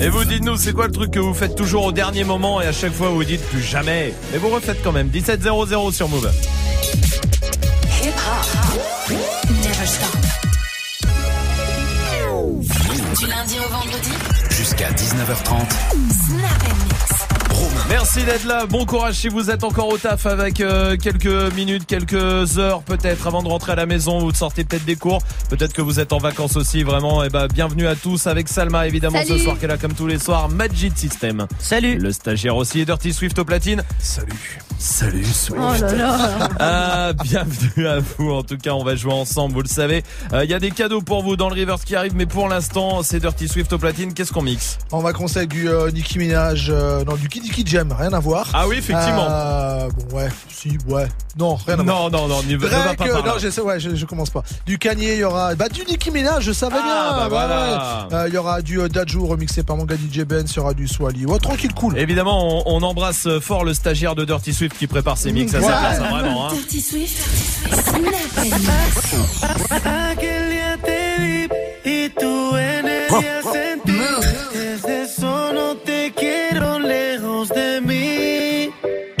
Et vous dites-nous, c'est quoi le truc que vous faites toujours au dernier moment et à chaque fois vous dites plus jamais Mais vous refaites quand même. 1700 sur Move. Hip hop. Never stop. Du lundi au vendredi. Jusqu'à 19h30. Snap Merci d'être là. Bon courage si vous êtes encore au taf avec euh, quelques minutes, quelques heures peut-être avant de rentrer à la maison ou de sortir peut-être des cours. Peut-être que vous êtes en vacances aussi. Vraiment, et ben bienvenue à tous avec Salma évidemment Salut. ce soir qu'elle a comme tous les soirs. Magic System. Salut. Le stagiaire aussi et Dirty Swift au platine. Salut. Salut Swift. Oh là là. Ah, bienvenue à vous. En tout cas, on va jouer ensemble, vous le savez. Euh, Il y a des cadeaux pour vous dans le Rivers qui arrive, mais pour l'instant, c'est Dirty Swift au platine. Qu'est-ce qu'on mixe? On va commencer avec du euh, Nicki Minaj, euh, non, du Kid Kid Jam, rien à voir. Ah oui, effectivement. Euh, bon, ouais, si, ouais. Non, rien à voir. Non, non, non, ne va, pas par non, je sais, ouais, je, je commence pas. Du Kanye, il y aura, bah, du Nicki Minaj, je savais Ah, bien. bah ouais, voilà. ouais. Euh, Il y aura du euh, Dajou remixé par mon gars DJ Ben, il y aura du Swally. Ouais, tranquille, cool. Évidemment, on, on embrasse fort le stagiaire de Dirty Swift qui prépare ses mix à sa place, hein, vraiment. Hein. Dirty Swift.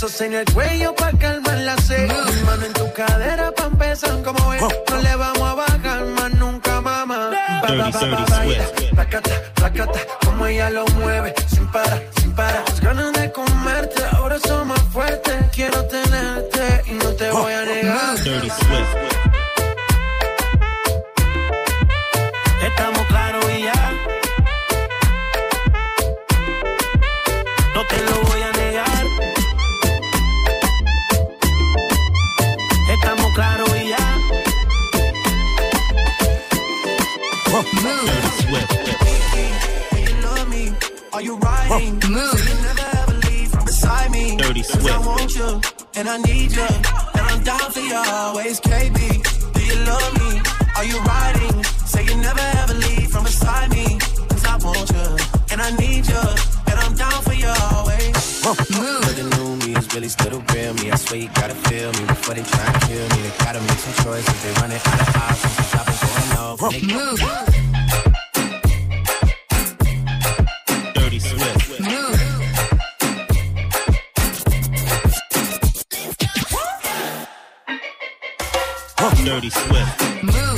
Besos en el cuello pa' calmar la sed. Mi Mano en tu cadera pa' empezar como ves. No le vamos a bajar más nunca, mamá. Ba. Placata, placata, como ella lo mueve. Sin parar, sin parar. Las ganas de comerte, ahora son más fuertes. Quiero tenerte y no te voy a negar. Dirty Swift. Dirty Swift. Me. Dirty Swift. want you and I need you. And I'm down for you always, KB. Do you love me? Are you riding? Say you never ever leave from beside me. Cause I want you and I need you. And I'm down for you always. But the new me is really still the real me. I swear you gotta feel me before they try and kill me. They gotta make some choices. They out of options. So stop and going off. They Dirty Swift. Dirty Swift. Such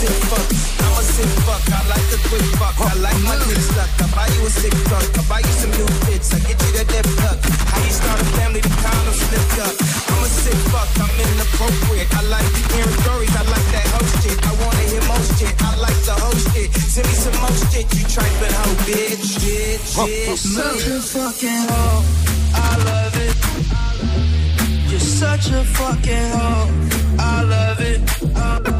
sick fuck. I'm a sick fuck. I like the quick fuck. I like my dick stuck. I buy you a sick fuck. I buy you some new fits. I get you that lip fuck. How you start a family? The condom slipped up. I'm a sick fuck. I'm inappropriate. I like the hearing stories. I like that host shit. I wanna hear most shit. I like the host shit. Send me some most shit. You tripping hoe, bitch. Bitch, bitch. Such a fucking hoe. I love it. You're such a fucking hoe. I love it. I love it.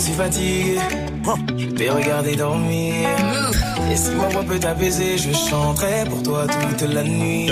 suis fatigué. Je t'ai regardé dormir. Et si ma voix peut t'apaiser, je chanterai pour toi toute la nuit.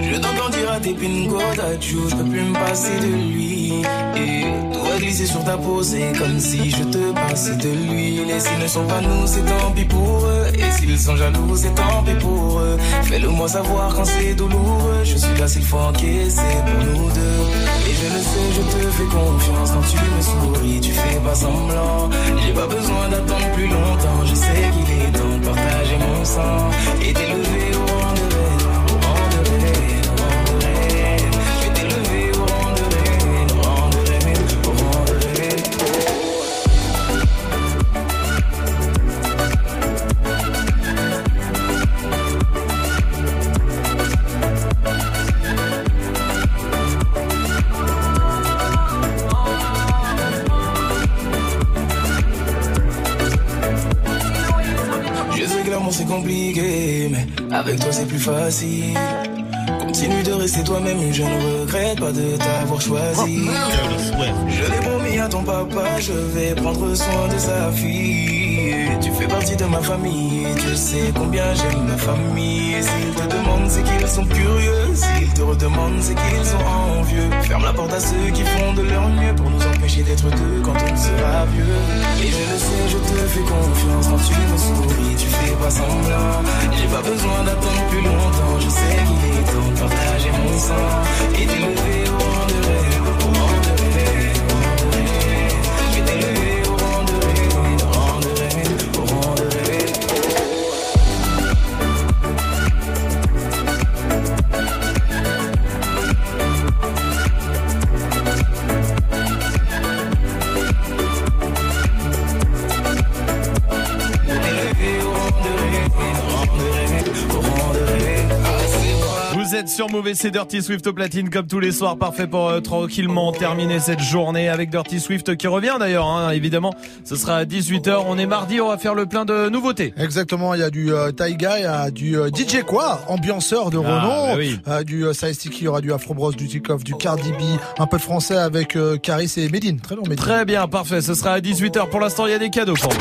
Je t'entends dire à tes pingos d'adieu, je peux plus me passer de lui. Et toi glisser sur ta peau, c'est comme si je te passais de lui. Les s'ils ne sont pas nous, c'est tant pis pour eux. Et s'ils sont jaloux, c'est tant pis pour eux. Fais-le moi savoir quand c'est douloureux. Je suis là s'il faut encaisser pour nous deux. Et je le sais, je te fais confiance quand tu me souris, tu fais pas semblant. J'ai pas besoin d'attendre plus longtemps. Je sais qu'il est temps de partager mon sang et d'élever au avec toi c'est plus facile. Continue rester toi-même, je ne regrette pas de t'avoir choisi. Swift. Je l'ai promis à ton papa, je vais prendre soin de sa fille. Tu fais partie de ma famille, tu sais combien j'aime ma famille. Et S'ils te demandent, c'est qu'ils sont curieux. S'ils te redemandent, c'est qu'ils sont envieux. Ferme la porte à ceux qui font de leur mieux pour nous empêcher d'être deux quand on sera vieux. Et je le sais, je te fais confiance quand tu me souris, tu fais pas semblant. J'ai pas besoin d'attendre plus longtemps, je sais qu'il est temps de partager mon sang et au sur Mauvais, c'est Dirty Swift au platine comme tous les soirs, parfait pour euh, tranquillement terminer cette journée avec Dirty Swift qui revient d'ailleurs, hein, évidemment. Ce sera à 18h, on est mardi, on va faire le plein de nouveautés. Exactement, il y a du euh, Taiga, il y a du euh, DJ quoi, ambianceur de Ah, renom, bah oui. euh, du euh, Size Tiki, il y aura du Afro Bros, du Tikoff, du Cardi B, un peu de français avec euh, Caris et Medine, très long Medine. Très bien, parfait, ce sera à 18h. Pour l'instant, il y a des cadeaux pour vous.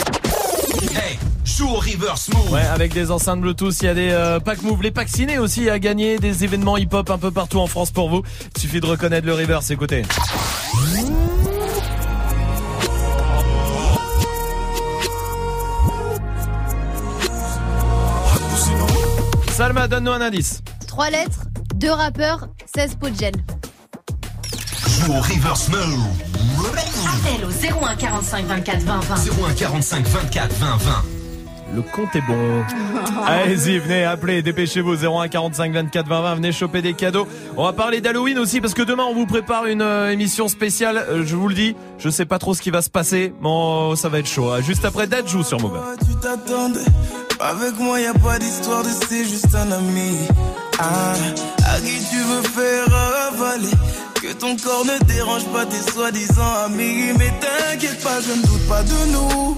Hey, joue au reverse move. Ouais, avec des enceintes Bluetooth, il y a des euh, packs move, les packs ciné aussi à gagner, des événements hip-hop un peu partout en France pour vous. Il suffit de reconnaître le reverse, écoutez. Salma, donne-nous un indice. 3 lettres, 2 rappeurs, 16 pots de gel. Joue au reverse move. Appel au 01 45 24 20 20. 01 45 24 20 20. Le compte est bon. Allez-y, venez, appelez, dépêchez-vous 01 45 24 20 20, venez choper des cadeaux. On va parler d'Halloween aussi parce que demain on vous prépare une euh, émission spéciale. Euh, je vous le dis, je sais pas trop ce qui va se passer, mais oh, ça va être chaud. hein. Juste après Dajou sur Move. Tu t'attendais Avec moi y a pas d'histoire de c'est juste un ami ah, À qui tu veux faire avaler? Que ton corps ne dérange pas tes soi-disant amis Mais t'inquiète pas je ne doute pas de nous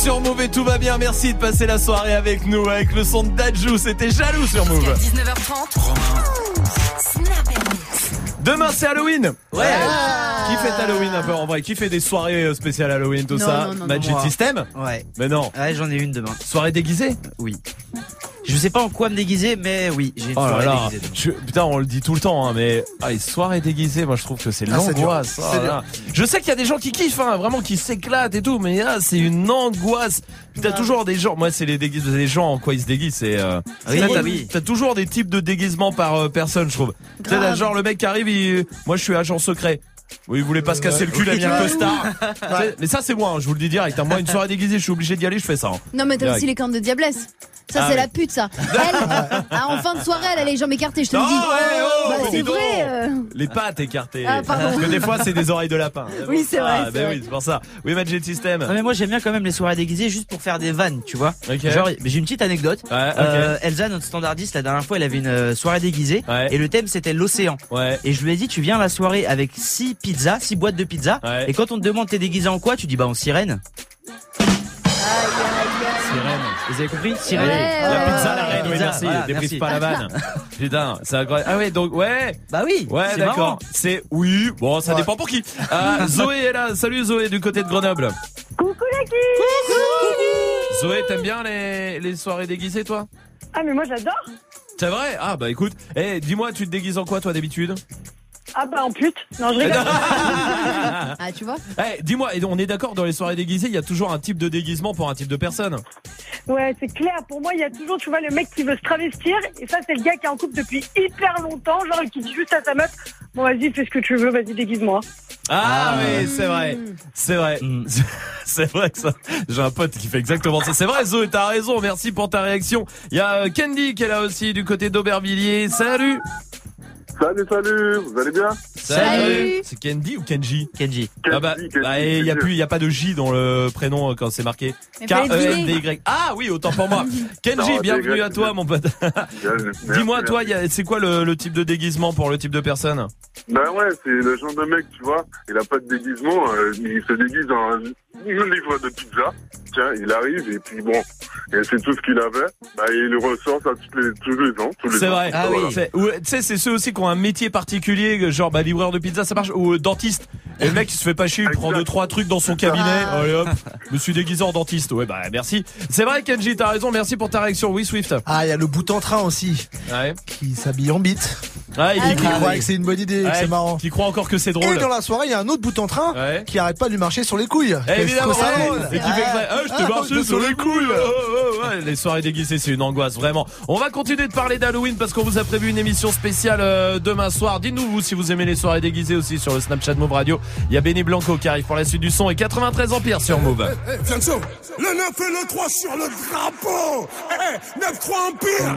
Sur Move et tout va bien. Merci de passer la soirée avec nous avec le son de Dajou. C'était jaloux sur Move. 19h30. Demain c'est Halloween. Ouais. Fait Halloween un peu en vrai Qui fait des soirées euh, spéciales Halloween tout Non, ça non, non, Magic. System Ouais. Mais non. Ouais, j'en ai une demain. Soirée déguisée Oui. Je sais pas en quoi me déguiser, mais oui, j'ai une Oh soirée là, déguisée. demain. je- putain, on le dit tout le temps, hein, mais ah, les soirées déguisées, moi je trouve que c'est Ah, l'angoisse. Oh là. Je sais qu'il y a des gens qui kiffent, hein, vraiment qui s'éclatent et tout, mais là c'est une angoisse. T'as toujours des gens, moi c'est les déguisements, les gens en quoi ils se déguisent. Euh, Ah oui, t'as, oui. t'as toujours des types de déguisements par euh, personne, je trouve. Grave. genre le mec qui arrive, il, moi je suis agent secret. Oui, il voulait pas se casser le cul, un costard. Mais ça c'est moi, hein, je vous le dis direct. hein. Moi une soirée déguisée, je suis obligé d'y aller, je fais ça. hein. Non, mais t'as Direct. aussi les cornes de diablesse. Ça, Ah c'est oui. la pute, ça. Elle, ah, en fin de soirée, elle a les jambes écartées, je te le dis. ouais, oh, Bah, dis c'est vrai. euh. Les pattes écartées. Ah. Parce que des fois, c'est des oreilles de lapin. Oui, c'est vrai, Ah, ben vrai. oui, c'est pour ça. Oui, Magic System. Ouais, mais moi j'aime bien quand même les soirées déguisées juste pour faire des vannes, tu vois. Ok. Genre, j'ai une petite anecdote. Ouais. Euh, Elsa, notre standardiste, la dernière fois, elle avait une euh, soirée déguisée Ouais. et le thème c'était l'océan. Ouais. Et je lui ai dit, tu viens à la soirée avec six pizzas, six boîtes de pizza. Ouais. Et quand on te demande t'es déguisé en quoi, tu dis bah en sirène. Sirène. Vous avez compris Sirène. Ouais, La ouais, pizza, la reine, oui, Pizza, merci. voilà, Déprise merci. pas la vanne. Putain, c'est incroyable. Ah ouais, donc, ouais. Bah oui. Ouais, d'accord. C'est, oui. Bon, ça Ouais. dépend pour qui. Euh, Zoé est là. Salut Zoé du côté de Grenoble. Coucou la qui Zoé, t'aimes bien les, les soirées déguisées, toi? Ah mais moi j'adore C'est vrai? Ah, bah écoute. Eh, dis-moi, tu te déguises en quoi, toi, d'habitude? Ah bah en pute Non je rigole Ah, tu vois Eh, dis-moi, et on est d'accord, dans les soirées déguisées, il y a toujours un type de déguisement pour un type de personne. Ouais c'est clair, pour moi il y a toujours tu vois le mec qui veut se travestir Et ça c'est le gars qui est en couple depuis hyper longtemps Genre qui dit juste à sa meuf Bon vas-y fais ce que tu veux, vas-y déguise-moi Ah, oui, c'est vrai. C'est vrai. Mm. C'est vrai que ça. J'ai un pote qui fait exactement ça. C'est vrai, Zoé, t'as raison. Merci pour ta réaction. Il y a euh, Candy qui est là aussi du côté d'Aubervilliers. Salut. Salut, salut, vous allez bien Salut. C'est Candy ou Kenji Kenji. Ah bah, Kenji, Kenji, bah, et il a Kenji. plus, il y a pas de J dans le prénom euh, quand c'est marqué. Mais K fallait E. Ah oui, autant pour moi. Kenji, Non, bienvenue à toi, mon pote. Merci, Dis-moi, toi, merci. il y a- c'est quoi le, le type de déguisement pour le type de personne? Ben ouais, c'est le genre de mec, tu vois, il a pas de déguisement, euh, il se déguise en un livre de pizza. Tiens, il arrive et puis bon, et c'est tout ce qu'il avait. Bah, il ressort ça tous les, tous les ans. C'est vrai. Ah oui. Tu sais, c'est ceux aussi qui ont un métier particulier, genre bah, livreur de pizza, ça marche, ou euh, dentiste. Et le mec, il se fait pas chier, il prend deux trois trucs dans son cabinet. Ah. Allez hop, je me suis déguisé en dentiste. Ouais, bah merci. C'est vrai, Kenji, t'as raison. Merci pour ta réaction. Oui, Swift. Ah, il y a le bout en train aussi, Ouais. qui s'habille en bite. Ouais, il Ah qui, Qui oui. croit que c'est une bonne idée, que ouais, c'est marrant. qui croit encore que c'est Et drôle. dans la soirée, il y a un autre bout en train Ouais. qui arrête pas de lui marcher sur les couilles. Eh, Évidemment, et qui fait que ça, ah, je t'ai Ah, marché de sur les les couilles. Oh, oh, ouais, les soirées déguisées, c'est une angoisse, vraiment. On va continuer de parler d'Halloween parce qu'on vous a prévu une émission spéciale euh, demain soir. Dites-nous vous si vous aimez les soirées déguisées aussi sur le Snapchat Move Radio. Il y a Benny Blanco qui arrive pour la suite du son et 93 Empire sur Move. Eh, Fianso, le 9 et le 3 sur le drapeau Eh, 9-3 Empire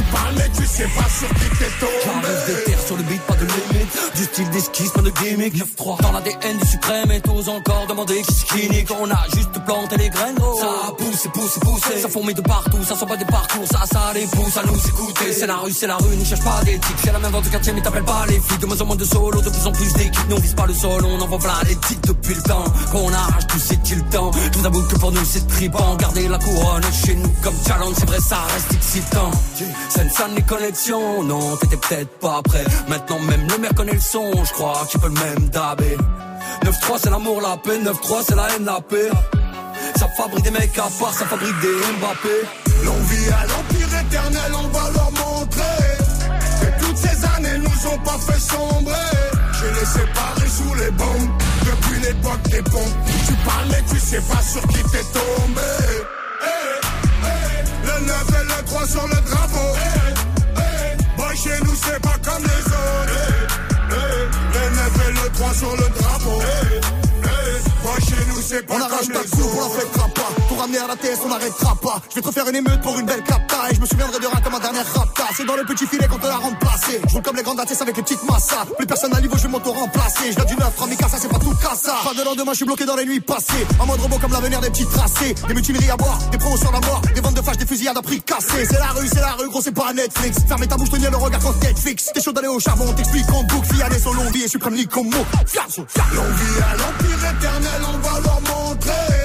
Mais tu sais pas sur qui t'es tombé. Des terres sur le beat, pas de limite. Du style d'esquisse, pas de gimmick. 9-3 dans l'ADN du suprême et tous encore demander qui qui nique. On a juste planté les graines, gros. Ça pousse, pousse, pousse. Ça fourmille de partout, ça sent pas des parcours. Ça, ça les pousse à nous écouter. C'est la rue, c'est la rue, ne cherche pas d'éthique. C'est la même vente de quartier, mais t'appelles pas les flics. De moins en moins de solo, de plus en plus d'équipes. Nous on vise pas le sol, on envoie plein les titres depuis le temps. Qu'on arrache tout, c'est-il le temps. Tout d'abord que pour nous c'est triband. Garder la couronne chez nous comme challenge, c'est vrai, ça reste excitant. C'est les connexions, non, t'étais peut-être pas prêt. Maintenant même le maire connaît le son, je crois qu'il peut le même dabé. 9-3 c'est l'amour, la paix, 9-3 c'est la haine, la paix. Ça fabrique des mecs à part, ça fabrique des Mbappé. L'envie à l'empire éternel, on va leur montrer. Que toutes ces années nous ont pas fait sombrer. Je les séparés sous les bombes, depuis l'époque des pompes. Tu parles mais tu sais pas sur qui t'es tombé. Hey, le 9 et le 3 sur le drapeau. Hey, hey, chez nous c'est pas comme les autres. Hey, hey, le 9 et le 3 sur le drapeau. Hey, hey, boy, chez nous c'est pas On comme arrache les ta autres. coupe, on la fêtera pas. On n'arrêtera pas. Je vais te refaire une émeute pour une belle capta. Et je me souviendrai de rien comme un dernier rapta. C'est dans le petit filet qu'on te l'a remplacé. Je roule comme les grandes ATS avec les petites massas. Plus personne à niveau, je vais m'auto-remplacer. Je viens du 9, 3000 ça c'est pas tout cassa. Pas de lendemain, je suis bloqué dans les nuits passées. En mode robot comme l'avenir des petits tracés. Des mutineries à boire, des promos sur la mort. Des ventes de flash, des fusillades à prix cassé. C'est la rue, c'est la rue, gros, c'est pas Netflix. Fermez ta bouche, tenir le regard quand Netflix. T'es chaud d'aller au charbon, on t'explique en boucle. Fiané, son long vie et suprême comme mot. L'envie à l'empire éternel, on va leur montrer.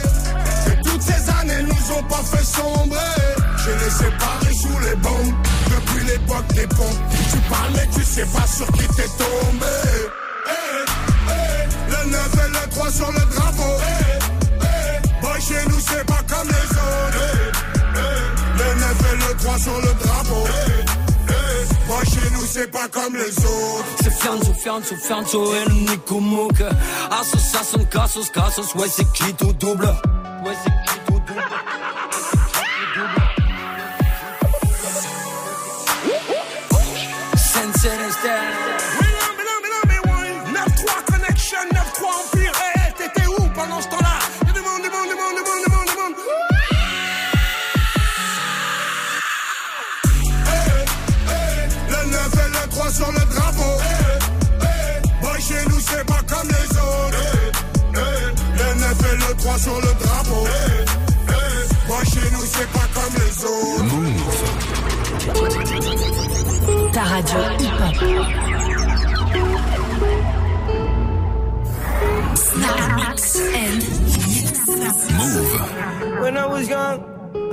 Que toutes ces années nous ont pas fait sombrer. Les séparés sous les bombes, depuis l'époque des pompes. Tu parles mais tu sais pas sur qui t'es tombé. Hey, hey, le 9 et le 3 sur le drapeau. Hey, hey, boy, chez nous c'est pas comme les autres. Le 9 et le 3 sur le drapeau. Boy, chez nous c'est pas comme les autres. C'est Fianzo, Fianzo, Fianzo et le Nico Mouk. Assos, Cassos, Cassos, ouais c'est qui tout double? Ouais c'est qui Ta radio hip-hop. Snap and When I was young,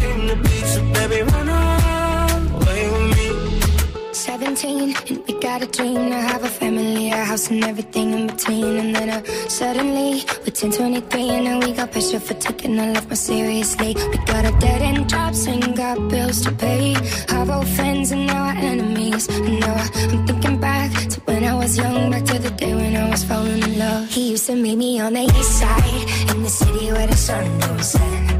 Came to be. So baby, run away with me. 17 and we got a dream to have a family, a house and everything in between. And then uh, suddenly we're 10, 23 and now we got pressure for taking our life more seriously. We got a dead end jobs and got bills to pay. Our old friends and now our enemies. And now I, I'm thinking back to when I was young, back to the day when I was falling in love. He used to meet me on the east side in the city where the sun don't set.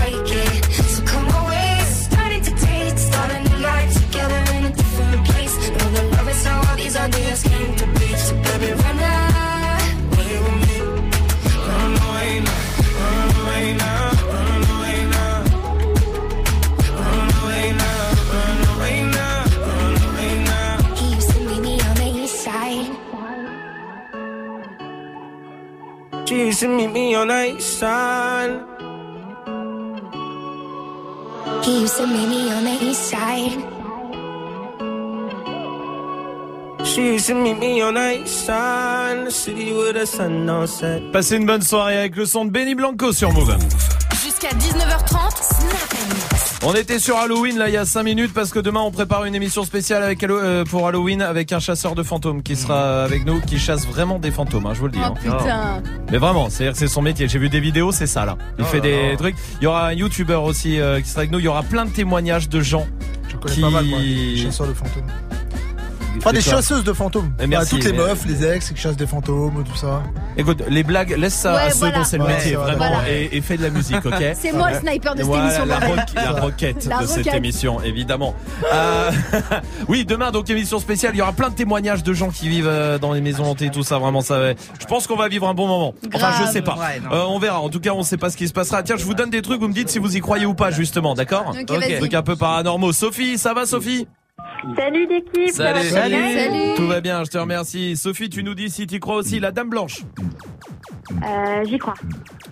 She used to meet me on the east side. He used to meet me on the east side? She used to meet me on the east side, in the city with the sun on set. Passez une bonne soirée avec le son de Benny Blanco sur Move. Jusqu'à 19h30, Snap. On était sur Halloween là il y a 5 minutes parce que demain on prépare une émission spéciale avec euh, pour Halloween avec un chasseur de fantômes qui sera avec nous, qui chasse vraiment des fantômes, hein, je vous le dis. Oh hein. putain. Mais vraiment, c'est-à-dire que c'est son métier. J'ai vu des vidéos, c'est ça là. Il Oh fait là des là. trucs. Il y aura un YouTuber aussi euh, qui sera avec nous. Il y aura plein de témoignages de gens. Je connais qui... pas mal, moi, les chasseurs de fantômes. Enfin, des chasseuses de fantômes. Eh, merci, Bah, toutes les mais- meufs, les ex, qui chassent des fantômes, tout ça. Écoute, les blagues, laisse ça Ouais, à ceux voilà. dont c'est le Ouais, métier, vraiment, voilà. et, et fais de la musique, ok C'est moi le sniper de cette émission. la, roque- la roquette La de cette émission, évidemment. Euh, oui, demain, donc émission spéciale. Il y aura plein de témoignages de gens qui vivent euh, dans les maisons hantées, tout ça. Vraiment, ça. va- Je pense qu'on va vivre un bon moment. Enfin, je sais pas. Euh, on verra. En tout cas, on sait pas ce qui se passera. Tiens, je vous donne des trucs. Vous me dites si vous y croyez ou pas, justement. D'accord Ok, vas-y. Trucs un peu paranormaux. Sophie, ça va, Sophie? Salut l'équipe. ça va Salut. Salut. Tout va bien, je te remercie. Sophie, tu nous dis si tu crois aussi la Dame Blanche. Euh, J'y crois.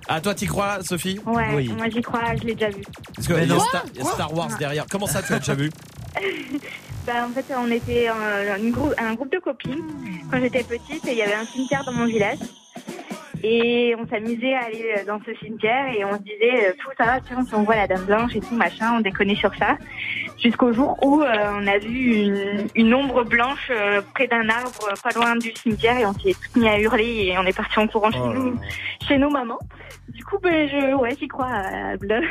Ah, toi, t'y crois, Sophie Ouais, Oui. moi j'y crois, je l'ai déjà vu. Parce qu'il y, a. Star- il y a Star Wars derrière. Comment ça, tu as déjà vu Bah, en fait, on était une grou- un groupe de copines quand j'étais petite et il y avait un cimetière dans mon village. Et on s'amusait à aller euh, dans ce cimetière et on se disait euh, tout ça, tiens, si on voit la dame blanche et tout machin, on déconnait sur ça. Jusqu'au jour où euh, on a vu une, une ombre blanche euh, près d'un arbre, euh, pas loin du cimetière, et on s'est mis à hurler et on est parti en courant chez Oh nous, chez nos mamans. Du coup, ben, je, ouais, j'y crois à la dame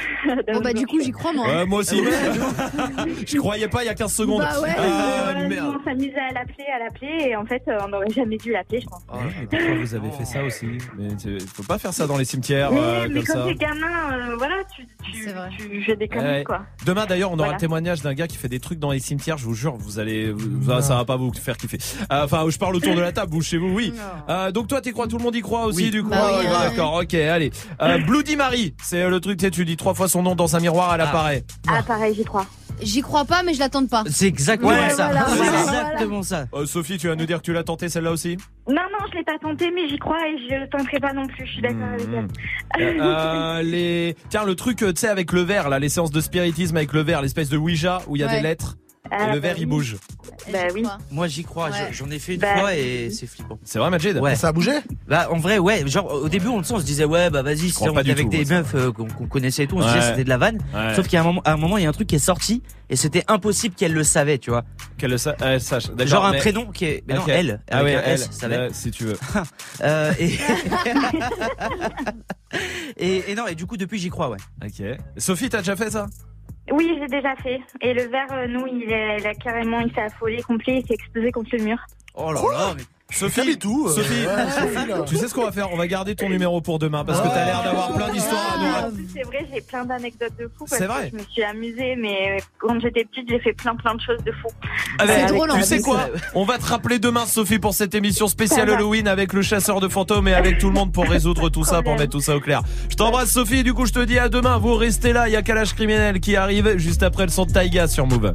Bon bah du coup j'y crois moi. Ouais, Moi aussi. je croyais pas il y a 15 secondes. Bah ouais. Ah, Euh, merde. on s'amusait à l'appeler, à l'appeler, et en fait, euh, on n'aurait jamais dû l'appeler, je pense. Oh, mais pourquoi vous avez fait ça aussi? Mais c'est- faut pas faire ça dans les cimetières mais euh, mais comme quand ça. t'es gamin, euh, voilà, tu, tu, C'est vrai. tu fais des conneries, Ouais. quoi. Demain d'ailleurs, on aura Voilà. le témoignage d'un gars qui fait des trucs dans les cimetières. Je vous jure, vous allez, vous- ça, ça va pas vous faire kiffer. Euh, Enfin, je parle autour de la table, vous chez vous, oui. Euh, donc toi, t'y crois Tout le monde y croit aussi, Oui. du coup. Bah oui, Ouais, hein. D'accord, ok, allez. Euh, Bloody Mary, c'est le truc. Tu sais, tu dis trois fois son nom dans un miroir, elle Ah. apparaît. Ah, pareil, j'y crois. J'y crois pas mais je l'attends pas. C'est exactement Ouais, ça. voilà, c'est voilà, exactement ça. Euh, Sophie, tu vas nous dire que tu l'as tenté celle-là aussi Non, non, je l'ai pas tenté, mais j'y crois et je le tenterai pas non plus, je suis d'accord avec Mhm. elle. Euh, les... Tiens, le truc, euh, tu sais, avec le verre, là, les séances de spiritisme avec le verre, l'espèce de Ouija où il y a Ouais. des lettres Ah, et le bah verre il oui. bouge. Bah oui. crois. Moi j'y crois, Ouais. j'en ai fait une Bah, fois et c'est flippant. C'est vrai, Majid Ouais. Ça a bougé? Bah en vrai ouais, genre au début on le sent, on se disait ouais bah vas-y, c'est avec tout, des meufs euh, qu'on connaissait et tout, on se disait c'était de la vanne. Ouais. Sauf qu'à un moment, à un moment il y a un truc qui est sorti et c'était impossible qu'elle le savait, tu vois. Qu'elle le sa- elle sache. Genre un mais- prénom qui est, mais non elle, Ah ouais, un elle, S, savait. euh, si tu veux. Euh, et... et et non et du coup depuis j'y crois ouais. Ok. Sophie, t'as déjà fait ça? Oui, j'ai déjà fait. Et le verre, euh, nous, il a, carrément, il s'est affolé complet, il s'est explosé contre le mur. Oh là là, mais Sophie, tout. euh, Sophie, ouais, Sophie, tu sais ce qu'on va faire? On va garder ton numéro pour demain parce que t'as l'air d'avoir plein d'histoires à nous plus, c'est vrai, j'ai plein d'anecdotes de fou. parce C'est vrai que Je me suis amusée, mais quand j'étais petite, j'ai fait plein plein de choses de fou. Allez, C'est drôle, tu en sais quoi? On va te rappeler demain, Sophie, pour cette émission spéciale. Halloween avec le chasseur de fantômes et avec tout le monde pour résoudre tout ça, pour mettre tout ça au clair. Je t'embrasse, Sophie. Du coup, je te dis à demain. Vous restez là. Il y a Calage criminel qui arrive juste après le son de Taïga sur Move.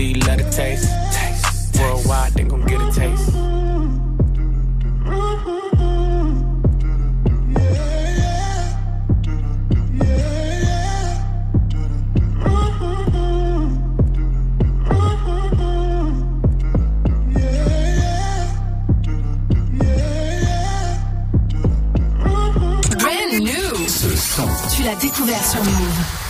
Do you let it taste? Worldwide, they gon' get a taste. Tu l'as découvert sur Move.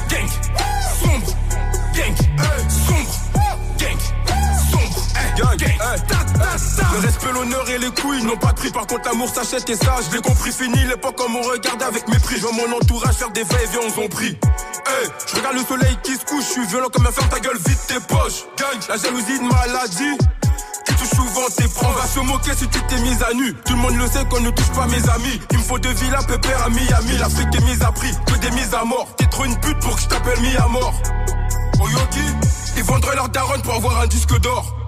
Le respect, l'honneur et les couilles n'ont pas de prix. Par contre, l'amour s'achète et ça, je l'ai compris. Fini l'époque comme on regarde avec mépris. Je vois mon entourage faire des faits et on s'en prie. Hey, je regarde le soleil qui se couche. Je suis violent comme un fer, ta gueule, vite tes poches. Gang, la jalousie, une maladie. Qui touche souvent tes proches. Va se moquer si tu t'es mise à nu. Tout le monde le sait qu'on ne touche pas mes amis. Il me faut deux villas, pépère à Miami. L'Afrique est mise à prix, que des mises à mort. T'es trop une pute pour que je t'appelle mis à mort. Au Yogi, ils vendraient leur daronne pour avoir un disque d'or.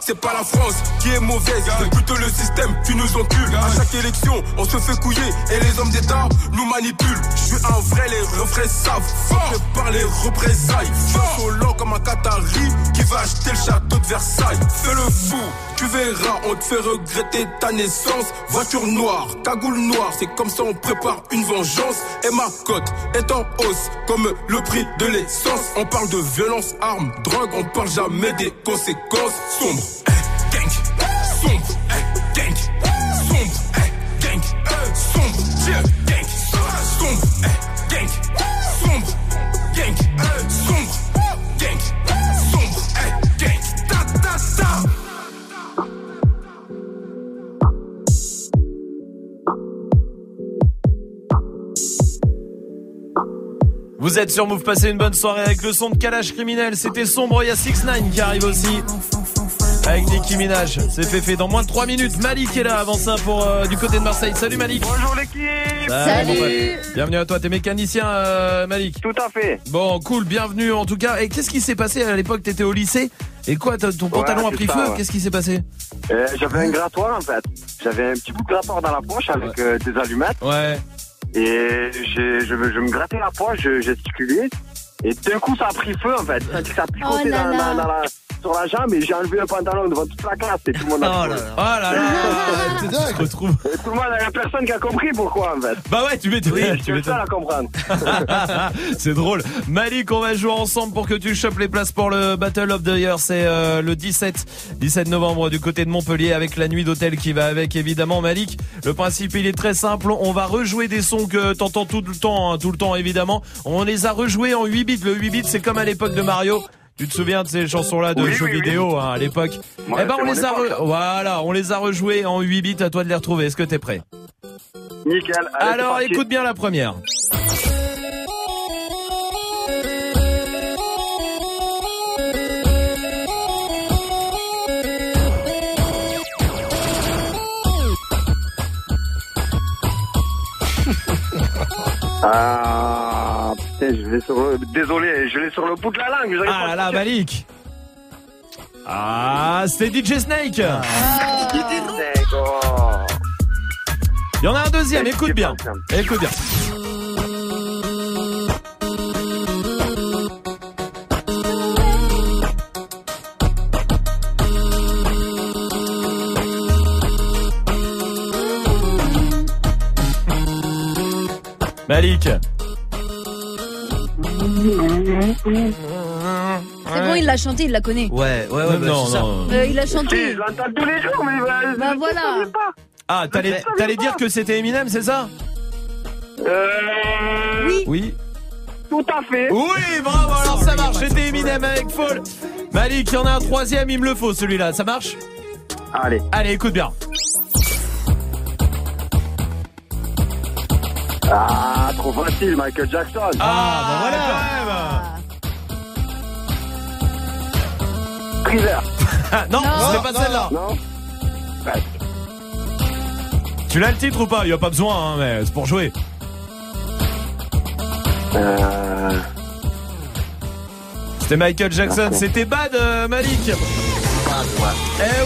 C'est pas la France qui est mauvaise, c'est plutôt le système qui nous encule. À chaque élection, on se fait couiller et les hommes d'État nous manipulent. Je suis un vrai, les refrains savent. Fort par les représailles. Je suis lent comme un Qatari qui va acheter le château de Versailles. Fais le fou, tu verras, on te fait regretter ta naissance. Voiture noire, cagoule noire, c'est comme ça on prépare une vengeance. Et ma cote est en hausse, comme le prix de l'essence. On parle de violence, armes, drogue, on parle jamais des conséquences sombre, gang, sombre, gang, sombre, gang, sombre, gang, sombre, gang, sombre, gang, sombre, gang, sombre, gang, ta ta ta. Vous êtes sur Move, passez une bonne soirée avec le son de Kalash Criminel. C'était sombre, il y a 6 9 qui arrive aussi. Avec Nicki Minaj, c'est fait fait dans moins de 3 minutes. Malik est là avant ça pour euh, du côté de Marseille. Salut Malik. Bonjour l'équipe. mon pote. Bienvenue à toi, t'es mécanicien euh, Malik. Tout à fait. Bon, cool, bienvenue en tout cas. Et qu'est-ce qui s'est passé à l'époque? T'étais au lycée? Et quoi, ton pantalon a pris ça, feu? ouais. Qu'est-ce qui s'est passé? Euh, J'avais un grattoir en fait. J'avais un petit bout de grattoir dans la poche avec euh, des allumettes. Ouais. Et j'ai- je, me- je me grattais la poche, je gesticulais. Et d'un coup, ça a pris feu en fait. Ça, ça a picoté Oh dans la, sur la jambe et j'ai enlevé le pantalon devant toute la classe et tout le monde a Oh là là. Oh là là. Tu te retrouves. Et tout le monde, il y a personne qui a compris pourquoi en fait. Bah ouais, tu m'étonnes. Oui, je tu suis le seul m'étonnes. à comprendre. c'est drôle. Malik, on va jouer ensemble pour que tu chopes les places pour le Battle of the Year. C'est euh, le 17, 17 novembre du côté de Montpellier avec la nuit d'hôtel qui va avec évidemment Malik. Le principe il est très simple. On va rejouer des sons que t'entends tout le temps, hein, tout le temps évidemment. On les a rejoués en 8 bits. Le 8 bits c'est comme à l'époque de Mario. Tu te souviens de ces chansons-là de Oui, jeux oui, oui. vidéo hein, à l'époque Eh ben on les a, re- voilà, on les a rejoués en 8 bits. À toi de les retrouver. Est-ce que t'es prêt? Nickel. Allez, Alors écoute bien la première. Ah, je l'ai sur le... Désolé, je l'ai sur le bout de la langue. Ah là là. Malik Ah, c'était DJ Snake D'accord. Il y en a un deuxième, écoute bien. Écoute bien. Malik. C'est bon, il l'a chanté, il la connaît. Ouais, ouais, ouais, bah, non, c'est ça. non. Euh, il a chanté. je l'entends tous les jours, mais bah, Bah je voilà. savais pas. Ah, t'allais t'allais dire que c'était Eminem, c'est ça? Euh... Oui. Oui. Tout à fait. Oui, bravo, alors ça marche, c'était Eminem avec Fall. Malik, il y en a un troisième, il me le faut celui-là, ça marche? Allez. Allez, écoute bien. Ah, trop facile, Michael Jackson. Ah, bah voilà Thriller. Ah, non, Non, c'était pas celle-là. Non. Tu l'as le titre ou pas? Il y a pas besoin, hein, mais c'est pour jouer. Euh... C'était Michael Jackson, c'était Bad euh, Malik. Eh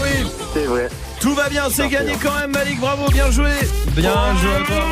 oui, C'est vrai. Tout va bien, c'est gagné quand même Malik, bravo, bien joué. Bien joué à toi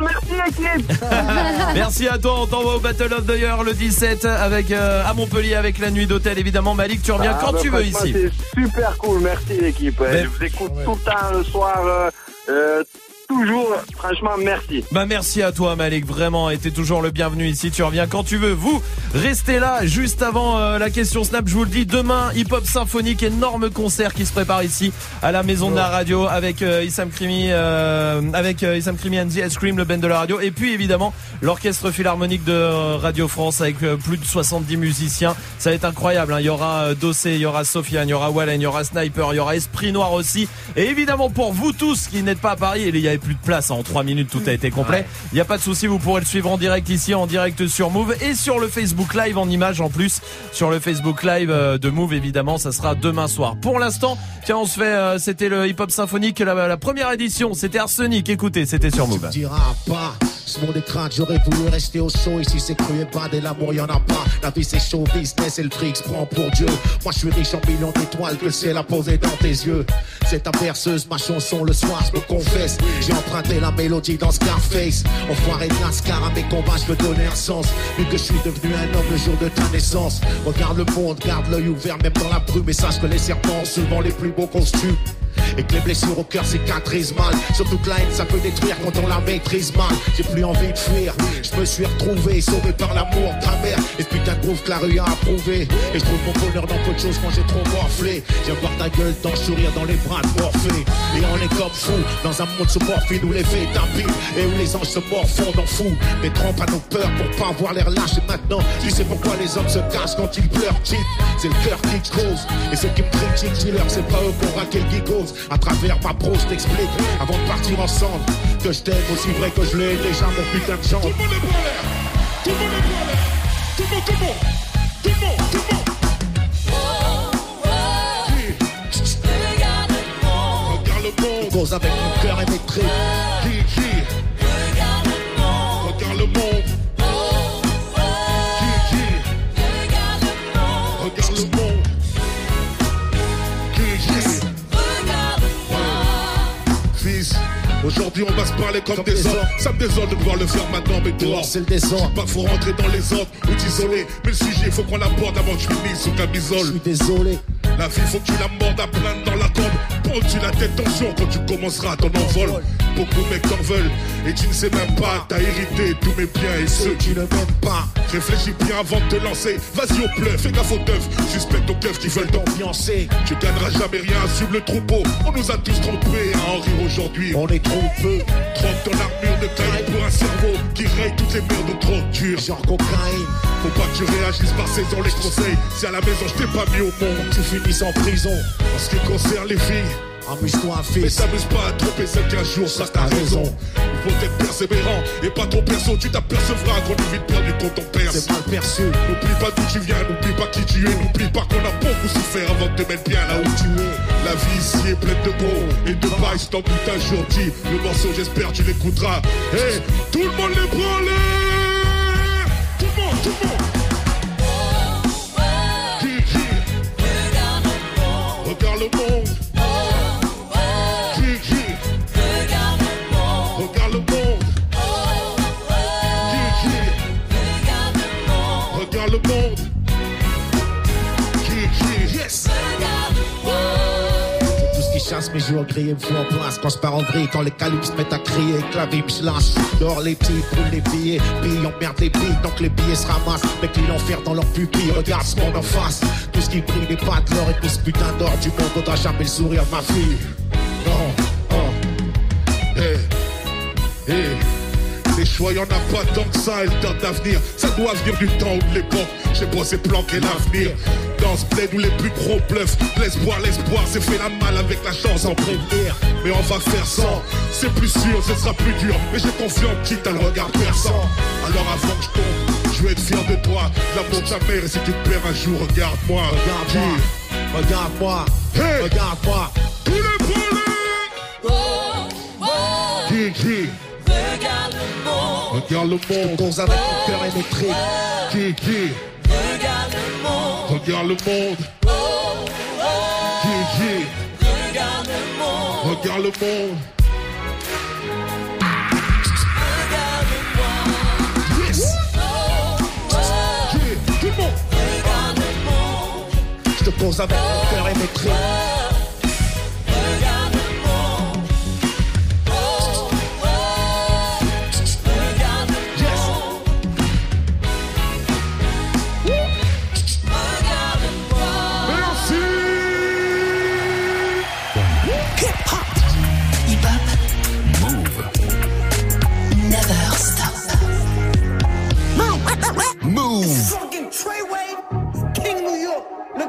merci l'équipe. Merci à toi, on t'envoie au Battle of the Year le 17 avec euh, à Montpellier avec la nuit d'hôtel évidemment. Malik, tu reviens Ah, quand bah, tu veux franchement, ici. C'est super cool, merci l'équipe. Ouais, Je vous écoute tout le temps le soir, euh, euh, toujours. Franchement, merci. Bah merci à toi Malik, vraiment, et t'es toujours le bienvenu ici, tu reviens quand tu veux. Vous, restez là, juste avant euh, la question Snap, je vous le dis, demain, Hip Hop Symphonique, énorme concert qui se prépare ici, à la Maison de la Radio, avec euh, Issam Krimi, euh, avec euh, Issam Krimi and the Ice Cream, le band de la radio, et puis évidemment, l'Orchestre Philharmonique de euh, Radio France, avec euh, plus de 70 musiciens. Ça va être incroyable, hein. il y aura euh, Dossé, il y aura Sofiane, il y aura Wallen, il y aura Sniper, il y aura Esprit Noir aussi, et évidemment pour vous tous qui n'êtes pas à Paris, il y avait plus de place, en 3 minutes tout a été complet, il n'y a pas de souci, vous pourrez le suivre en direct ici, en direct sur Move, et sur le Facebook Live en image en plus, sur le Facebook Live euh, de Move évidemment, ça sera demain soir. Pour l'instant, tiens on se fait, euh, c'était le Hip Hop Symphonique, la, la première édition, c'était Arsenic, écoutez, c'était sur Move. diras pas. Mon écran, j'aurais voulu rester au chaud. Ici, c'est cru et pas de l'amour, y en a pas. La vie, c'est show business et le fric prend pour Dieu. Moi, je suis riche en millions d'étoiles que le ciel a posé dans tes yeux. C'est ta berceuse, ma chanson le soir, je me confesse. J'ai emprunté la mélodie dans Scarface. Enfoiré de NASCAR à mes combats, je veux donner un sens. Vu que je suis devenu un homme le jour de ta naissance. Regarde le monde, garde l'œil ouvert, même dans la brume. Et sache que les serpents souvent les plus beaux costumes. Et que les blessures au cœur cicatrisent mal Surtout que la haine ça peut détruire quand on la maîtrise mal J'ai plus envie de fuir. Je me suis retrouvé sauvé par l'amour de ta mère. Et putain de groove que la rue a approuvé. Et je trouve mon bonheur dans peu de choses quand j'ai trop morflé. J'ai voir ta gueule dans le sourire dans les bras de Morphée. Et on est comme fou dans un monde sous morphine où les faits tapis Et où les anges se morfondent en fou Mais trompe à nos peurs pour pas avoir l'air lâche. Et maintenant tu sais pourquoi les hommes se cachent quand ils pleurent cheat C'est le cœur qui cause Et ceux qui me critiquent dis-leur c'est pas eux qu'on raqué le gigos À travers ma pro je t'explique Avant de partir ensemble Que je t'aime aussi vrai que je l'ai déjà mon putain de chance Tout le monde est bon là. Tout le monde, tout le monde. Tout le monde, tout le monde. Regarde le monde. Cause avec mon cœur électrique. Aujourd'hui on va se parler comme, des hommes. Ça me désole de devoir le faire maintenant, mais dehors. C'est le désordre. Pas faut rentrer dans les ordres ou t'isoler. Mais le sujet, faut qu'on l'aborde avant que je finisse sous camisole. Je suis désolé. La vie, faut que tu la mordes à plein dans la corde. Prends-tu la tête tension quand tu commenceras ton envol. Beaucoup de mecs t'en veulent et tu ne sais même pas. T'as hérité tous mes biens et ceux qui ne m'aiment pas. Réfléchis bien avant de te lancer. Vas-y au pleu, fais gaffe aux teufs. Suspecte aux keufs qui veulent t'ambiancer. Tu gagneras jamais rien, suivre le troupeau. On nous a tous trompés à en rire aujourd'hui. On est trop peu. Trompe ton armure de taille pour un cerveau qui raye toutes les merdes de trop dures. Genre cocaïne. Faut pas que tu réagisses par saison les conseils. Si à la maison je t'ai pas mis au monde, tu finis en prison. En ce qui concerne les filles. Amuse-toi, fils. Mais t'amuse pas à tromper celle qu'un jour, ça t'as raison. Il faut être persévérant et pas trop perso. Tu t'apercevras qu'on est vite perdu quand on perce. C'est mal perçu. N'oublie pas d'où tu viens, n'oublie pas qui tu es. N'oublie pas qu'on a beaucoup souffert avant de te mettre bien là où tu es. La vie ici est pleine de mots et de. Si t'en doutes un jour, dis le morceau, j'espère tu l'écouteras. Hey, tout le monde les prend Tout le chasse mes jours grillés me fout en place Quand je pars en vrille, quand les calibres se mettent à crier Que la vie me lâche, dehors les petits brûlent les billets Puis on merde les billes, donc les billets se ramassent Mec l'enfer dans leur pupille, regarde ce monde en face Tout ce qui brille n'est pas de l'or et tout ce putain d'or du monde Faudra jamais le sourire ma fille. Non, oh, hey, hey les choix, y'en a pas tant que ça, et le temps d'avenir. Ça doit venir du temps ou de l'époque. J'ai bossé planquer l'avenir. Dans ce bled où les plus gros bluffent. L'espoir, l'espoir, c'est fait la malle avec la chance en prévenir. Mais on va faire sans. C'est plus sûr, ce sera plus dur. Mais j'ai confiance, quitte à le regard perçant. Alors avant que je tombe, je veux être fier de toi. L'amour de ta mère, et si tu te perds un jour, regarde-moi. Regarde-moi. Regarde-moi. Hey. Regarde-moi. Tous les. Regarde le monde, cause avec mon cœur. Qui, qui? Regarde le monde. Regarde le monde. Regarde le monde. Regarde le monde. Yes. Qui, tout le monde. Regarde le monde. Je te pose avec mon cœur électrique. Regarde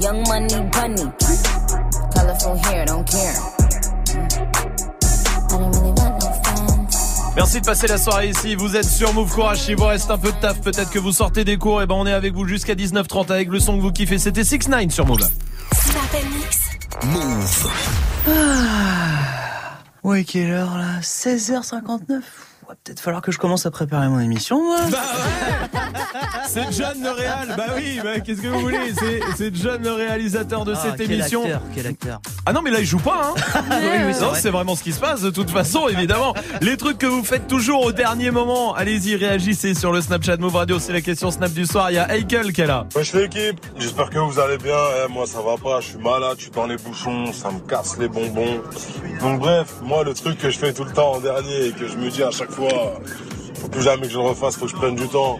young money bunny. Colorful hair, don't care. I don't really want no friends. Merci de passer la soirée ici. Vous êtes sur Move Courage. Il vous reste un peu de taf. Peut-être que vous sortez des cours. Et ben, on est avec vous jusqu'à 19h30 avec le son que vous kiffez. C'était 6 9 sur Move. Move. Ouais, quelle heure là? 16h59 Va peut-être falloir que je commence à préparer mon émission, moi. Bah C'est John le réal. Bah oui, bah, qu'est-ce que vous voulez? C'est John le réalisateur de Ah, cette quel émission. acteur, quel acteur. Ah non mais là il joue pas hein Oui, oui, c'est Non vrai. c'est vraiment ce qui se passe de toute façon évidemment Les trucs que vous faites toujours au dernier moment Allez-y réagissez sur le Snapchat Move Radio C'est la question Snap du soir Il y a Heikel qui est là Wesh l'équipe, j'espère que vous allez bien. Eh, moi ça va pas, je suis malade, je suis dans les bouchons, ça me casse les bonbons. Donc bref, moi le truc que je fais tout le temps en dernier et que je me dis à chaque fois, faut plus jamais que je le refasse, faut que je prenne du temps.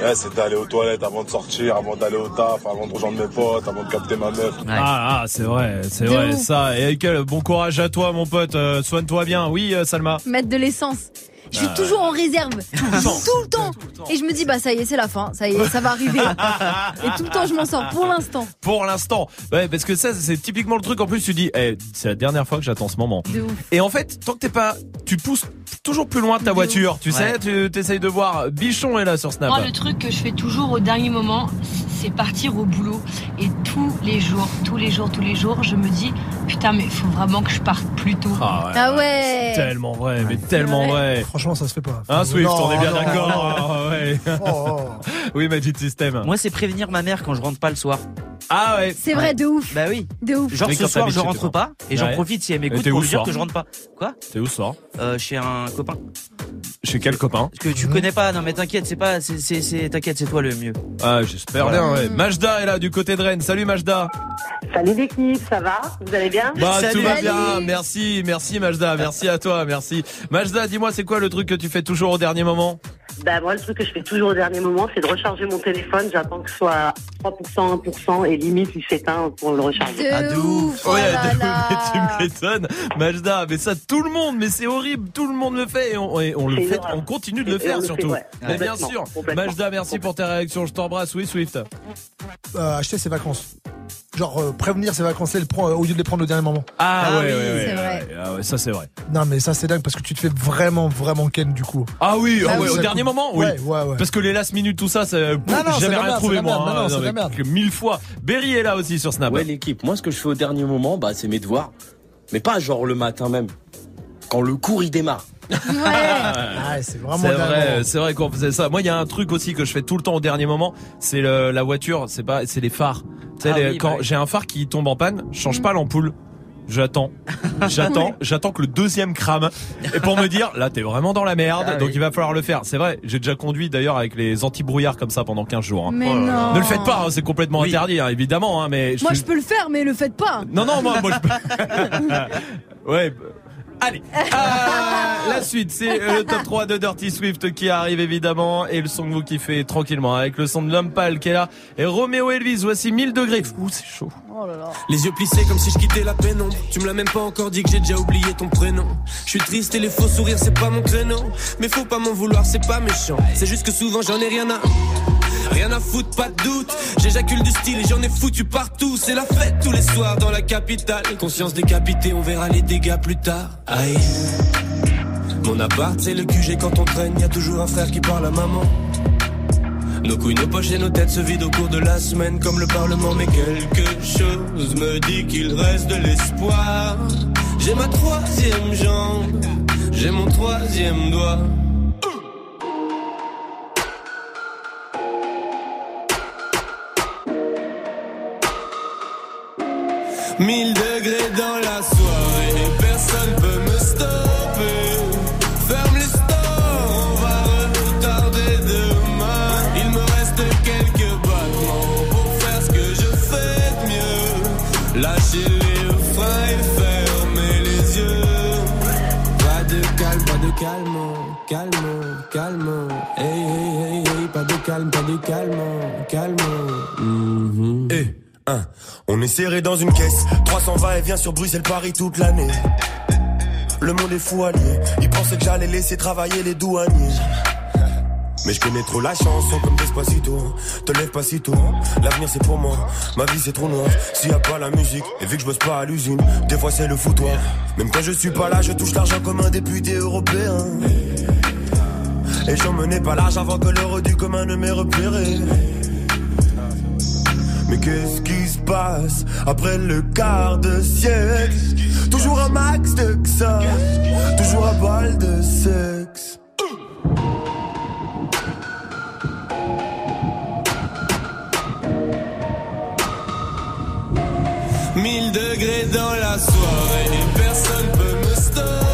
Eh, c'est d'aller aux toilettes avant de sortir, avant d'aller au taf, avant de rejoindre mes potes, avant de capter ma meuf. Ah, ah, c'est vrai, c'est vrai ouf. ça. Et Heikel, bon courage à toi mon pote, Euh, soigne-toi bien. Oui euh, Salma Mettre de l'essence. Je suis Ah. toujours en réserve. Tout temps. le temps. Et je me dis, bah ça y est, c'est la fin. Ça y est, ça va arriver. Et tout le temps, je m'en sors pour l'instant. Pour l'instant. Ouais, parce que ça, c'est typiquement le truc. En plus, tu dis, eh, c'est la dernière fois que j'attends ce moment. De ouf. Et en fait, tant que t'es pas, tu pousses toujours plus loin ta voiture. Tu sais, tu t'essayes de voir. Bichon est là sur Snap. Moi, le truc que je fais toujours au dernier moment, c'est partir au boulot. Et tous les jours, tous les jours, tous les jours, je me dis, putain, mais il faut vraiment que je parte plus tôt. Ah ouais. Ah ouais. C'est tellement vrai, mais tellement vrai. Franchement, ça se fait pas. Hein, Swift, Non, on est bien d'accord. Ah, ouais. Oh, oui, Magic System. Moi, c'est prévenir ma mère quand je rentre pas le soir. Ah ouais. C'est vrai, de ouf. Bah oui. De ouf. Genre ce soir, je rentre pas et j'en Ouais. profite si elle m'écoute t'es pour où lui ce dire soir que je rentre pas. Quoi? T'es où ce soir? Euh, Chez un copain. Chez quel copain? Parce que tu connais pas. Non mais t'inquiète, c'est pas, c'est, t'inquiète, c'est toi le mieux. Ah, j'espère Voilà. bien. Ouais. Majda est là du côté de Rennes. Salut Majda. Salut l'équipe, ça va Vous allez bien Bah Salut. tout va bien. Merci, merci Majda. Merci à toi, merci. Majda, dis-moi, c'est quoi le truc que tu fais toujours au dernier moment Bah moi le truc que je fais toujours au dernier moment, c'est de recharger mon téléphone. J'attends que ce soit 3%, 1% et limite il s'éteint pour le recharger. De Ah, de ouf. Oh Ouais, de- mais tu m'étonnes, Majda. Mais ça, tout le monde, mais c'est horrible. Tout le monde le fait et on, et on le fait, on continue de le Et faire fait, surtout. ouais. Mais bien sûr. Majda, merci pour ta réaction. Je t'embrasse. Oui, Swift. Euh, acheter ses vacances. Genre euh, prévenir ses vacances et le prendre- au lieu de les prendre au dernier moment. Ah, Ah ouais, oui, ouais, ouais, c'est ouais, vrai. Ah ouais, ça c'est vrai. Non mais ça c'est dingue parce que tu te fais vraiment vraiment ken du coup. Ah oui, ah ouais, oui, au ça dernier moment, oui. Ouais, ouais, ouais. Parce que les last minutes, tout ça, c'est Non, non, c'est jamais rien merde, trouvé moi. merde. Non, hein. non, merde. mille fois. Berry est là aussi sur Snap. Ouais, l'équipe. Moi, ce que je fais au dernier moment, bah, c'est mes devoirs. Mais pas genre le matin même. Quand le cours il démarre. Ah, c'est vraiment C'est dingue. vrai, c'est vrai qu'on faisait ça. Moi, il y a un truc aussi que je fais tout le temps au dernier moment, c'est le- la voiture, c'est pas, c'est les phares. Tu sais, Ah les- oui, quand bah oui. j'ai un phare qui tombe en panne, je change pas l'ampoule. J'attends, j'attends, j'attends que le deuxième crame et pour me dire là t'es vraiment dans la merde Ah donc oui. il va falloir le faire. C'est vrai, j'ai déjà conduit d'ailleurs avec les anti-brouillards comme ça pendant 15 jours. hein. Mais non. Ne le faites pas, hein, c'est complètement Oui. interdit hein, évidemment. hein, mais Moi, suis- je peux le faire, mais le faites pas. non, non, moi, moi je peux. ouais. Allez, Euh, la suite, c'est euh, le top 3 de Dirty Swift qui arrive évidemment et le son que vous kiffez tranquillement avec le son de l'homme pâle qui est là et Roméo Elvis, voici 1000 degrés. Ouh, c'est chaud. Oh là là. Les yeux plissés comme si je quittais la pénombre. Tu me l'as même pas encore dit que j'ai déjà oublié ton prénom. Je suis triste et les faux sourires c'est pas mon créneau. Mais faut pas m'en vouloir, c'est pas méchant. C'est juste que souvent j'en ai rien à. Rien à foutre, pas de doute. J'éjacule du style et j'en ai foutu partout. C'est la fête tous les soirs dans la capitale. Conscience décapitée, on verra les dégâts plus tard. Aïe. Mon appart, c'est le QG quand on traîne, y a toujours un frère qui parle à maman. Nos couilles, nos poches et nos têtes se vident au cours de la semaine comme le Parlement, mais quelque chose me dit qu'il reste de l'espoir. J'ai ma troisième jambe, j'ai mon troisième doigt. Mille degrés dans la soirée, personne peut me stopper. Ferme les stores, on va retarder demain. Il me reste quelques battements pour faire ce que je fais de mieux. Lâcher les freins et fermer les yeux. Pas de calme, pas de calme, calme, calme. Hey, hey, hey, hey, pas de calme, pas de calme, calme. Mhm. Eh, hein, on est serré dans une caisse. 320 et vient sur Bruxelles-Paris toute l'année. Le monde est fou allié. Ils pensaient que j'allais laisser travailler les douaniers. Mais je connais trop la chanson comme Despacito Te lève pas si tôt L'avenir c'est pour moi Ma vie c'est trop noir S'il y a pas la musique Et vu que je bosse pas à l'usine Des fois c'est le foutoir Même quand je suis pas là Je touche l'argent comme un député européen Et j'en menais pas large avant que l'heure du commun ne m'ait repéré mais qu'est-ce qui se passe après le quart de siècle? Toujours un max de ça, toujours un bal de sexe. Mille degrés dans la soirée, personne peut me stopper.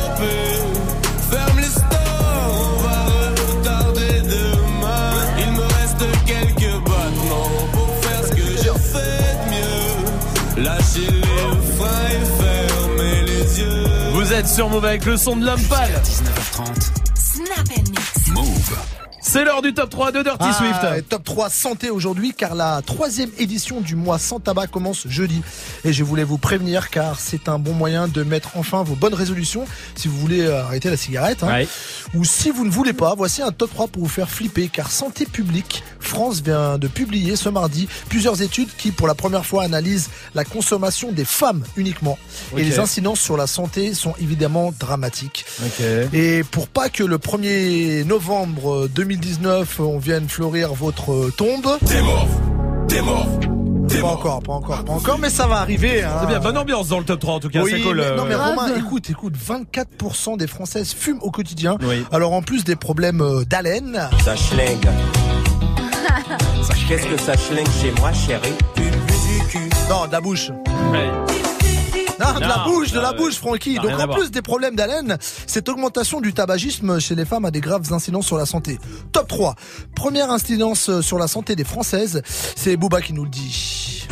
Êtes sur Move avec le son de l'homme pâle. 19h30. Snap and mix. Move. C'est l'heure du top 3 de Dirty Ah, Swift. top 3 santé aujourd'hui car la troisième édition du mois sans tabac commence jeudi. Et je voulais vous prévenir car c'est un bon moyen de mettre enfin vos bonnes résolutions si vous voulez euh, arrêter la cigarette. hein. Ouais. Ou si vous ne voulez pas, voici un top 3 pour vous faire flipper car Santé publique France vient de publier ce mardi plusieurs études qui pour la première fois analysent la consommation des femmes uniquement. Et les incidences sur la santé sont évidemment dramatiques. Et pour pas que le 1er novembre 2019, on vienne fleurir votre euh, tombe. T'es mort, t'es mort. Pas encore, pas encore, pas encore, mais ça va arriver. hein. C'est bien, bonne ambiance dans le top 3 en tout cas, Oui, c'est cool. mais- euh, non mais ouais. Romain, écoute, écoute, 24% des Françaises fument au quotidien. Oui. Alors en plus des problèmes euh, d'haleine, Ça schlingue. Qu'est-ce que ça schlingue chez moi, chérie? Non, de la bouche. Non, de la bouche, de la bouche, Francky. Donc en plus des problèmes d'haleine, cette augmentation du tabagisme chez les femmes a des graves incidences sur la santé. Top 3. Première incidence euh, sur la santé des Françaises, c'est Booba qui nous le dit.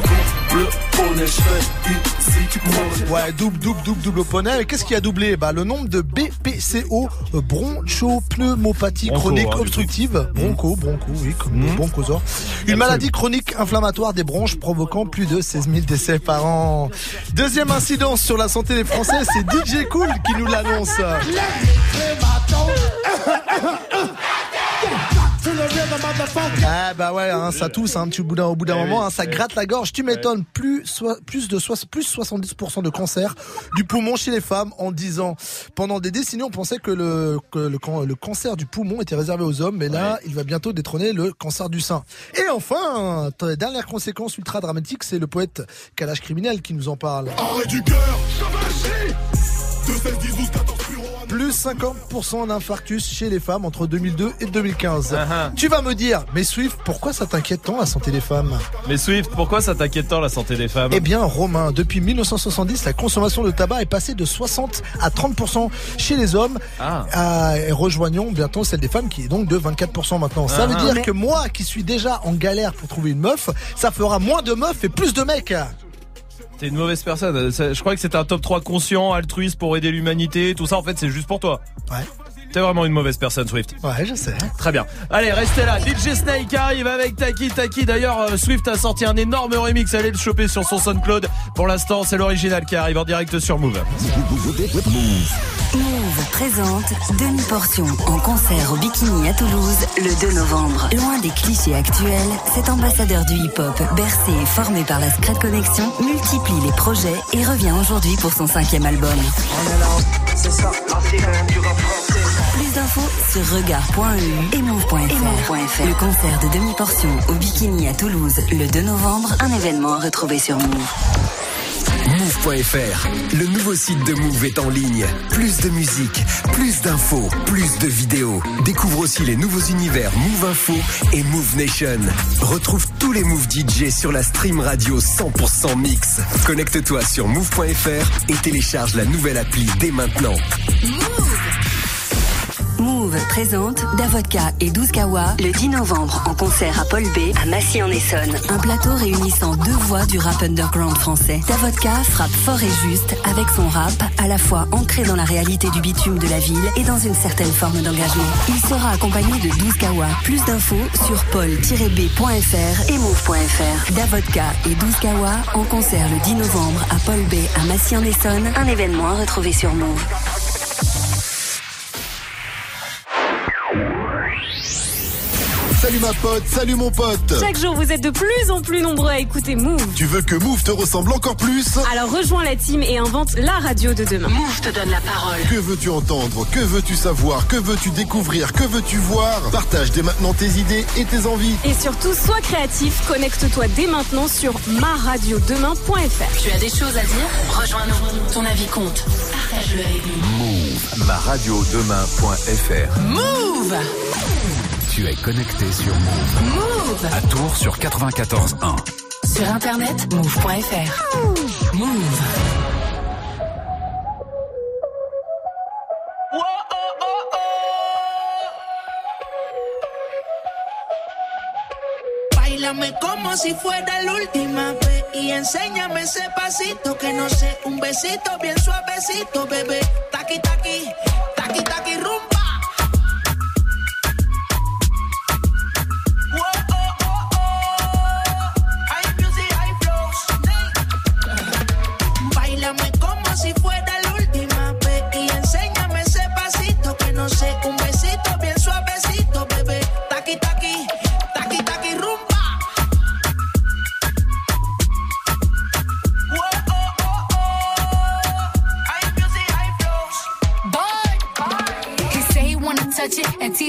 Ouais, double, double, double, double poney. Et Qu'est-ce qui a doublé? Bah, le nombre de BPCO, euh, bronchopneumopathie Broncho, chronique hein, obstructive. Broncho, broncho, oui, comme bronchosaure. Une maladie chronique inflammatoire des bronches provoquant plus de 16 000 décès par an. Deuxième incidence sur la santé des Français, c'est DJ Cool qui nous l'annonce. Ah bah ouais, hein, ça tousse un petit bout d'un au bout d'un moment, hein, ça gratte la gorge. Tu m'étonnes, plus soi- plus de plus 70% de cancer du poumon chez les femmes en 10 ans. Pendant des décennies, on pensait que le que le, can- le cancer du poumon était réservé aux hommes, mais là, il va bientôt détrôner le cancer du sein. Et enfin, dernière conséquence ultra dramatique, c'est le poète Kalash criminel qui nous en parle. Arrêt du cœur, sauvagerie 50% d'infarctus chez les femmes entre 2002 et 2015. Ah, Tu vas me dire, mais Swift, pourquoi ça t'inquiète tant la santé des femmes? Mais Swift, pourquoi ça t'inquiète tant la santé des femmes? Eh bien, Romain, depuis 1970, la consommation de tabac est passée de 60 à 30% chez les hommes, Ah. à- et rejoignons bientôt celle des femmes qui est donc de 24% maintenant. Ça Ah, veut ah. dire Mais- que moi, qui suis déjà en galère pour trouver une meuf, ça fera moins de meufs et plus de mecs. T'es une mauvaise personne. C'est- Je crois que c'était un top 3 conscient, altruiste pour aider l'humanité, tout ça en fait c'est juste pour toi. Ouais. T'es vraiment une mauvaise personne, Swift. Ouais, je sais. Très bien. Allez, restez là. DJ Snake arrive avec Taki Taki. D'ailleurs, euh, Swift a sorti un énorme remix. Allez le choper sur son SoundCloud. Pour l'instant, c'est l'original qui arrive en direct sur Move. Move présente Demi-Portion en concert au Bikini à Toulouse le 2 novembre. Loin des clichés actuels, cet ambassadeur du hip-hop, bercé et formé par la Scrat Connection, multiplie les projets et revient aujourd'hui pour son cinquième album. Plus d'infos sur regard.eu et move.fr. Le concert de Demi-Portion au Bikini à Toulouse le 2 novembre, un événement à retrouver sur Move. Move.fr, le nouveau site de Move est en ligne. Plus de musique, plus d'infos, plus de vidéos. Découvre aussi les nouveaux univers Move Info et Move Nation. Retrouve tous les Move DJ sur la stream radio 100% mix. Connecte-toi sur Move.fr et télécharge la nouvelle appli dès maintenant. Move présente Davodka et 12 Kawa le 10 novembre en concert à Paul B à Massy-en-Essonne. Un plateau réunissant deux voix du rap underground français. Davodka frappe fort et juste avec son rap à la fois ancré dans la réalité du bitume de la ville et dans une certaine forme d'engagement. Il sera accompagné de 12 Kawa. Plus d'infos sur paul-b.fr et move.fr. Davodka et 12 Kawa en concert le 10 novembre à Paul B à Massy-en-Essonne. Un événement à retrouver sur Move. Salut ma pote, salut mon pote Chaque jour, vous êtes de plus en plus nombreux à écouter Move. Tu veux que Move te ressemble encore plus Alors rejoins la team et invente la radio de demain. Move te donne la parole. Que veux-tu entendre Que veux-tu savoir Que veux-tu découvrir Que veux-tu voir? Partage dès maintenant tes idées et tes envies. Et surtout, sois créatif. Connecte-toi dès maintenant sur maradiodemain.fr. Tu as des choses à dire? Rejoins-nous. Ton avis compte. Partage-le avec nous. Move, ma radio demain.fr. Move Tu es connecté sur Move. Move À Tours sur 94.1. Sur internet, move.fr. Move. Báilame como si fuera la última vez y enséñame ese pasito que no sé, un besito bien suavecito, bebé. Taqui taqui, taqui taqui rumba.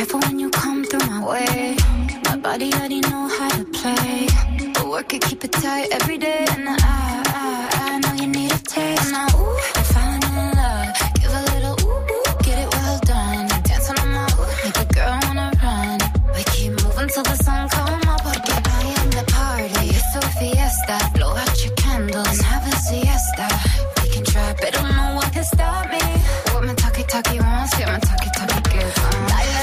Careful when you come through my way. My body already know how to play. But work it, keep it tight every day. And I, I, I know you need a taste.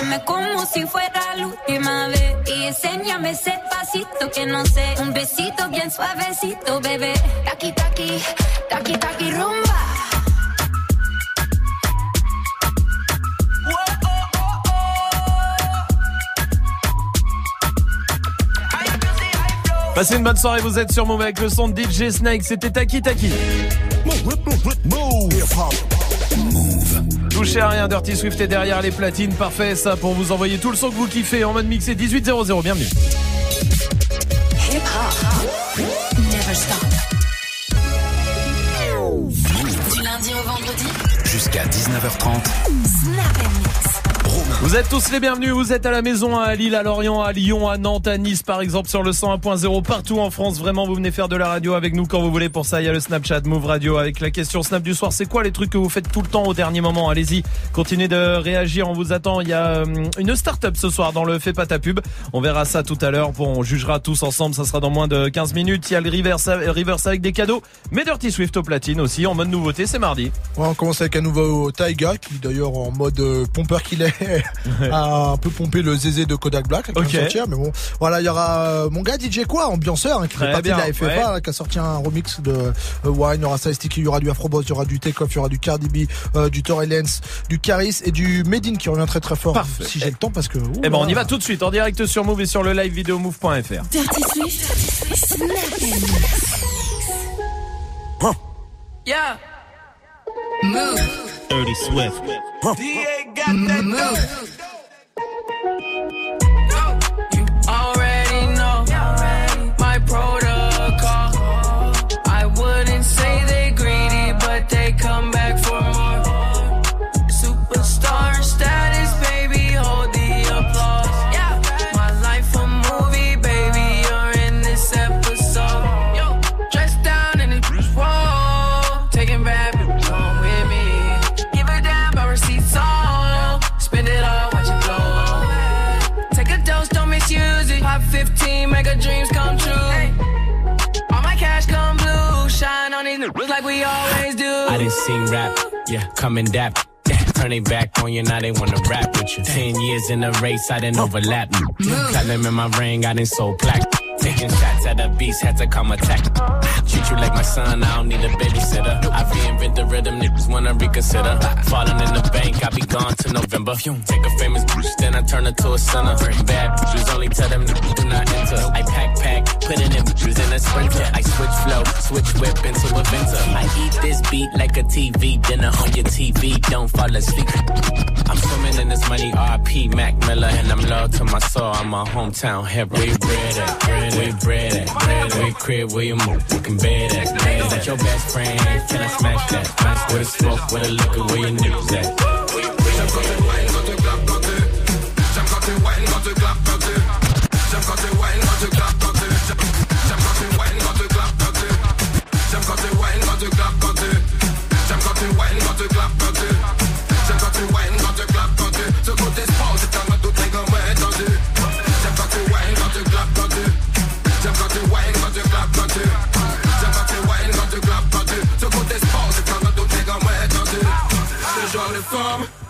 Báilame como si fuera la última vez y enséñame ese pasito que no sé, un besito bien suavecito, bebé. Taki taki, taki taki rumba. Passez une bonne soirée, vous êtes sur Move avec le son de DJ Snake, c'était Taki Taki. Touchez à rien, Dirty Swift est derrière les platines. Parfait, ça, pour vous envoyer tout le son que vous kiffez en mode mixé 1800. Bienvenue. Hip hop. Never stop. Du lundi au vendredi. Jusqu'à 19h30. Snap. Vous êtes tous les bienvenus, vous êtes à la maison à Lille, à Lorient, à Lyon, à Nantes, à Nice par exemple sur le 101.0 partout en France. Vraiment, vous venez faire de la radio avec nous quand vous voulez. Pour ça, il y a le Snapchat Move Radio avec la question Snap du soir. C'est quoi les trucs que vous faites tout le temps au dernier moment? Allez-y, continuez de réagir, on vous attend. Il y a euh, une start-up ce soir dans le Fais pas ta pub. On verra ça tout à l'heure. Bon, on jugera tous ensemble, ça sera dans moins de 15 minutes. Il y a le reverse, reverse avec des cadeaux, mais Dirty Swift au platine aussi en mode nouveauté, c'est mardi. Ouais, on commence avec un nouveau Taiga qui d'ailleurs en mode euh, pompeur qu'il est a un peu pompé le zézé de Kodak Black qui vient de Ok. sortir mais bon voilà il y aura euh, mon gars DJ quoi ambianceur hein, qui Très fait partie bien, de la FFA ouais. là, qui a sorti un remix de euh, Wine il y aura Sticky il y aura du Afroboss il y aura du Takeoff il y aura du Cardi B euh, du Tory Lanez du Caris et du Medin qui revient très très fort Parfait. si j'ai le temps parce que ouh Eh ben, on y va tout de suite en direct sur Move et sur le live vidéo move.fr. Yeah. Move. Dirty Swift. Move. You we always do. I didn't sing rap, yeah, coming dap. Yeah, turn they back on you, now they wanna rap with you. Ten years in the race, I didn't overlap. Platinum in my ring, I didn't sold plaque. Taking shots at the beast, had to come attack. Treat you like my son, I don't need a babysitter. I reinvent the rhythm, niggas wanna reconsider. Falling in the bank, I be gone to November. Take a famous boost, then I turn her to a sinner. Bad bitches only tell them niggas do not enter. I pack pack, put it in bitches in a sprinter. I switch flow, switch whip into a venter. I eat this beat like a TV dinner on your TV. Don't fall asleep. I'm swimming in this money, RP Mac Miller, and I'm loyal to my soul. I'm a hometown hero. We at, bred we bred at, bred we crib where you move, you can bed at. Is that your best friend? Can I smash that? Smash with a smoke, with a liquor, where your niggas at? Ce genre de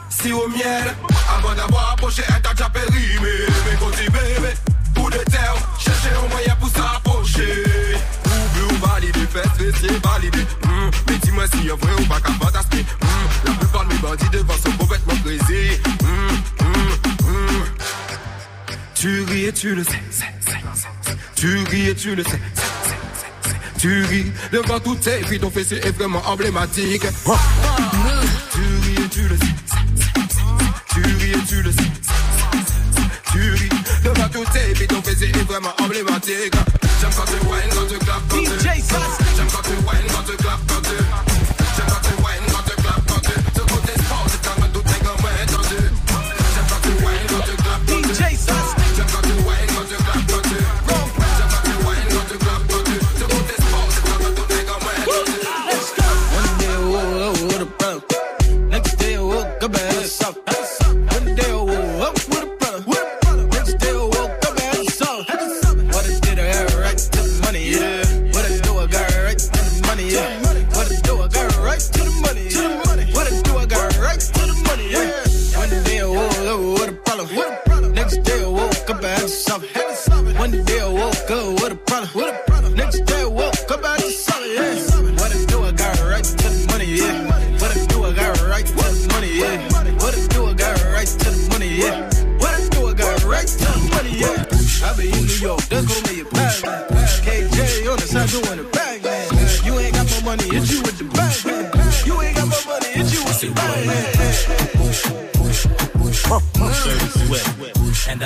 si au miel, avant d'avoir approché, elle t'a déjà périmé. Mais tu bébé, coup de terre, chercher un moyen pour s'approcher. Ou ou validé, fait stresser, validé. Hum, Mais dis-moi si un vrai ou pas qu'à fantasmer. Hum, La plupart de mes bandits devant sont complètement hum, hum. Tu ris et tu le sais. Tu ris et tu le sais. Tu ris devant toutes tes filles, ton fessier est vraiment emblématique. Tu ris et tu le sais. Tu ris et tu le sais. Tu ris devant toutes tes filles, ton fessier est vraiment emblématique. J'aime quand tu whine, quand tu clap, quand tu J'aime quand tu whine, quand tu clap, quand tu problem. Next day I woke up and had something. One day I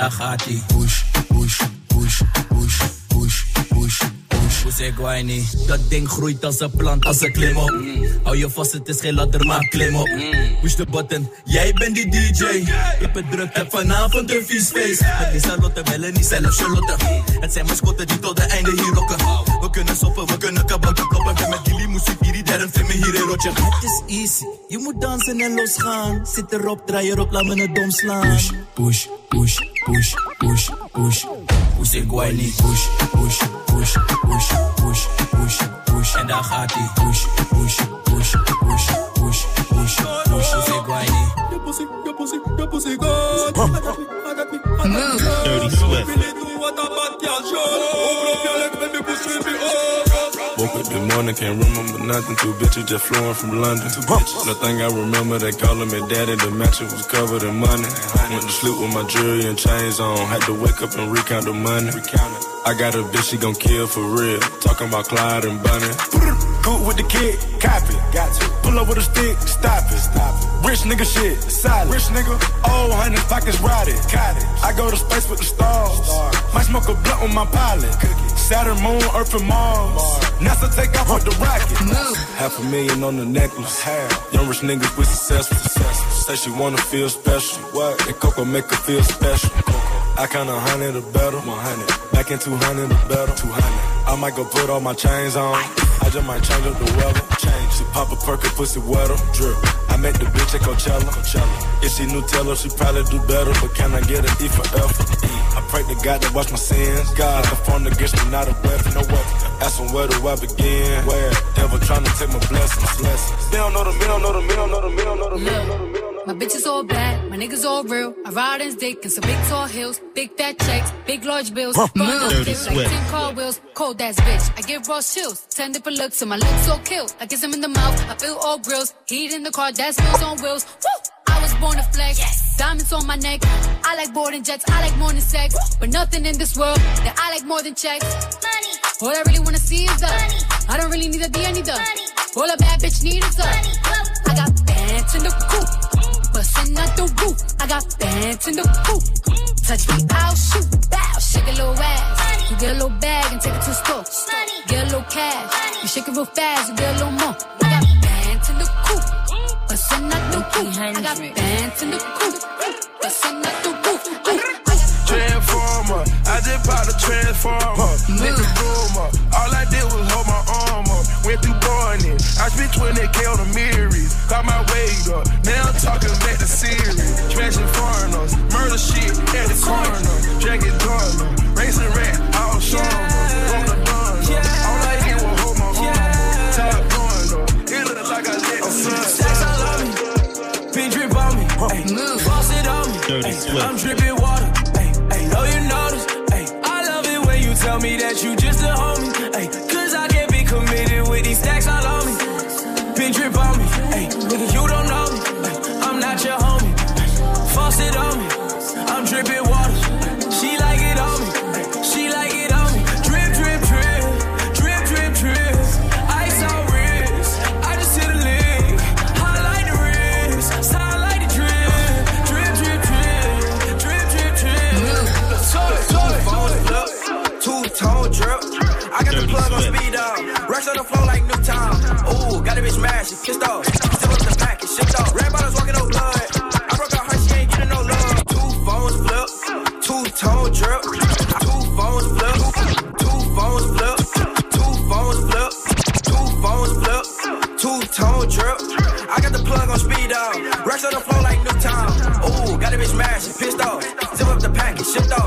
daar gaat ie. Push, push, push, push, push, push. Guayni? Dat ding groeit als een plant, als een klim op. Hou je vast, het is geen ladder, maar klim op. Push de button, jij bent die DJ. Ik ben druk, heb vanavond een vies feest. Die salotte, willen niet zelf Charlotte. Het zijn mascotten die tot de einde hier rocken. We kunnen soppen, we kunnen kabouter kloppen. Ben met die limousine, hier die derde film hier in rotje. Het is easy, je moet dansen en losgaan. Zit erop, draai erop, laat me het dom slaan. Push, push, push, push, push, push. Push ik Guayni. Push, push, push, push, push, push, push. En daar gaat ie. Push, push, push, push, push, push, push. Push ik Guayni. Your pussy, your pussy, your pussy good. Dirty Swift. Woke up this morning, can't remember nothing. Two bitches just flowing from London. The thing I remember, they calling me daddy. The mattress was covered in money. Went to sleep with my jewelry and chains on. Had to wake up and recount the money. I got a bitch, she gon' kill for real. Talking about Clyde and Bunny. Good with the kid, copy. Got to pull up with a stick, stop it. Stop it. Rich nigga shit, solid. Rich nigga, oh, old hundred pockets rotted. Cottage. I go to space with the stars. Might smoke a blunt with my pilot. Saturn, Moon, Earth, and Mars. NASA take off with the rocket. Half a million on the necklace. Young rich niggas with successful. Say she wanna feel special. What? And Coco make her feel special. I count a hundred or better. 100. Back in 200 or better. 200. I might go put all my chains on. I just might change up the weather. Change. She pop a perk and pussy wetter. Drip. Met the bitch at Coachella. Coachella. If she Nutella, she probably do better. But can I get an E for effort? I pray to God to wash my sins. God, the phone against me, not a weapon, no weapon. Ask them where do I begin? Where? Devil trying to take my blessings. blessings. They don't know the me, know the me, know the me, know the me, know the me. My bitches all bad, my niggas all real. I ride in dick and some big tall hills, big fat checks, big large bills. Huh. Burn those Dirty dicks like 10 car wheels, cold ass bitch. I give raw chills, 10 different looks, and my lips so kill. I kiss him in the mouth, I feel all grills. Heat in the car, that's smells on wheels. Woo! I was born to flex, diamonds on my neck. I like boarding jets, I like more than sex. But nothing in this world that I like more than checks. Money. All I really wanna see is the money. I don't really need a D, I need the money. All a bad bitch need is the money. I got bands in the coop. Bustin' out the roof, I got bands in the coop. Touch me, I'll shoot. Bow, shake a little ass. You get a little bag and take it to the store. Get a little cash. You shake it real fast, you get a little more. I got bands in the coop. Bustin' out the roof, I got bands in the coop. Bustin' out the roof. Transformer, I just popped a transformer. Let the rumor, all I did was hold my arm up. Went through boarding, I spent 20k on the mirrors. Got my weight up, now I'm talking back to series. Smashing foreigners, murder shit at the corner. Dragon Dorner, racing rat, all showing On the gun, all I did was hold my arm up. Top going up, it look like I let the sun. Sex all on me. Pink drip on me. Ay, Faucet on me. Dirty Ay, Swift. I'm dripping water. Ay, ay, know you notice. Ay, I love it when you tell me that you just a homie. Ay, I got the plug on speed up. Racks on the floor like Newtown. Ooh, got a bitch mad, she pissed off. Still up the pack, it's shipped off. Red bottles walking no blood. I broke out her, she ain't getting no love. Two phones flip, two tone drip. Two phones flip, two phones flip, two phones flip, two phones flip, two tone drip. I got the plug on speed up. Racks on the floor like Newtown. Ooh, got a bitch mad, she pissed off. Zip up the pack, it's shipped off.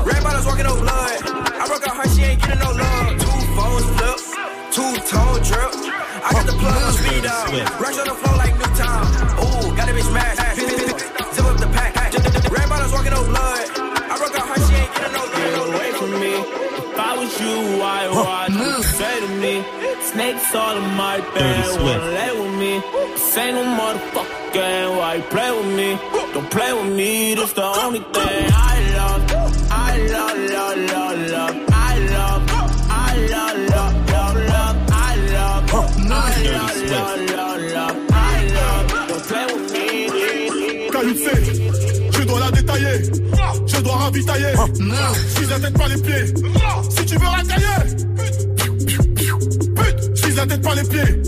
All in my bed, Swift. wanna lay with me. This ain't no motherfucking game, why you play with me? Don't play with me, this the only thing I love. I love, love, love, love. I love, I love, love, love, love. I love, I love, love, love, love. I love, don't play with me. vite fait. Je dois la détailler, je dois ravitailler. Si tête pas les pieds, si tu veux racailler. La tête pas les pieds.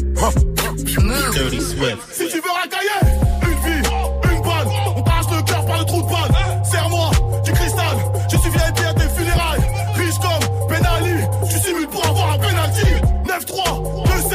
Si tu veux racailler, une vie, une balle. On passe le cœur par le trou de balle. Serre-moi du cristal. Je suis VIP à tes funérailles. Riche comme Ben Ali. Tu simules pour avoir un penalty. 9-3, 2-7,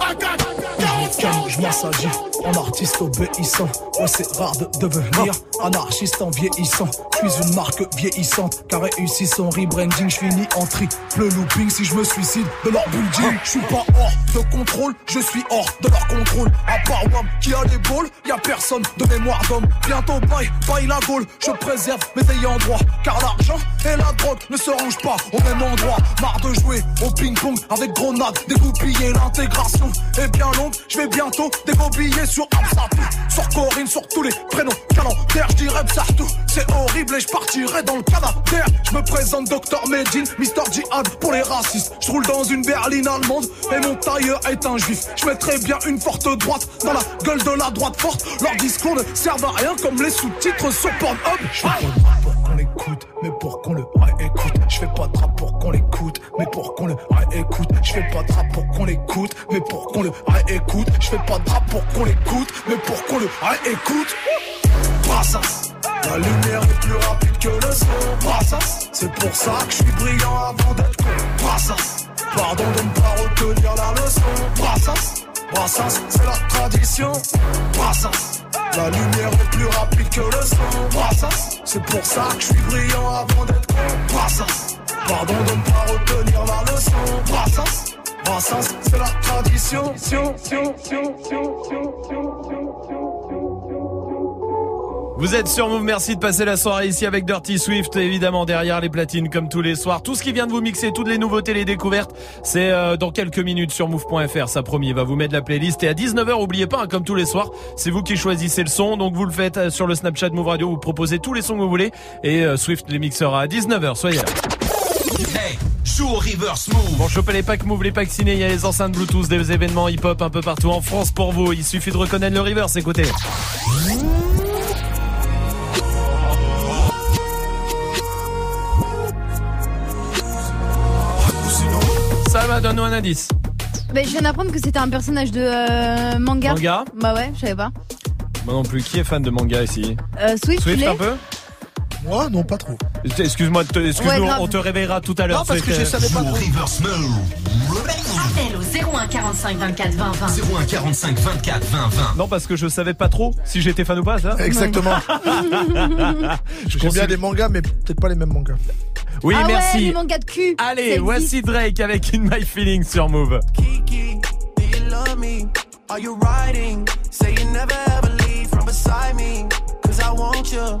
à 4, 40, Je m'assagis en artiste obéissant. Ouais, c'est rare de devenir anarchiste en vieillissant. Je suis une marque vieillissante, car réussi son rebranding. Je finis en triple looping si je me suicide de leur building. Je suis pas hors de contrôle, je suis hors de leur contrôle. À part Wam qui a les balls, y a personne de mémoire d'homme. Bientôt paille, paille la gaule. Je préserve mes ayants droit, car l'argent et la drogue ne se rangent pas au même endroit. Marre de jouer au ping-pong avec grenade, dégoupiller l'intégration est bien longue. Je vais bientôt dégoupiller sur Amsterdam, sur Corinne, sur tous les prénoms calendaires. Je dirais partout, c'est horrible et je partirai dans le Canadair. Je me présente Dr Medine, Mister Jihad pour les racistes. Je roule dans une berline allemande et mon tailleur est un juif. Je mettrai bien une forte droite dans la gueule de la droite forte. Leurs discours ne servent à rien comme les sous-titres sur Pornhub. Je fais pas de rap pour qu'on l'écoute, mais pour qu'on le réécoute. Je fais pas de rap pour qu'on l'écoute, mais pour qu'on le réécoute. Je fais pas de rap pour qu'on l'écoute, mais pour qu'on le réécoute. Je fais pas de rap pour qu'on l'écoute, mais pour qu'on le réécoute. Brassas. La lumière est plus rapide que le son. Brassas. C'est pour ça que je suis brillant avant d'être con. Brassas. Pardon de ne pas retenir la leçon. Brassas. Brassas, c'est la tradition. Brassas. La lumière est plus rapide que le son. Brassas. C'est pour ça que je suis brillant avant d'être con. Brassas. Pardon de ne pas retenir la leçon. Brassas. Brassas, c'est la tradition. Vous êtes sur Move, merci de passer la soirée ici avec Dirty Swift, évidemment derrière les platines comme tous les soirs. Tout ce qui vient de vous mixer, toutes les nouveautés, les découvertes, c'est euh, dans quelques minutes sur Move.fr, ça promis, il va vous mettre la playlist. Et à 19h, oubliez pas, hein, comme tous les soirs, c'est vous qui choisissez le son, donc vous le faites euh, sur le Snapchat Move Radio, vous proposez tous les sons que vous voulez, et euh, Swift les mixera à 19h, soyez là. Hey, joue au reverse move. Bon, chopez les packs Move, les packs ciné, il y a les enceintes Bluetooth, des événements hip-hop un peu partout en France pour vous. Il suffit de reconnaître le reverse, écoutez. Donne-nous un indice. Mais je viens d'apprendre que c'était un personnage de euh, manga. Manga Bah ouais, je savais pas. Moi non plus, qui est fan de manga ici? Euh, Swift, Swift un peu? Moi, non, pas trop. Excuse-moi, te- excuse-nous, Ouais, on te réveillera tout à l'heure. Non, parce que je savais pas trop. Appel au 01 45 24 20 20. 01 45 24 20 20. Non, parce que je savais pas trop si j'étais fan ou pas, ça Exactement. J'aime bien les mangas, mais peut-être pas les mêmes mangas. Oui, ah ouais, merci. les mangas de cul. Allez, voici Drake avec In My Feelings sur Move. Kiki, do you love me? Are you riding? Say you never ever leave from beside me. Cause I want you,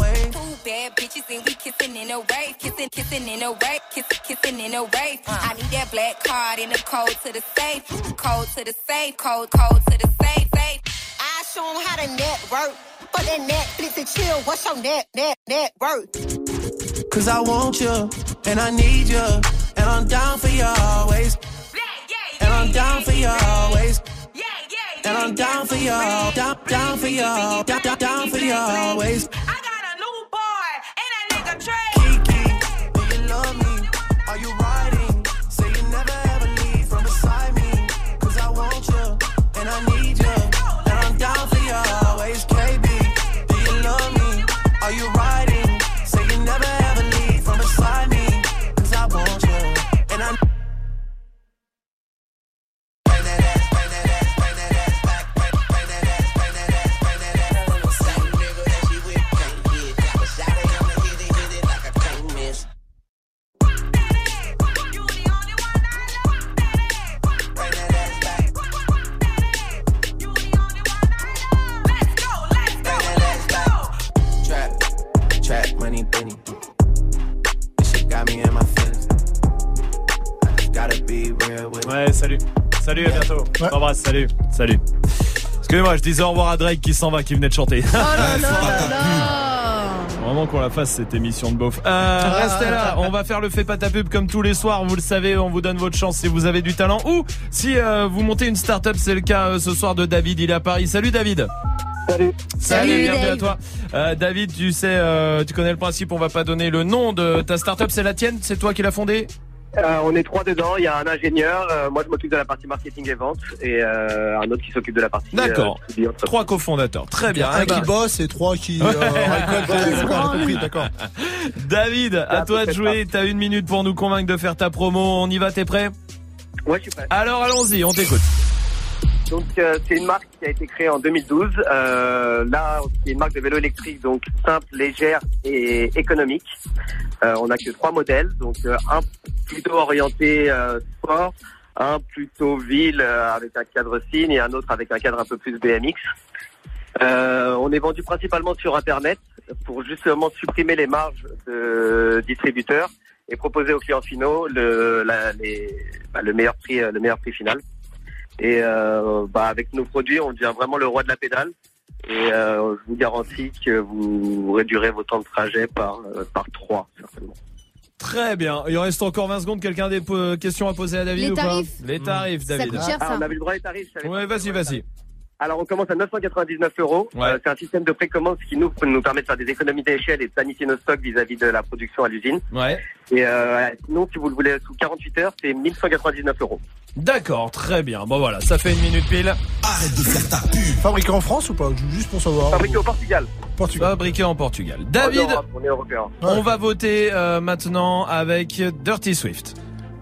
Two bad bitches and we kissing in a wave, kissing, kissing in a wave, kissing, kissing in a wave. I need that black card in the code to the safe, code to the safe, code, code to the safe, safe. I show 'em how to network. but that Netflix and chill, what's your net, net, net worth? Cause I want you, and I need you, and I'm down for you always. And I'm down for you always. And I'm down for you, down, down for you, down, down, down for you always. Ouais, salut. Salut, à bientôt. Je t'embrasse, salut. Salut. Excusez-moi, je disais au revoir à Drake qui s'en va, qui venait de chanter. Oh Vraiment qu'on la fasse cette émission de beauf. Euh, là, on va faire le fait pas ta pub comme tous les soirs, vous le savez, on vous donne votre chance si vous avez du talent ou si euh, vous montez une start-up, c'est le cas euh, ce soir de David, il est à Paris. Salut David. Salut. Salut, bienvenue Dave. à toi. Euh, David, tu sais, euh, tu connais le principe. On va pas donner le nom de ta start-up. C'est la tienne. C'est toi qui l'as fondée. Euh, on est trois dedans. Il y a un ingénieur. euh, moi, je m'occupe de la partie marketing et vente, et euh, un autre qui s'occupe de la partie. D'accord. euh. Trois cofondateurs. Très bien. Un Eh ben, qui bosse et trois qui. Qui d'accord. David, à toi de jouer. T'as une minute pour nous convaincre de faire ta promo. On y va. T'es prêt Ouais, je suis prêt. Alors allons-y. On t'écoute. Donc, euh, c'est une marque qui a été créée en 2012. Euh, là, c'est une marque de vélo électrique, donc simple, légère et économique. Euh, on a que trois modèles, donc euh, un plutôt orienté euh, sport, un plutôt ville euh, avec un cadre signe et un autre avec un cadre un peu plus BMX. On est vendu principalement sur Internet pour justement supprimer les marges de distributeurs et proposer aux clients finaux le, bah, le meilleur prix, le meilleur prix final. Et euh, bah, avec nos produits, on devient vraiment le roi de la pédale. Et euh, je vous garantis que vous réduirez vos temps de trajet par euh, par trois certainement. Très bien. Il reste encore 20 secondes. Quelqu'un a des questions à poser à David Les ou pas tarifs. Les tarifs, Ça David. coûte cher, Ah, on avait le droit des tarifs. pas. vas-y, vas-y. Alors on commence à 999 euros. Ouais. Euh, c'est un système de précommande qui nous, nous permet de faire des économies d'échelle et de planifier nos stocks vis-à-vis de la production à l'usine. Ouais. Et euh, sinon, si vous le voulez sous 48 heures, c'est 1199 euros. D'accord, très bien. Bon voilà, ça fait une minute pile. Arrête de faire ta pub. Fabriqué en France ou pas Juste pour savoir. Fabriqué au Portugal. Portugal. Fabriqué en Portugal. David, on est européen. on va voter euh, maintenant avec Dirty Swift.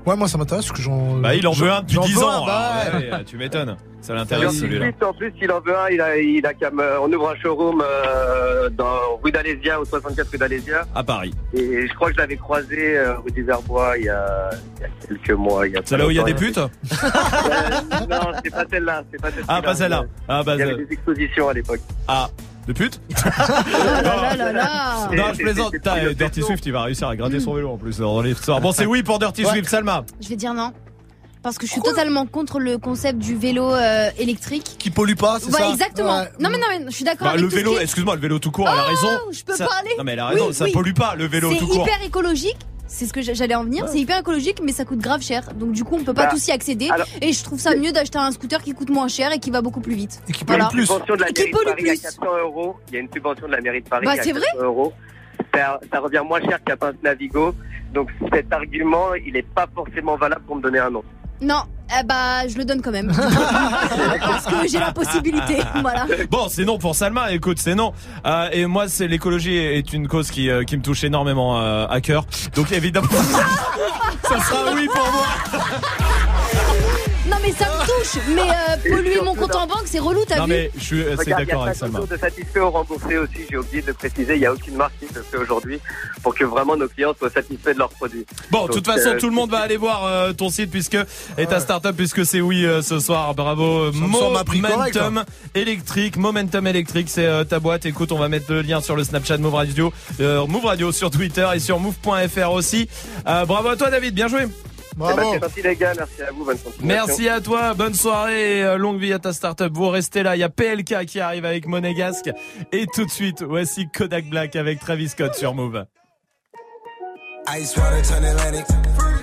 Ouais, moi ça m'intéresse parce que j'en. Bah il en veut un depuis j'en 10 veux ans. un, bah, alors, ouais. ouais, ouais, tu m'étonnes. Ça l'intéresse celui-là. En plus, il en veut un. Il a, il a qu'à me- on ouvre un showroom euh, dans rue d'Alésia, au 64 rue d'Alésia. À Paris. Et je crois que je l'avais croisé euh, rue du Verbois il y a, il y a quelques mois. il y a C'est là où il y a des putes Euh, Non, c'est pas celle-là. C'est pas celle-là. Ah, pas celle-là. Ah, bah, il y avait des expositions à l'époque. Ah, de pute là là là. Non, je plaisante. Putain, Dirty Swift, il va réussir à gratter son vélo en plus dans l'histoire. Bon, c'est oui pour Dirty Ouais. Swift, Salma. Je vais dire non. Parce que je suis totalement contre le concept du vélo euh, électrique. Qui pollue pas, c'est Ouais, ça exactement. Ouais. Non mais non mais je suis d'accord Bah, avec le tout vélo, qui excuse-moi, le vélo tout court, elle a Oh, raison. Je peux Ça- parler. Non, mais elle a raison, Oui, ça oui. pollue pas le vélo tout C'est court. hyper écologique. C'est ce que j'allais en venir. C'est hyper écologique, mais ça coûte grave cher. Donc du coup, on peut pas Bah, tous y accéder. alors- et je trouve ça mieux d'acheter un scooter qui coûte moins cher et qui va beaucoup plus vite. Et qui Il y a une subvention de la Et qui mairie de pollue Paris à plus. 400 euros. Il y a une subvention de la mairie de Paris Bah, c'est 400 vrai euros. Ça, ça revient moins cher qu'un pince Navigo. Donc cet argument, il n'est pas forcément valable pour me donner un nom. Non, eh bah je le donne quand même. Parce que j'ai la possibilité. Voilà. Bon, c'est non pour Salma. Écoute, c'est non. Euh, et moi, c'est l'écologie est une cause qui, euh, qui me touche énormément euh, à cœur. Donc évidemment, ça sera oui pour moi. Non mais ça me touche. Mais euh, polluer mon compte en banque, c'est relou, t'as Non vu mais je suis assez d'accord il y a avec 50 Salma. jours de satisfait ou remboursé aussi, j'ai oublié de le préciser, il n'y a aucune marque qui le fait aujourd'hui pour que vraiment nos clients soient satisfaits de leurs produits. Bon, de toute façon, euh, tout le monde va aller voir euh, ton site puisque et ta startup puisque c'est oui euh, ce soir. Bravo. Momentum électrique, Momentum électrique, c'est euh, ta boîte. Écoute, on va mettre le lien sur le Snapchat Move Radio, euh, Move Radio sur Twitter et sur move.fr aussi. Euh, bravo à toi David, bien joué. Ben, c'est gentil les gars, merci à vous, bonne continuation. Merci à toi, bonne soirée et euh, longue vie à ta startup. Vous restez là, il y a PLK qui arrive avec Monégasque et tout de suite, voici Kodak Black avec Travis Scott sur Move. Ice water turn Atlantic.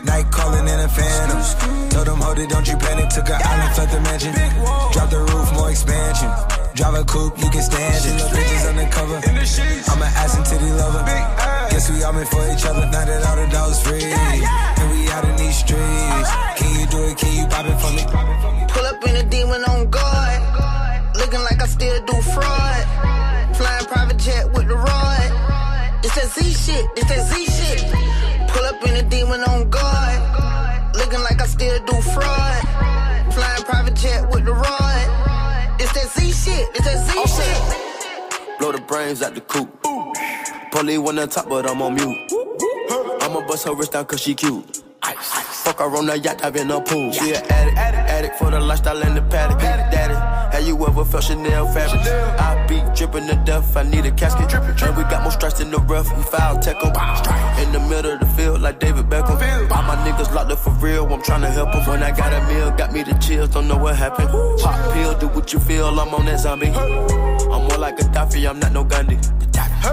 Night calling in a phantom. Told them, hold it, don't you panic. Took an island, left the mansion. Drop the roof, more expansion. Drive a coupe, you can stand it. Bitches undercover. I'm an ass and titty lover. Guess we all meant for each other. Now that all the dogs free. We out in these streets. Can you do it? Can you pop it for me? Pull up in a demon on guard. Looking like I still do fraud. Flying private jet with the rod. It's that Z shit. It's that Z shit. Pull up in a demon on guard. Looking like I still do fraud. Flying private jet with the rod. It's that Z shit. It's that Z shit. Blow the brains out the coop. Polly one on top, but I'm on mute. I'ma bust her wrist down cause she cute. Fuck her on the yacht, I've in a pool. She an addict, addict for the lifestyle and the paddock. Daddy, had you ever felt Chanel fabric? I be dripping to death, I need a casket. And we got more strikes in the rough, we foul tech 'em. In the middle of the field, like David Beckham. All my niggas locked up for real, I'm tryna help 'em. When I got a meal, got me the chills, don't know what happened. Pop pill, do what you feel, I'm on that zombie. I'm more like a Gaddafi, I'm not no Gandhi.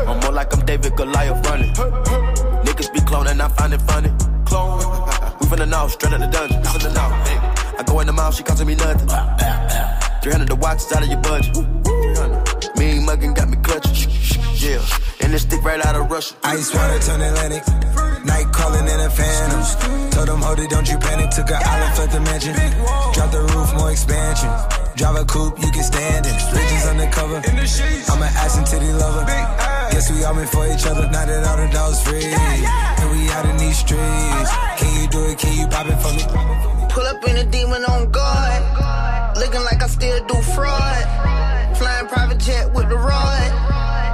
I'm more like I'm David Goliath running. Niggas be cloning, I find it funny. Clone. We the know, straight out the dungeon. Finna know. Hey. I go in the mouth, she costing me nothing. 300 the watch, it's out of your budget. Mean muggin' got me clutching. Yeah. And this stick right out of Russia. Ice water turn Atlantic. Night calling in a phantom. Told them, hold it, don't you panic. Took an island, left the mansion. Drop the roof, more expansion. Drive a coupe, you can stand it. Bridges undercover. I'm an ass and titty lover. Guess we all meant for each other. Now that all the dogs free. And we out in these streets. Can you do it? Can you pop it for me? Pull up in a demon on guard. Looking like I still do fraud. Flying private jet with the rod.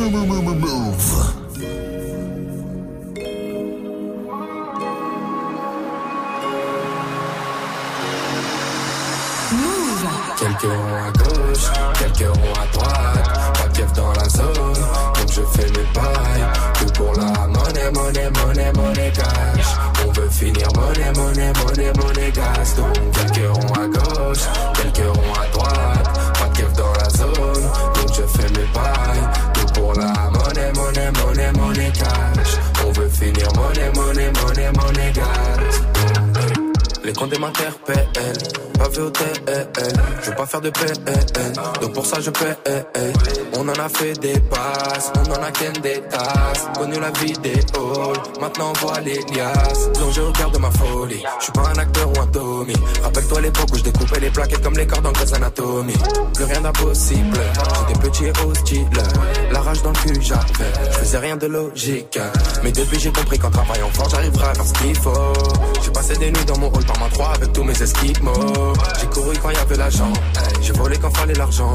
blum, blum, blum, blum, blum. M'interpellent, pas vu au TL. Je veux pas faire de PN, donc pour ça je paie. On en a fait des passes, on en a qu'un des tasses. Connu la vidéo, maintenant on voit les liasses. Plongé au cœur de ma folie, je suis pas un acteur ou un Tommy. Rappelle-toi l'époque où je découpais les plaquettes comme les cordes en Grey's Anatomy. Plus rien d'impossible, j'étais petit et hostile. La rage dans le cul j'avais, je faisais rien de logique. Mais depuis j'ai compris qu'en travaillant fort j'arriverai à faire ce qu'il faut. J'ai passé des nuits dans mon hall par ma 3 avec tous mes esquimaux. J'ai couru quand y avait l'argent, j'ai volé quand fallait l'argent.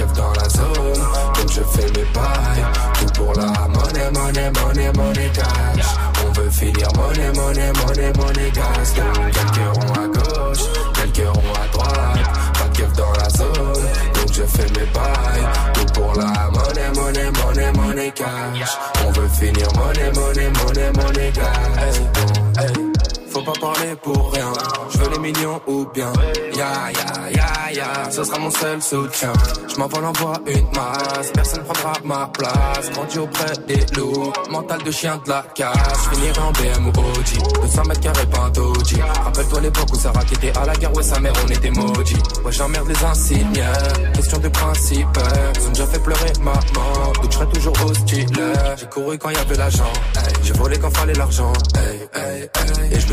Keuf dans la zone, donc je fais mes bails. Tout pour la monnaie, monnaie, monnaie, monnaie cash. On veut finir monnaie, monnaie, monnaie, monnaie. Donc quelques ronds à gauche, quelques ronds à droite. Pas de dans la zone, donc je fais mes bails. Tout pour la monnaie, monnaie, monnaie, monnaie cash. On veut finir monnaie, monnaie, monnaie, monnaie hey. Faut pas parler pour rien. Je veux les millions ou bien. Ya ya ya ya, ce sera mon seul soutien. Je m'envole en voie une masse, personne prendra ma place. Grandi auprès des loups, mental de chien de la casse. Je finirai en BM ou Audi, 200 mètres carrés doji. Rappelle-toi l'époque où Sarah qui était à la guerre, ouais sa mère on était maudits. Ouais j'emmerde les insignes, question de principe. Ils ont déjà fait pleurer maman, donc je serai toujours hostile. J'ai couru quand y avait l'argent. J'ai volé quand fallait l'argent. Et je me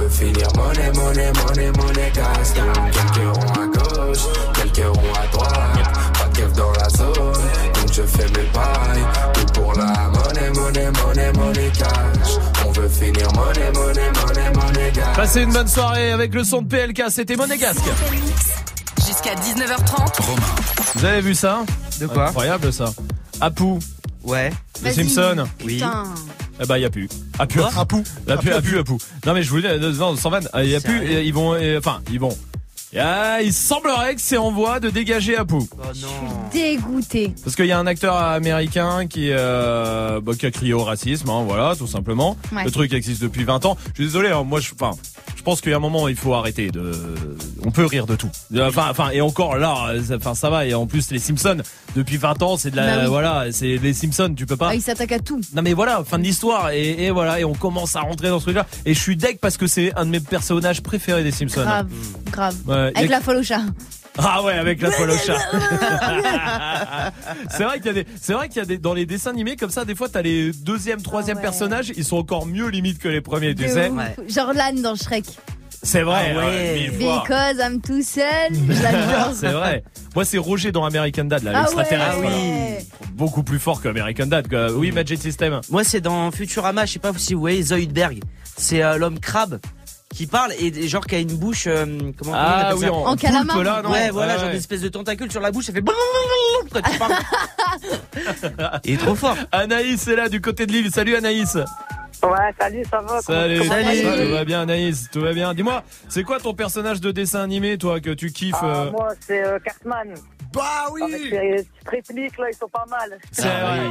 On veut finir monnaie, monnaie, monnaie, monnaie. Donc quelques ronds à gauche, quelques ronds à droite. Pas de keuf dans la zone, donc je fais mes bails. Tout pour la monnaie, monnaie, monnaie, monnaie cash. On veut finir monnaie, monnaie, monnaie, monnaie cash. Passez une bonne soirée avec le son de PLK, c'était Monégasque. Jusqu'à 19h30. Vous avez vu ça? De quoi? Incroyable ça. Apu. Ouais. Les. Simpsons. Putain. Eh ben, y a plus. Apu, Quoi Apu. Apu, Apu, Apu. Non, mais je euh, non, sans vanne, y a plus, euh, ils vont, euh, enfin, ils vont. Y a- il semblerait que c'est en voie de dégager Apu. Oh non. Dégoûté. Parce qu'il y a un acteur américain qui, euh, bah, qui a crié au racisme, hein, voilà, tout simplement. Ouais. Le truc existe depuis 20 ans. Je suis désolé, hein, moi, je, enfin, je pense qu'il y a un moment, il faut arrêter de. On peut rire de tout. Enfin, enfin, et encore là, ça- enfin, ça va. Et en plus, les Simpsons, depuis 20 ans, c'est de la, Bah oui. voilà, c'est les Simpsons. Tu peux pas. Ah, il s'attaque à tout. Non mais voilà, fin de l'histoire et, et voilà et on commence à rentrer dans ce truc-là et je suis deg parce que c'est un de mes personnages préférés des Simpsons. Grave, grave. Ouais, Avec y a- la folle au chat. Ah ouais, avec la folle au chat. c'est vrai qu'il y a des, c'est vrai qu'il y a des dans les dessins animés comme ça, des fois t'as les deuxième, troisième Ah ouais. personnages, ils sont encore mieux limite que les premiers, tu sais. Genre l'âne dans Shrek. C'est vrai. Ah ouais. ouais. Because I'm too seul. Je l'adore. C'est vrai. Moi c'est Roger dans American Dad, là, Ah l'extraterrestre. ouais. voilà. Beaucoup plus fort que American Dad. quoi. Oui, Magic System. Moi, c'est dans Futurama, je sais pas si vous voyez Zoidberg. C'est euh, l'homme crabe qui parle et genre qui a une bouche. euh, comment, on Ah appelle oui, ça en, En calamar. poulpe, là, non Ouais, voilà, Ouais, genre ouais. des espèces de tentacules sur la bouche, ça fait. Quand tu parles. Il est trop fort. Anaïs est là du côté de l'île. Salut Anaïs. Ouais, salut, ça va Salut, salut. vas-tu Tout va bien Anaïs, tout va bien. Dis-moi, c'est quoi ton personnage de dessin animé, toi, que tu kiffes Ah, euh, Moi, c'est euh, Cartman. Bah oui Avec ces petites répliques, là, ils sont pas mal. C'est vrai.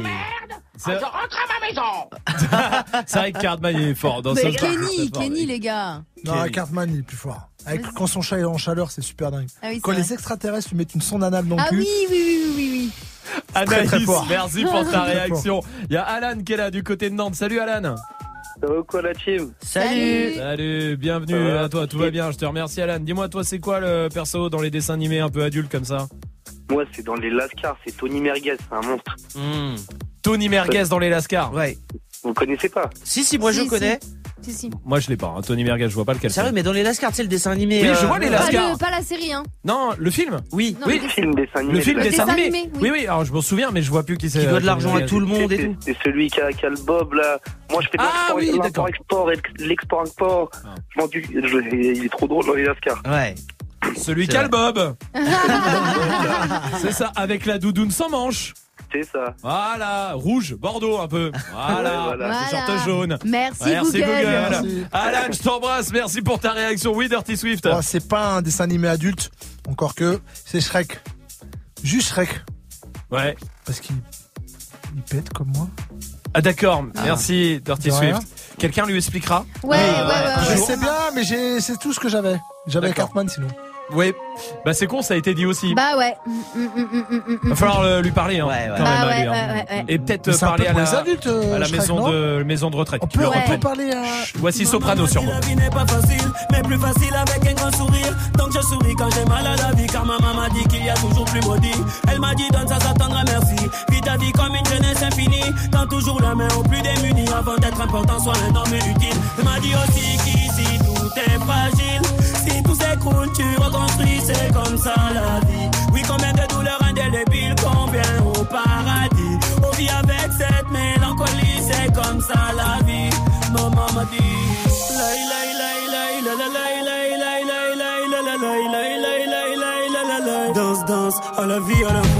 C'est rentre à ma maison c'est vrai que Cartman il est fort dans Mais Kenny. Kenny, les gars. Non, Kenny. Cartman, il est plus fort. Avec, quand son chat est en chaleur, c'est super dingue. Ah oui, quand les vrai. extraterrestres lui mettent une sonde anale dans le Ah cul. oui, oui, oui, oui, oui, oui. Anaïs, très merci pour ta réaction. Il y a Alan qui est là du côté de Nantes. Salut Alan. Quoi, la team Salut. Salut, bienvenue à toi, tout va bien, je te remercie Alan. Dis-moi, toi, c'est quoi le perso dans les dessins animés un peu adultes comme ça? Moi, c'est dans les Lascars, c'est Tony Merguez, c'est un monstre. Hmm. Tony Merguez dans les Lascars. Ouais. Vous connaissez pas Si, si, moi Si, je si. connais. Si, si. Moi, je l'ai pas. hein. Tony Merguez, je vois pas lequel. Sérieux, c'est. mais dans les Lascars, tu sais, le dessin animé. Oui, je euh, vois les Pas, Lascars. le- pas la série, hein. Non, le film Oui. Non, Oui. Le film dessin animé. Le film dessin dessin animé. animé, Oui, oui. oui, alors je m'en souviens, mais je vois plus qui c'est. Qui doit euh, de l'argent Tony à tout le monde et C'est- tout. C'est celui qui a, qui a le bob, là. Moi, je fais de Ah oui, d'accord. l'import-export et l'export-export. Ah. Il est trop drôle dans les Lascars. Ouais. Celui qui a le bob. c'est ça, avec la doudoune sans manche. C'est ça. Voilà, rouge, bordeaux un peu. Voilà, Voilà. short jaune. Merci, Merci Google. Google. Merci. Alan, je t'embrasse. Merci pour ta réaction. Oui, Dirty Swift. Oh, c'est pas un dessin animé adulte, encore que c'est Shrek. Juste Shrek. Ouais. Parce qu'il il pète comme moi. Ah d'accord. Merci Dirty. Swift. Quelqu'un lui expliquera Ouais, ouais, ouais, Je ouais. sais bien, mais c'est tout ce que j'avais. J'avais. Cartman sinon. Oui. Bah c'est con, ça a été dit aussi. Bah ouais. Mm, mm, mm. Va falloir euh, lui parler, hein, Ouais, ouais. quand Bah même, à ouais, lui, hein. ouais, ouais, ouais. Et peut-être euh, parler peu à la, adultes, euh, à la Shrek, maison de maison de retraite. On peut, on peut parler à. Voici Soprano sur moi. La vie n'est pas facile, mais plus facile avec un grand sourire. Donc je souris quand j'ai mal à la vie, car ma maman m'a dit qu'il y a toujours plus maudit. Elle m'a dit donne ça, ça t'attendra, merci. Vis ta vie comme une jeunesse infinie. Tends toujours la main aux plus démunis avant d'être important, soit un homme utile. Elle m'a dit aussi qu'ici tout est fragile. S'écroule, tu c'est comme ça la vie. Oui, combien de douleurs indélébiles, combien au paradis. On vit avec cette mélancolie, c'est comme ça la vie. Maman m'a dit. Danse, danse, à la vie, à l'amour.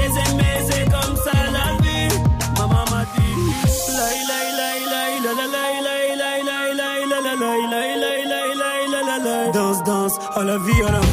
à la vie, à.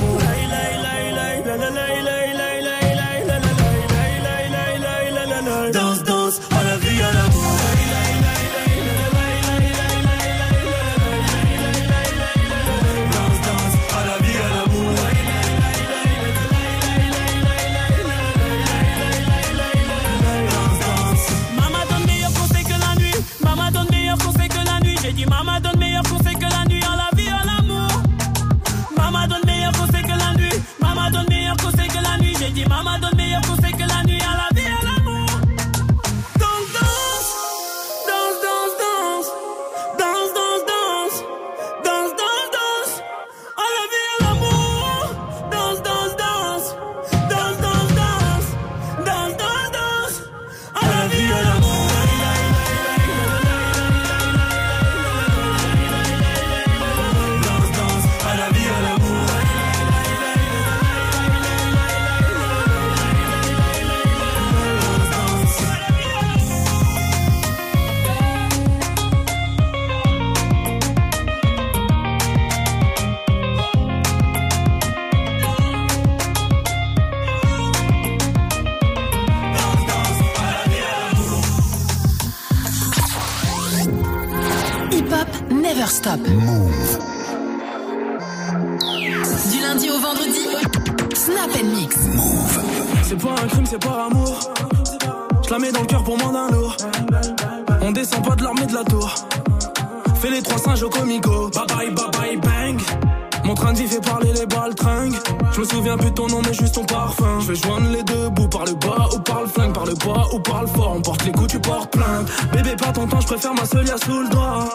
Souviens plus ton nom, mais juste ton parfum. Je vais joindre les deux bouts par le bas ou par le flingue, par le bas ou par le fort. On porte les coups, tu portes plainte. Bébé, pas ton temps, je préfère ma seule, sous le doigt.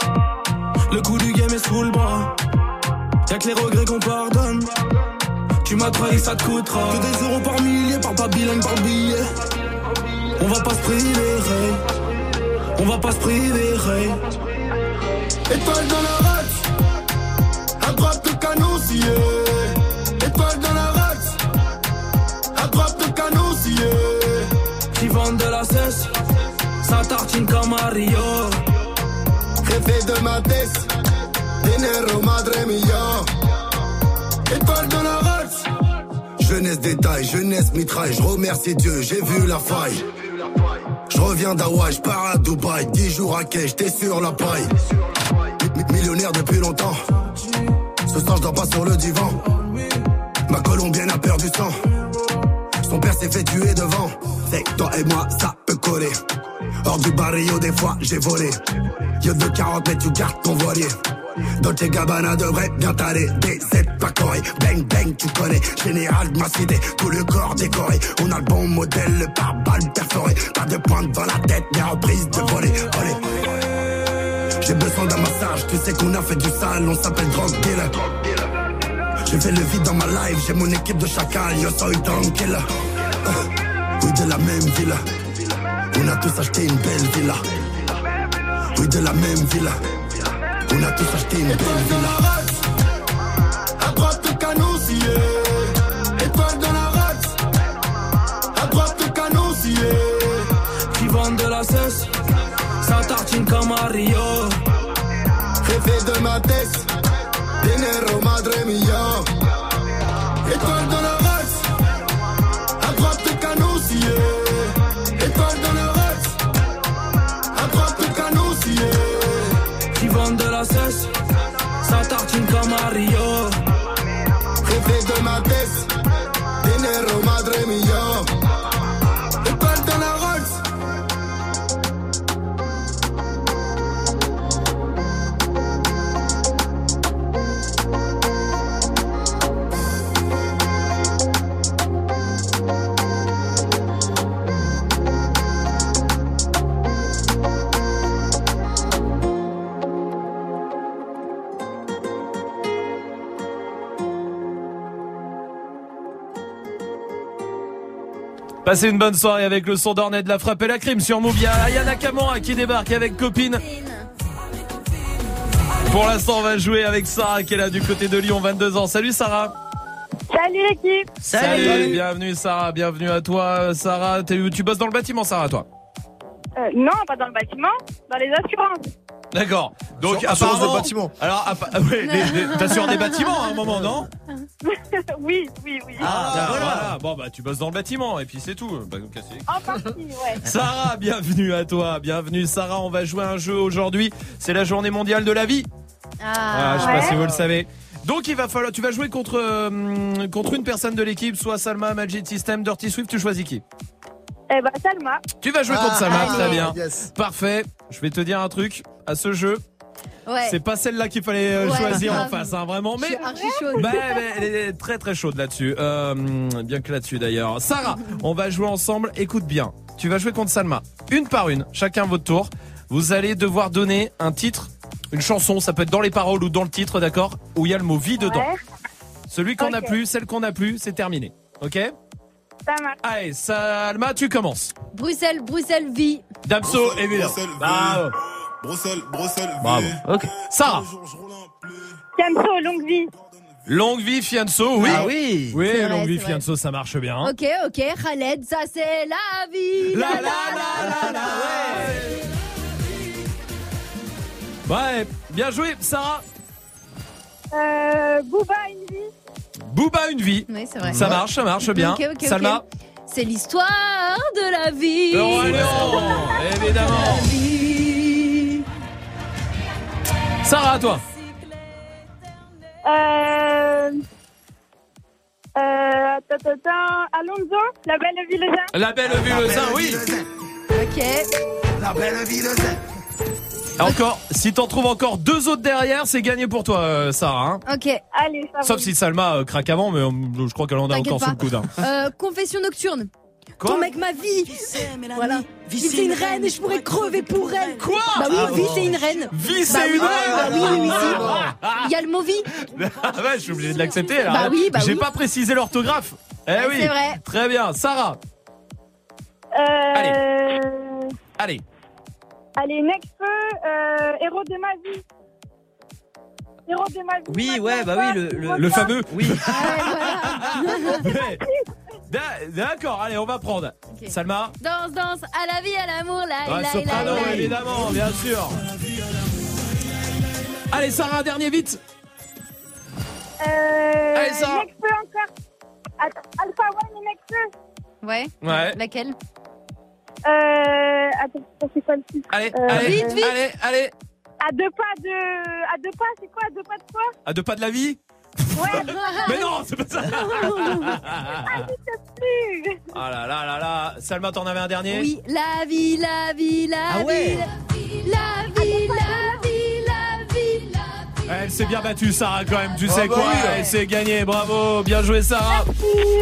Le coup du game est sous le bras. Y'a que les regrets qu'on pardonne. Tu m'as trahi, ça te coûtera. Que des euros par millier, par pas bilingue, par billet. On va pas se priver. On va pas se priver. Étoile dans la race, à droite le canon. Vendent de la cesse, ça tartine comme de ma tête, dinero madre mia. Étoile dans la race, Jeunesse détail, jeunesse mitraille, je remercie Dieu, j'ai vu la faille. Je reviens d'Hawaï, je pars à Dubaï, 10 jours à quai, j'étais sur la paille. Mi- Millionnaire depuis longtemps, ce soir je dors pas sur le divan. Ma colombienne a perdu sang, son père s'est fait tuer devant. Toi et moi, ça peut coller. Hors du barrio, des fois j'ai volé. Yo de 40 mètres, tu gardes ton voilier. Dolce Gabbana devrait bien t'aller. Des aides pas coré, bang bang tu connais. Général de ma cité, tout le corps décoré. On a le bon modèle, le pare-balles perforé. Pas de pointe dans la tête, mais en prise de voler. J'ai besoin d'un massage, tu sais qu'on a fait du sale On s'appelle drug dealer. J'ai fait le vide dans ma life, j'ai mon équipe de chacal Yo soy tranquille Oui de la même villa On a tous acheté une belle villa Oui de la même villa on a tous acheté une belle villa. à droite le canon scié. Étoile dans la race, à droite le canon scié. Qui vendent de la cesse, ça tartine comme à Rio. Jefe de ma tête, dinero madre mia. Tartine Passez une bonne soirée avec le son d'Ornette de la frappe et la crime sur Move. Il y a Ayana Kamura qui débarque avec copine. Pour l'instant, on va jouer avec Sarah qui est là du côté de Lyon, 22 ans. Salut Sarah. Salut l'équipe bienvenue Sarah, bienvenue à toi Sarah. Tu bosses dans le bâtiment Sarah toi? Euh, Non, pas dans le bâtiment, dans les assurances. D'accord. Donc Sur- apparemment, de bâtiment. Alors, appa- ouais, les- t'assures des bâtiments à un moment, non oui, oui, oui. Ah, voilà. Bon bah tu bosses dans le bâtiment et puis c'est tout. Bah, donc, c'est- En partie, ouais. Sarah, bienvenue à toi, bienvenue Sarah. On va jouer à un jeu aujourd'hui. C'est la journée mondiale de la vie. Ah, je sais pas si vous le savez. Donc il va falloir, tu vas jouer contre euh, contre une personne de l'équipe, soit Salma, Magic System, Dirty Swift. Tu choisis qui? Eh ben, Salma. Tu vas jouer contre Ah, Salma, allez. très bien. Yes. Parfait. Je vais te dire un truc. À ce jeu, Ouais. c'est pas celle-là qu'il fallait euh, Ouais, choisir en face, hein, vraiment. Je Mais suis archi chaude. bah, mais elle est très très chaude là-dessus. Euh, bien que là-dessus d'ailleurs. Sarah, on va jouer ensemble. Écoute bien. Tu vas jouer contre Salma. Une par une, chacun votre tour. Vous allez devoir donner un titre, une chanson. Ça peut être dans les paroles ou dans le titre, d'accord? Où il y a le mot vie dedans. Ouais. Celui qu'on a Ok. plus, celle qu'on a plus, c'est terminé. Ok? Ça marche. Allez, Salma, tu commences. Bruxelles, Bruxelles, vie. Damso, évidemment. Bravo. Bruxelles, Bruxelles, Bravo. Ok. Sarah, Camso, longue vie. longue vie Fianso, oui. Ah oui. Oui, vrai, longue vie vrai. Fianso, ça marche bien. Ok, ok, Khaled, ça c'est la vie. La, la, la, la, la, ouais. Ouais, bien joué, Sarah. Euh, Booba, une vie. Booba, une vie. Oui, c'est vrai. Ça marche, ça marche bien. Ok, ok, ok. Salma. C'est l'histoire de la vie. Le Roi Lion, évidemment. Sarah, à toi. Euh, euh, attends, attends, attends. Alonso, la belle ville de La belle vue le Zin, oui. Ok. La belle vie de zen. Encore, si t'en trouves encore deux autres derrière, c'est gagné pour toi, euh, Sarah. hein. Ok. Allez, ça Sauf va. si Salma euh, craque avant, mais euh, je crois qu'elle en a T'inquiète encore sous le coude. hein. Euh, confession nocturne. Quoi Ton mec, ma vie. Voilà. Vie, c'est une reine et je pourrais crever pour elle. Quoi Bah oui, Ah vie, c'est une reine. Vie, c'est Bah une reine Bah oui, oui, oui, si. Ah. Il y a le mot vie. Ah ouais, je suis obligé de l'accepter. alors. Bah oui, bah J'ai oui. pas précisé l'orthographe. Eh oui. c'est vrai. Très bien, Sarah. Euh, Allez. Allez, Necfeu, euh, héros de ma vie. Héros de ma vie. Oui, ouais, bah oui, le, le, Le fameux. Oui. Ouais. D'a- D'accord, allez, on va prendre. Salma. Danse, danse, à la vie, à l'amour, la, Ouais, la, soprano, la, la. évidemment, bien sûr. Allez, Sarah, un dernier vite. Euh, Allez, Sarah. Necfeu encore. Attends, Alpha One et Necfeu. Ouais. Ouais. Laquelle? Euh, attends, c'est quoi le titre Allez, Euh, allez, vite, vite. allez, allez. À deux pas de. À deux pas, c'est quoi À deux pas de quoi? À deux pas de la vie? Ouais. Mais non, c'est pas ça. Ah, je plus. Ah là là là là. Salma, t'en avais un dernier? Oui, la vie, la vie, la Ah vie, ouais. la vie, la vie, la vie, Elle s'est bien battue, Sarah, quand même. Tu Ah sais bah quoi oui. Elle s'est gagnée. Bravo. Bien joué, Sarah.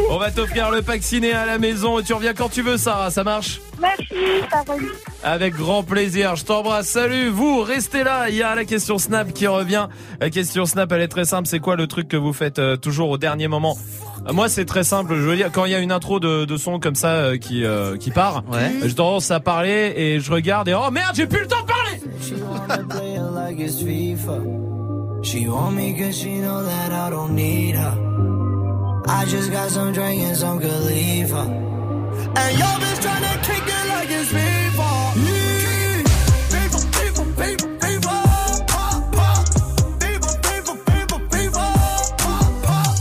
On va t'offrir le pack ciné à la maison et tu reviens quand tu veux, Sarah. Ça marche? Merci. Avec grand plaisir. Je t'embrasse. Salut. Vous, restez là. Il y a la question Snap qui revient. La question Snap, elle est très simple. C'est quoi le truc que vous faites euh, toujours au dernier moment? Euh, moi, c'est très simple. Je veux dire, quand il y a une intro de, de son comme ça euh, qui euh, qui part, Ouais. j'ai tendance à parler et je regarde et oh merde, j'ai plus le temps de parler. She wanna play it like it's FIFA. She want me cause she know that I don't need her. I just got some drink and some good leave her. And yo bitch tryna kick it like it's FIFA. FIFA, FIFA, FIFA, FIFA. Pop, pop. FIFA, FIFA, FIFA, FIFA. Pop, pop.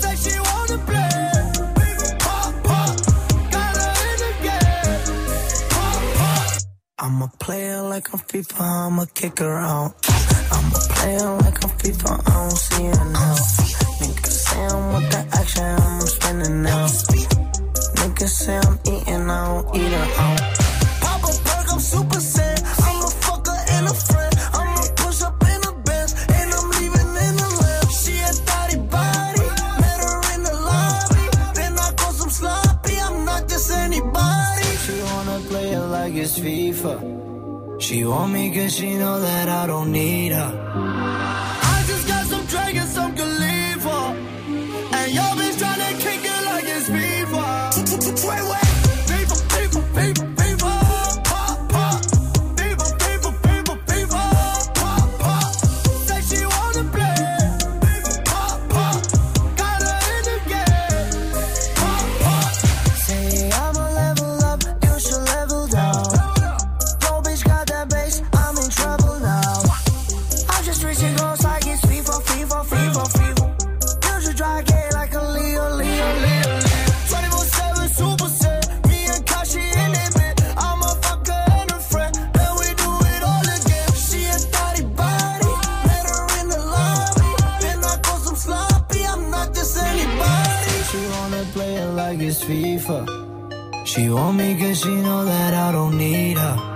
Say she wanna play. FIFA, pop, pop. Got her in the game. Pop, pop. I'm a player like I'm FIFA, I'ma kick her out. I'm a like I'm FIFA, I don't see her now. Niggas say I'm with the action, I'm spinning now. Niggas say I'm eating, I don't eat her out. Pop a perk, I'm super sad. I'm a fucker and a friend. I'ma push up in a Benz, and I'm leaving in the lamb. She a thotty body, met her in the lobby. Then I call some sloppy, I'm not just anybody. She wanna play it like it's FIFA. She want me cause she know that I don't need her. FIFA. She want me cause she know that I don't need her.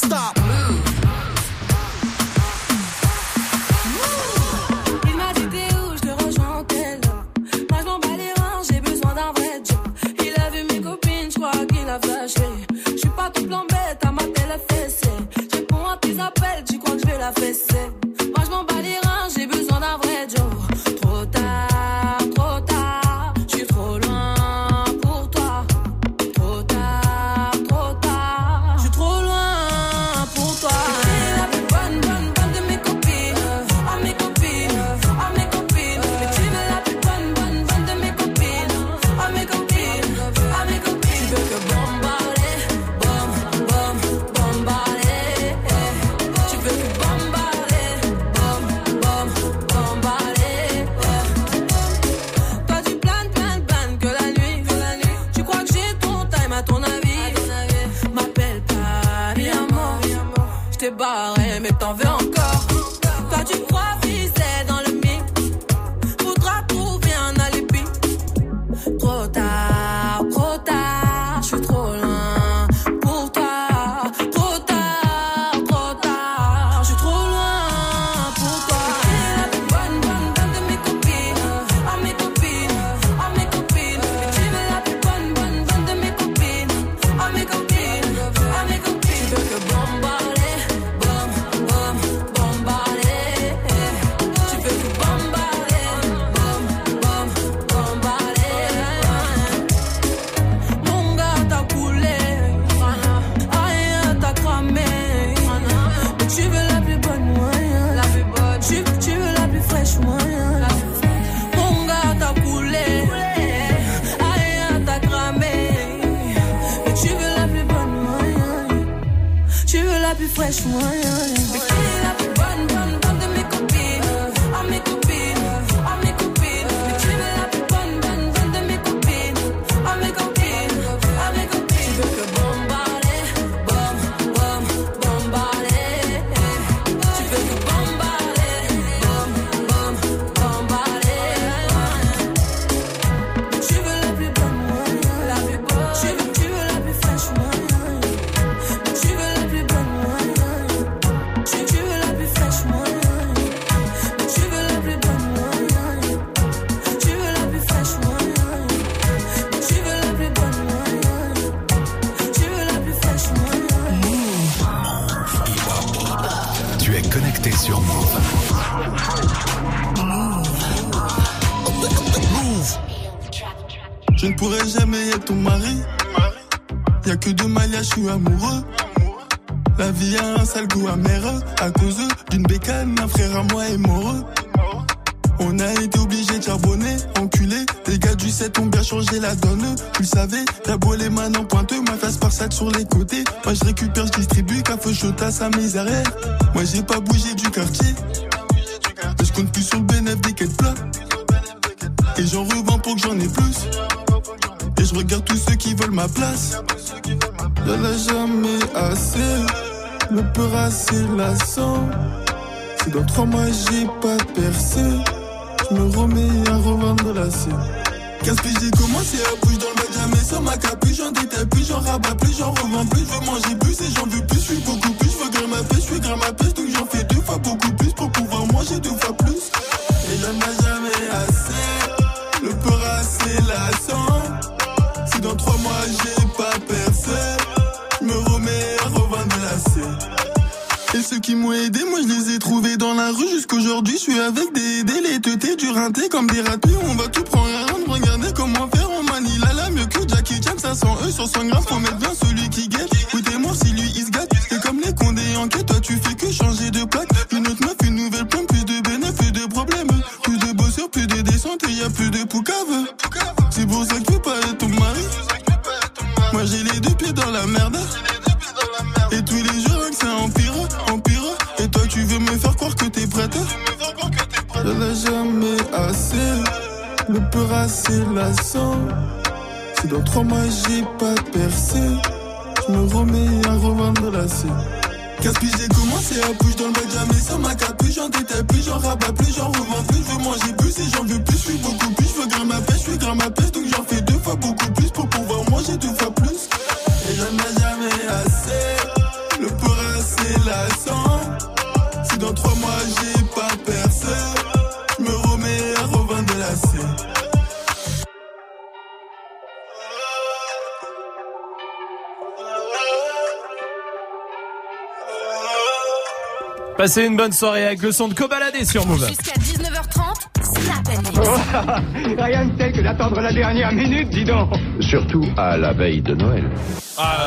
stop. amoureux. La vie a un sale goût amer à cause d'une bécane, un frère à moi est moreux. On a été obligé de charbonner, enculé. Les gars du 7 ont bien changé la donne. Tu le savais, t'as beau les mains en pointeux, ma face par sac sur les côtés. Moi je récupère, je distribue, café chaud à sa misère. Moi j'ai pas bougé Dans trois mois, j'ai pas percé. Je me remets à revendre la scène. Casse j'ai commencé à bouger dans le bac, jamais sans ma cap comme des ratés. On va tout prendre à rendre. Regardez comment faire. On manie la mieux que Jackie Chan. 500 E sur 100 grammes. Faut mettre Passez une bonne soirée avec le son de Cobaladé sur Move. Jusqu'à 19h30, Snap Rien de tel que d'attendre la dernière minute, dis donc. Surtout à la veille de Noël.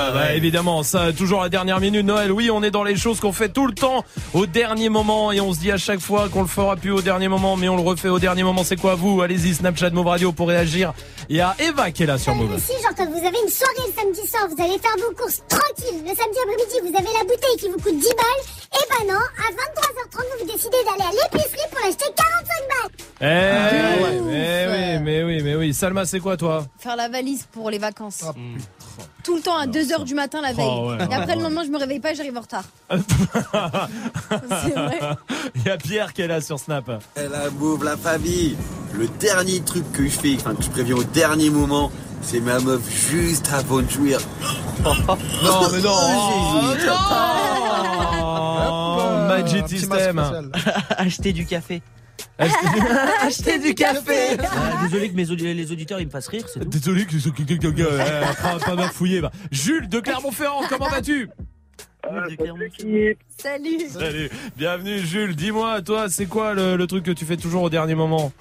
Ah bah évidemment, ça toujours la dernière minute Noël. Oui, on est dans les choses qu'on fait tout le temps au dernier moment et on se dit à chaque fois qu'on le fera plus au dernier moment, mais on le refait au dernier moment. C'est quoi vous? Allez-y, Snapchat Move Radio pour réagir. Il y a Eva qui est là sur Move. Ici, genre quand vous avez une soirée le samedi soir, vous allez faire vos courses tranquille. Le samedi après-midi, vous avez la bouteille qui vous coûte 10 balles. Et ben non, à 23h30, vous décidez d'aller à l'épicerie pour acheter 45 balles. Eh oui, mais oui, mais oui, mais oui. Salma, c'est quoi toi? Faire la valise pour les vacances. Tout le temps à 2h du matin la veille. Oh, ouais. Et après le lendemain, je me réveille pas et j'arrive en retard. C'est vrai. Il y a Pierre qui est là sur Snap. La mauve, la famille. Le dernier truc que je fais, enfin que je préviens au dernier moment, c'est ma meuf juste avant de jouir. Non, mais non. Oh, Magic System. Acheter du café. Acheter du café. Ah, désolé que mes audi- les auditeurs ils me fassent rire, c'est tout. Désolé que ce euh, pas, pas bafouiller. va. Jules de Clermont-Ferrand, comment vas-tu? Salut. Salut, bienvenue Jules. Dis-moi, toi, c'est quoi le, le truc que tu fais toujours au dernier moment?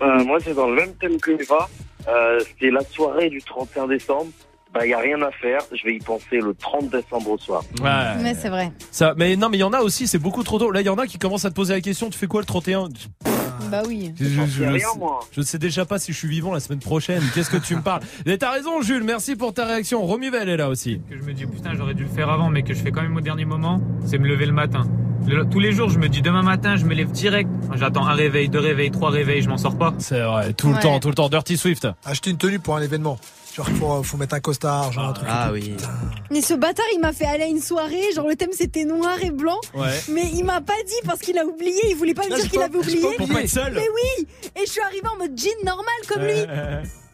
Euh, moi, c'est dans le même thème que Eva. Euh, C'était la soirée du 31 décembre. Bah, il n'y a rien à faire. Je vais y penser le 30 décembre au soir. Ouais. Mais c'est vrai. Ça, mais non, mais il y en a aussi, c'est beaucoup trop tôt. Là, il y en a qui commencent à te poser la question, tu fais quoi le 31 Bah oui. je, je, je, rien, moi. je sais déjà pas si je suis vivant la semaine prochaine. Qu'est-ce que tu me parles? Mais t'as raison, Jules. Merci pour ta réaction. Romuvel est là aussi. que je me dis putain j'aurais dû le faire avant mais que je fais quand même au dernier moment c'est me lever le matin Le- tous les jours je me dis demain matin je me lève direct j'attends un réveil deux réveils trois réveils je m'en sors pas c'est vrai tout le Ouais. temps tout le temps Dirty Swift Acheter une tenue pour un événement. Genre, faut, faut mettre un costard, genre un truc. Ah oui. Mais ce bâtard, il m'a fait aller à une soirée, genre le thème c'était noir et blanc. Ouais. Mais il m'a pas dit parce qu'il a oublié, il voulait pas me dire qu'il avait oublié. pas Pour pas être seul. Mais oui Et je suis arrivée en mode jean normal comme lui.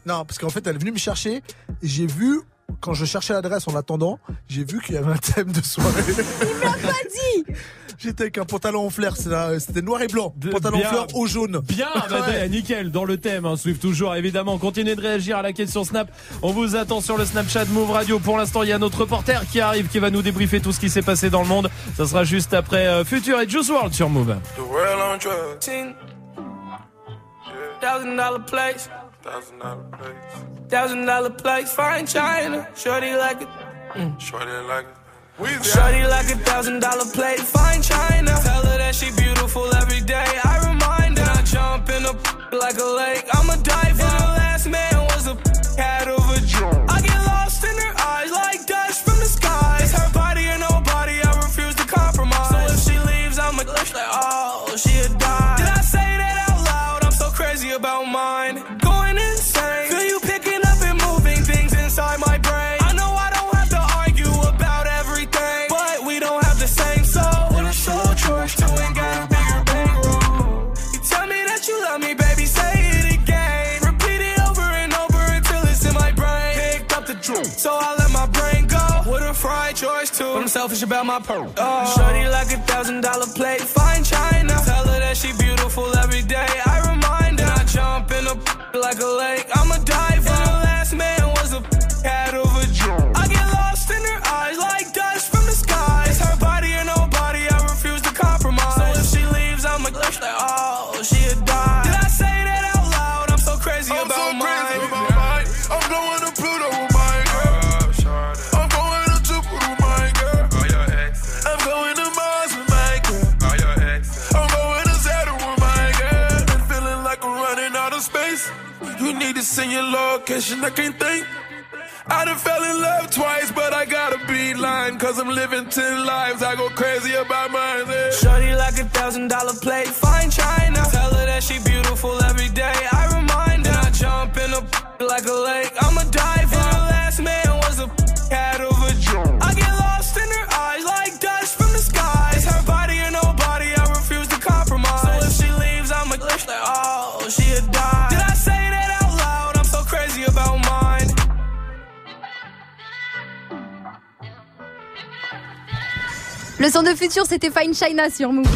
Non, parce qu'en fait, elle est venue me chercher. et J'ai vu, quand je cherchais l'adresse en attendant, j'ai vu qu'il y avait un thème de soirée. Il m'a pas dit J'étais avec un pantalon en flair, c'était noir et blanc. De- pantalon bien. fleur au jaune. Bien, bah, Ouais. nickel, dans le thème, hein, Swift toujours, évidemment. Continuez de réagir à la question Snap. On vous attend sur le Snapchat Move Radio. Pour l'instant, il y a notre reporter qui arrive, qui va nous débriefer tout ce qui s'est passé dans le monde. Ça sera juste après euh, Future et Juice WRLD sur Move. The world on drugs. Thousand dollar place, Thousand dollar place. thousand dollar place, fine china. Shorty like it. Shorty like it. Shorty like a thousand dollar plate, fine china. Tell her that she beautiful every day. I remind her. I jump in a like a lake. I'm a diver. And the last man was a cat selfish about my pearl. Oh. Shorty like a thousand dollar plate, fine location, I can't think. I done fell in love twice, but I got a beat line. Cause I'm living ten lives, I go crazy about mine. eh. Shorty like a thousand dollar Le son de futur, c'était Fine China sur Move.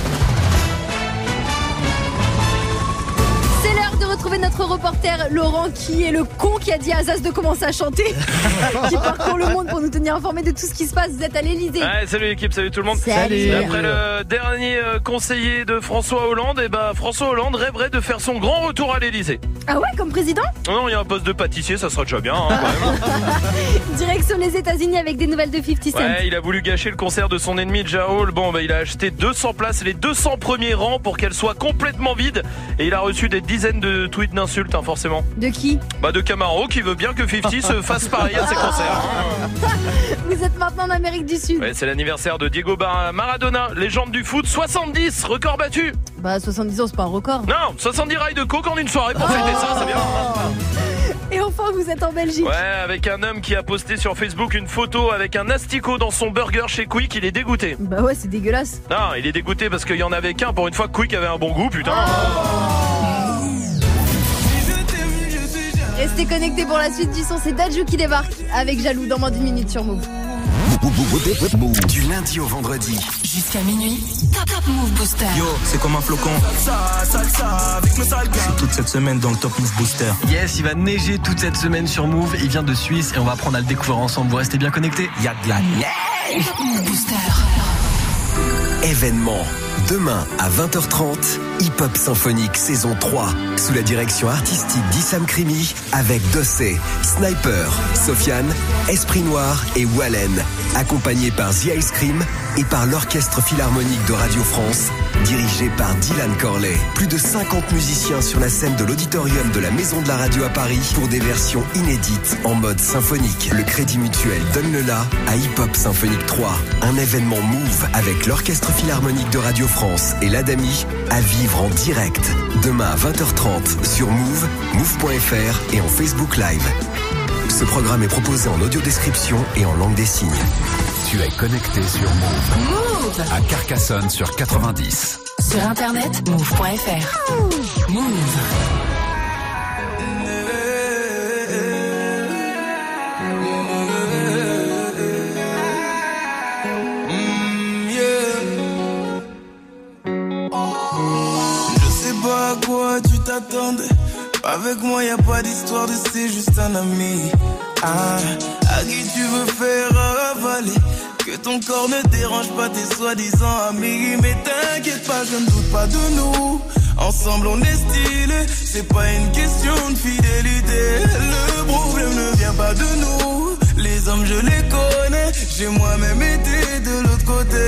Notre reporter Laurent qui est le con qui a dit à Azaz de commencer à chanter. qui parcourt le monde pour nous tenir informés de tout ce qui se passe. Vous êtes à l'Elysée. Ouais, salut l'équipe, salut tout le monde. Salut. Après le dernier euh, conseiller de François Hollande, et ben François Hollande rêverait de faire son grand retour à l'Elysée. Ah ouais, comme président? Non, non, il y a un poste de pâtissier, ça sera déjà bien. hein, quand même. Direction les États-Unis avec des nouvelles de 50 Cent. Ouais, il a voulu gâcher le concert de son ennemi Ja Rule. Bon, bah, il a acheté 200 places, les 200 premiers rangs pour qu'elles soient complètement vides. Et il a reçu des dizaines de tweets d'insultes, hein, forcément. De qui Bah, de Camaro qui veut bien que 50 se fasse pareil à ses concerts. Vous êtes maintenant en Amérique du Sud. Ouais, c'est l'anniversaire de Diego Bar- Maradona, légende du foot, 70, record battu. Bah 70 ans, c'est pas un record. Non, 70 rails de coke en une soirée pour fêter ça, c'est bien. Et enfin, vous êtes en Belgique. Ouais, avec un homme qui a posté sur Facebook une photo avec un asticot dans son burger chez Quick, il est dégoûté. Bah ouais, c'est dégueulasse. Non, il est dégoûté parce qu'il y en avait qu'un pour une fois Quick avait un bon goût, putain. Restez connectés pour la suite du son. C'est Dajou qui débarque avec Jaloux dans moins d'une minute sur Move. Du lundi au vendredi. Jusqu'à minuit, Top Top Move Booster. Yo, c'est comme un flocon. Sales gars. toute cette semaine dans le Top Move Booster. Yes, il va neiger toute cette semaine sur Move. Il vient de Suisse et on va apprendre à le découvrir ensemble. Vous restez bien connectés. Il y a de la neige. Top Move Booster. Événement. Demain à 20h30, Hip Hop Symphonique saison 3, sous la direction artistique d'Issam Krimi, avec Dossé, Sniper, Sofiane, Esprit Noir et Wallen, accompagné par The Ice Cream et par l'Orchestre Philharmonique de Radio France, dirigé par Dylan Corley. Plus de 50 musiciens sur la scène de l'auditorium de la Maison de la Radio à Paris pour des versions inédites en mode symphonique. Le Crédit Mutuel donne le la à Hip Hop Symphonique 3, un événement Move avec l'Orchestre Philharmonique de Radio France et l'Adami à vivre en direct. Demain à 20h30 sur Move, Move.fr et en Facebook Live. Ce programme est proposé en audio description et en langue des signes. Tu es connecté sur Move. Move. À Carcassonne sur 90. Sur internet, move.fr. Move. Avec moi, y a pas d'histoire de c'est juste un ami. Ah, à qui tu veux faire avaler? Que ton corps ne dérange pas tes soi-disant amis. Mais t'inquiète pas, je ne doute pas de nous. Ensemble, on est stylé. C'est pas une question de fidélité. Le problème ne vient pas de nous. Les hommes, je les connais. J'ai moi-même été de l'autre côté.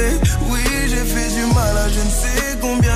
Oui, j'ai fait du mal à je ne sais combien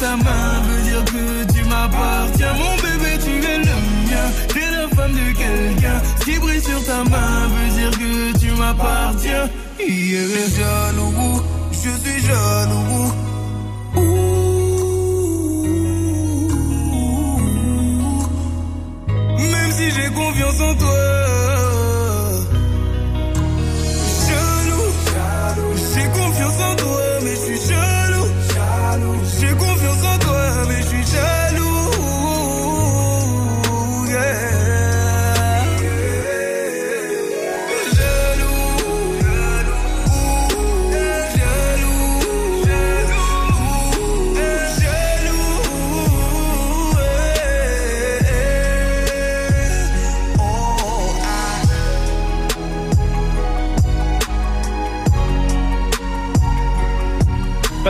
Ta main veut dire que tu m'appartiens. Mon bébé, tu es le mien. T'es la femme de quelqu'un. Qui brille sur ta main veut dire que tu m'appartiens. Il est jaloux. Je suis jaloux. Même si j'ai confiance en toi.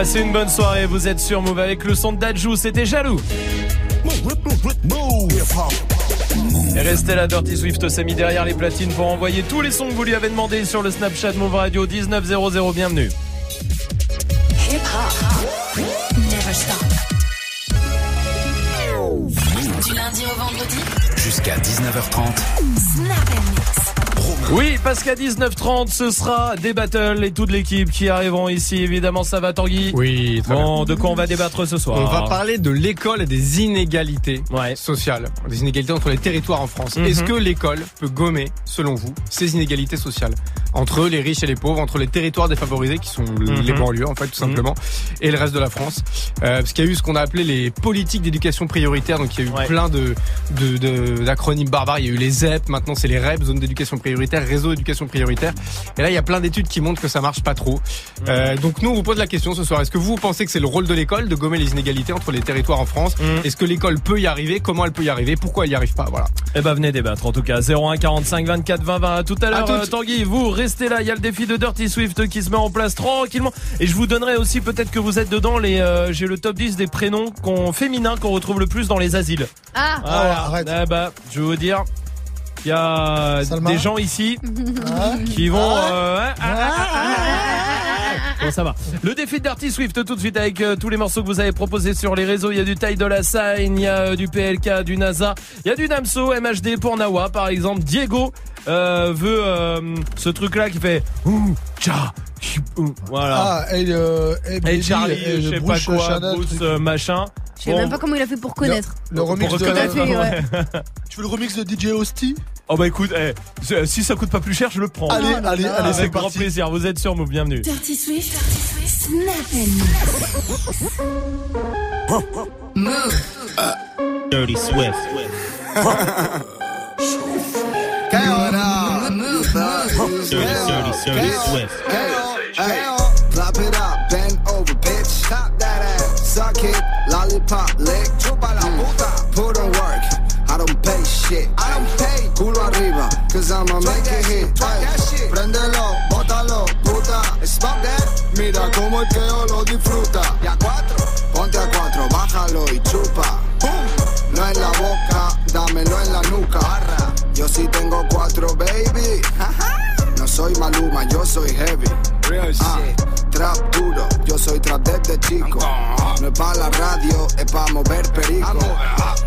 Passez une bonne soirée, vous êtes sur Move avec le son de Dajou, c'était jaloux. Et restez là, Dirty Swift s'est mis derrière les platines pour envoyer tous les sons que vous lui avez demandé sur le Snapchat Move Radio 1900. Bienvenue. Hip hop. Never stop. Du lundi au vendredi. Jusqu'à 19h30. Snap and mix. Oui, parce qu'à 19h30, ce sera des battles et toute l'équipe qui arriveront ici. Évidemment, ça va, Tanguy Oui, très Bon, de quoi on va débattre ce soir On va parler de l'école et des inégalités sociales, des inégalités entre les territoires en France. Mhm. Est-ce que l'école peut gommer, selon vous, ces inégalités sociales entre les riches et les pauvres, entre les territoires défavorisés qui sont les Mhm. banlieues en fait tout simplement, et le reste de la France Euh, Parce qu'il y a eu ce qu'on a appelé les politiques d'éducation prioritaire, donc il y a eu plein de de- de- d'acronymes barbares. Il y a eu les ZEP, maintenant c'est les REP, zone d'éducation prioritaire, réseau d'éducation prioritaire. Et là il y a plein d'études qui montrent que ça marche pas trop. Euh, donc nous on vous pose la question ce soir. Est-ce que vous pensez que c'est le rôle de l'école de gommer les inégalités entre les territoires en France? Est-ce que l'école peut y arriver? Comment elle peut y arriver? Pourquoi elle y arrive pas? Voilà. Eh ben venez débattre en tout cas 01 45 24 20 20 à tout à l'heure euh, Tanguy vous restez là il y a le défi de Dirty Swift qui se met en place tranquillement et je vous donnerai aussi peut-être que vous êtes dedans les euh, j'ai le top 10 des prénoms qu'on féminins qu'on retrouve le plus dans les asiles. Ah. Voilà. Eh ben, je vais vous dire il y a des gens ici qui vont ah, ah. Bon, ça va. Le défi de Dirty Swift tout de suite avec euh, tous les morceaux que vous avez proposés sur les réseaux. Il y a du Taille de la Sign, il y a euh, du PLK, du NASA, il y a du Namso, MHD pour Nawa par exemple. Diego euh, veut euh, ce truc là qui fait ouh, tcha, voilà. Ah, et, euh, et, Charlie, et je sais pas quoi, Chanel, Bruce truc. euh, machin. Je sais Bon, même pas comment il a fait pour connaître. Le remix pour de ouais. Tu veux le remix de DJ Hosty Oh bah écoute, eh, si ça coûte pas plus cher, je le prends. Allez, Oh allez, allez, c'est Avec grand parti. plaisir. Vous êtes sur Move, bienvenue. Dirty Swift. Snap and mix. Move. Dirty Swift. Dirty, dirty, dirty Swift. Hey, clap it up, bend over, bitch. Tap that ass, suck it, lollipop, lick. Cause I'ma make it hit. Hey, Prendelo, bótalo, puta. Smoke that. Mira como el queo lo disfruta. Y a cuatro, ponte a cuatro, bájalo y chupa. Boom. No en la boca, dámelo en la nuca. Yo sí tengo cuatro, baby. Soy Maluma, yo soy heavy. Ah, trap duro, yo soy trap desde chico. No es pa' la radio, es pa' mover perico.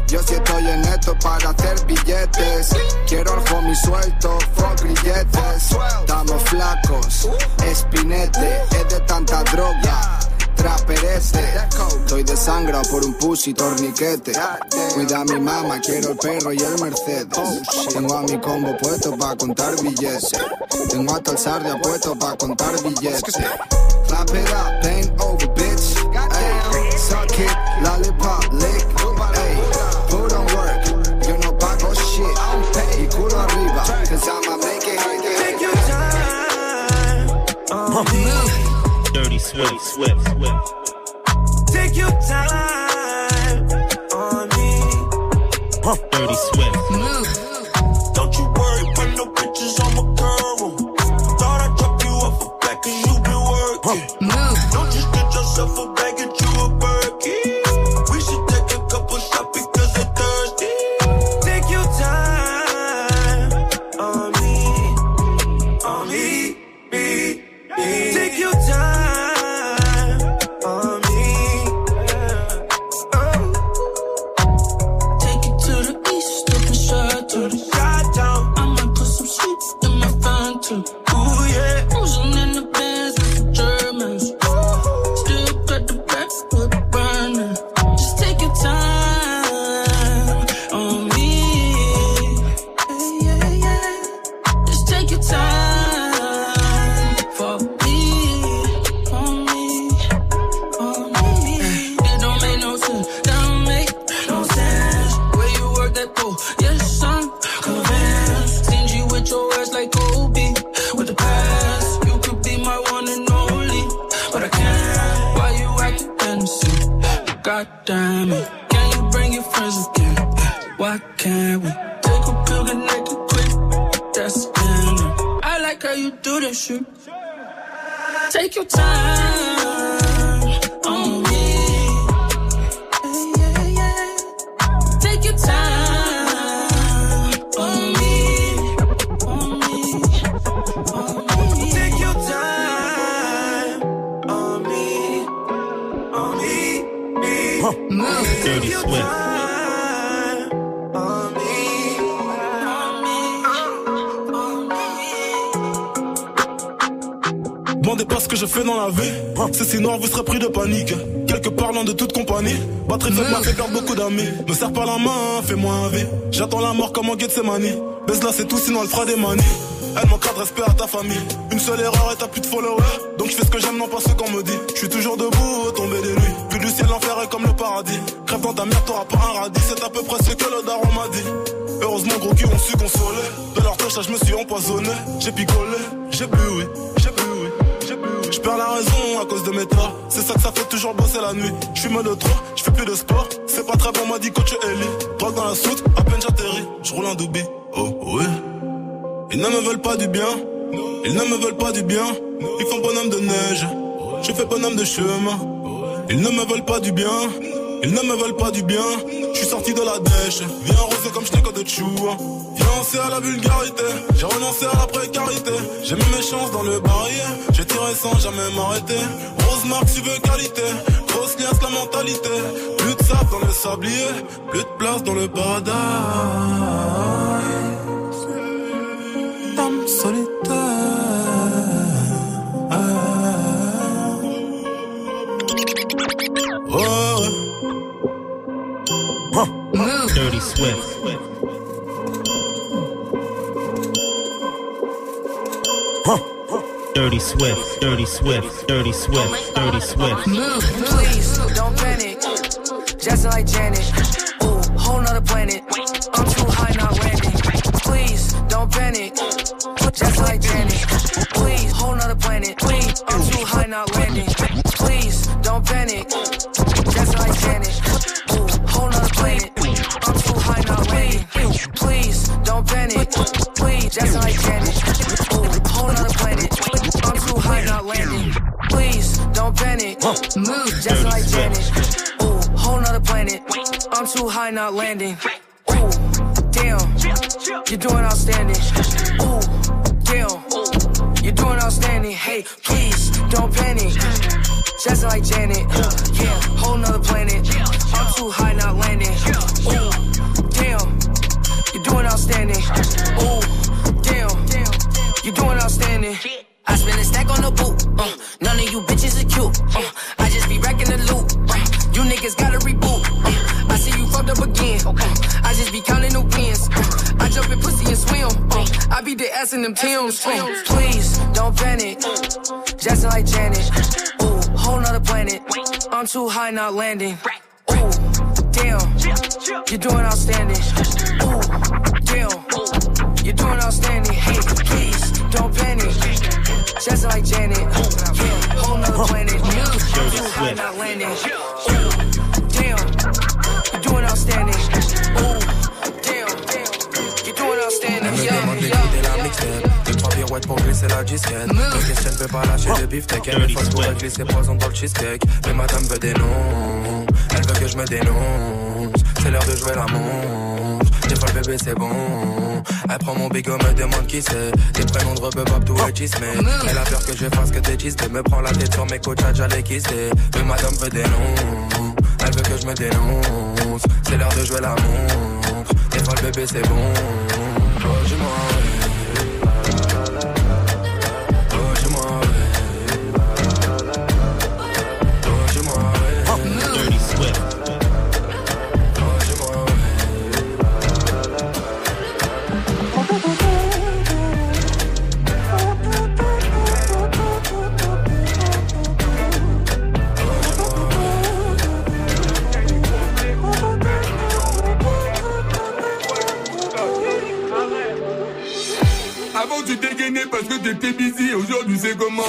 Yo sí estoy en esto para hacer billetes. Quiero al homie suelto, fuck grilletes. Estamos flacos, espinete, es de tanta droga. Traperete, estoy desangrado por un pussy torniquete. Cuida a mi mamá, quiero el perro y el Mercedes. Tengo a mi combo puesto pa' contar billetes. Tengo hasta el sardia puesto pa' contar billetes. Clap it up, bend over, Swift, Swift, Swift. Take your time on me. Dirty Swift. Don't you do that shit. Take your time que je fais dans la vie. C'est si noir, vous serez pris de panique. Quelque parlant de toute compagnie. Batterie faible m'a fait beaucoup d'amis. Me serre pas la main, fais-moi un V. J'attends la mort comme en guet de manie. Baisse là, c'est tout, sinon elle fera des manies. Elle manquera de respect à ta famille. Une seule erreur et t'as plus de followers. Donc je fais ce que j'aime, non pas ce qu'on me dit. Je suis toujours debout, tombé des nuits. Plus du ciel, l'enfer est comme le paradis. Crève dans ta mère, t'auras pas un radis. C'est à peu près ce que le daron m'a dit. Heureusement, gros cul ont su consoler. De leur touche, je me suis empoisonné. J'ai picolé, j'ai bu, oui, perds la raison à cause de mes torts. C'est ça que ça fait toujours bosser la nuit. Je suis de trop, je fais plus de sport. C'est pas très bon, m'a dit coach Ellie. Drogue dans la soute, à peine j'atterris. Je roule un doubi. Oh, oui. Ils ne me veulent pas du bien. Ils ne me veulent pas du bien. Ils font bonhomme de neige. Je fais bonhomme de chemin. Ils ne me veulent pas du bien. Ils ne me veulent pas du bien. Je suis sorti de la dèche. Viens arroser comme je t'ai de chou. Fiancé à la vulgarité. J'ai renoncé à la précarité. J'ai mis mes chances dans le barrière. J'ai tiré sans jamais m'arrêter. Rose marque, tu veux qualité. Grosse liasse, la mentalité. Plus de sable dans le sablier. Plus de place dans le paradis. Ouais. Dirty Swift. Dirty Swift, Dirty Swift, Dirty Swift, Dirty Swift. Please, don't panic. Just like Janet. Ooh, whole nother planet. I'm too high, not landing. Please, don't panic. Just like Janet. Please, whole nother planet. Please, I'm too high, not landing. Please, don't panic. Not landing. Ooh, damn, you're doing outstanding. Ooh, damn, you're doing outstanding. Hey, please, don't panic. Just like Janet. Yeah, whole Swing. Please don't panic. Jackson like Janet. Ooh, whole nother planet. I'm too high, not landing. Ooh, damn. You're doing outstanding. Ooh, damn. You're doing outstanding. Hey, please don't panic. Jackson like Janet. Ooh, yeah, whole nother planet. I'm too high, not landing. Ooh, damn. You're doing outstanding. boîte pour glisser la disquette. Le question ne peut pas lâcher le beefsteak. Elle me faut pour glisser poison dans le cheesecake. Mais madame veut des noms, elle veut que je me dénonce. C'est l'heure de jouer la montre. Des fois le bébé c'est bon. Elle prend mon bigot, me demande qui c'est. Des prénoms de rebeu, pop, tout est chismé. Elle a peur que je fasse que t'es chisté. Me prend la tête sur mes coachs, j'allais kisser. Mais madame veut des noms. Elle veut que je me dénonce. C'est l'heure de jouer la montre. Des fois le bébé c'est bon. j'étais busy, aujourd'hui c'est comment?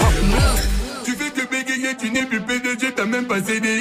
Tu fais que bégayer, tu n'es plus PDG, t'as même pas cédé.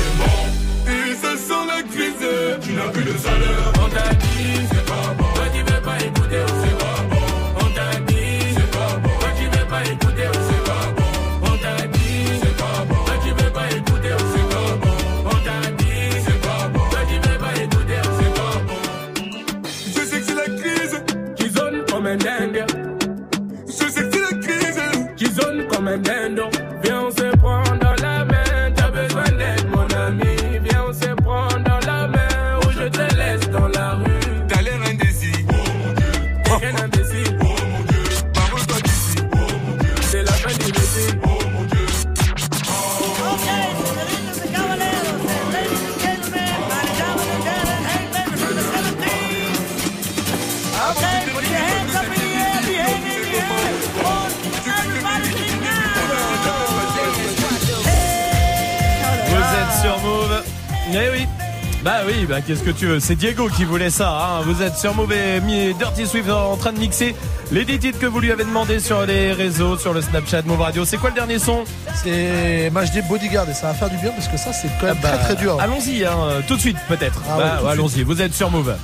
démons. Ils se sont maîtrisés, tu n'as plus de salaire dans ta vie. C'est Diego qui voulait ça. Hein. Vous êtes sur Mauvais Dirty Swift en train de mixer les 10 titres que vous lui avez demandé sur les réseaux, sur le Snapchat, Move Radio. C'est quoi le dernier son? C'est MHD Bodyguard et ça va faire du bien parce que ça, c'est quand même ah bah, très très dur. Allons-y, hein. tout de suite peut-être. Ah bah, allons-y, vous êtes sur Move.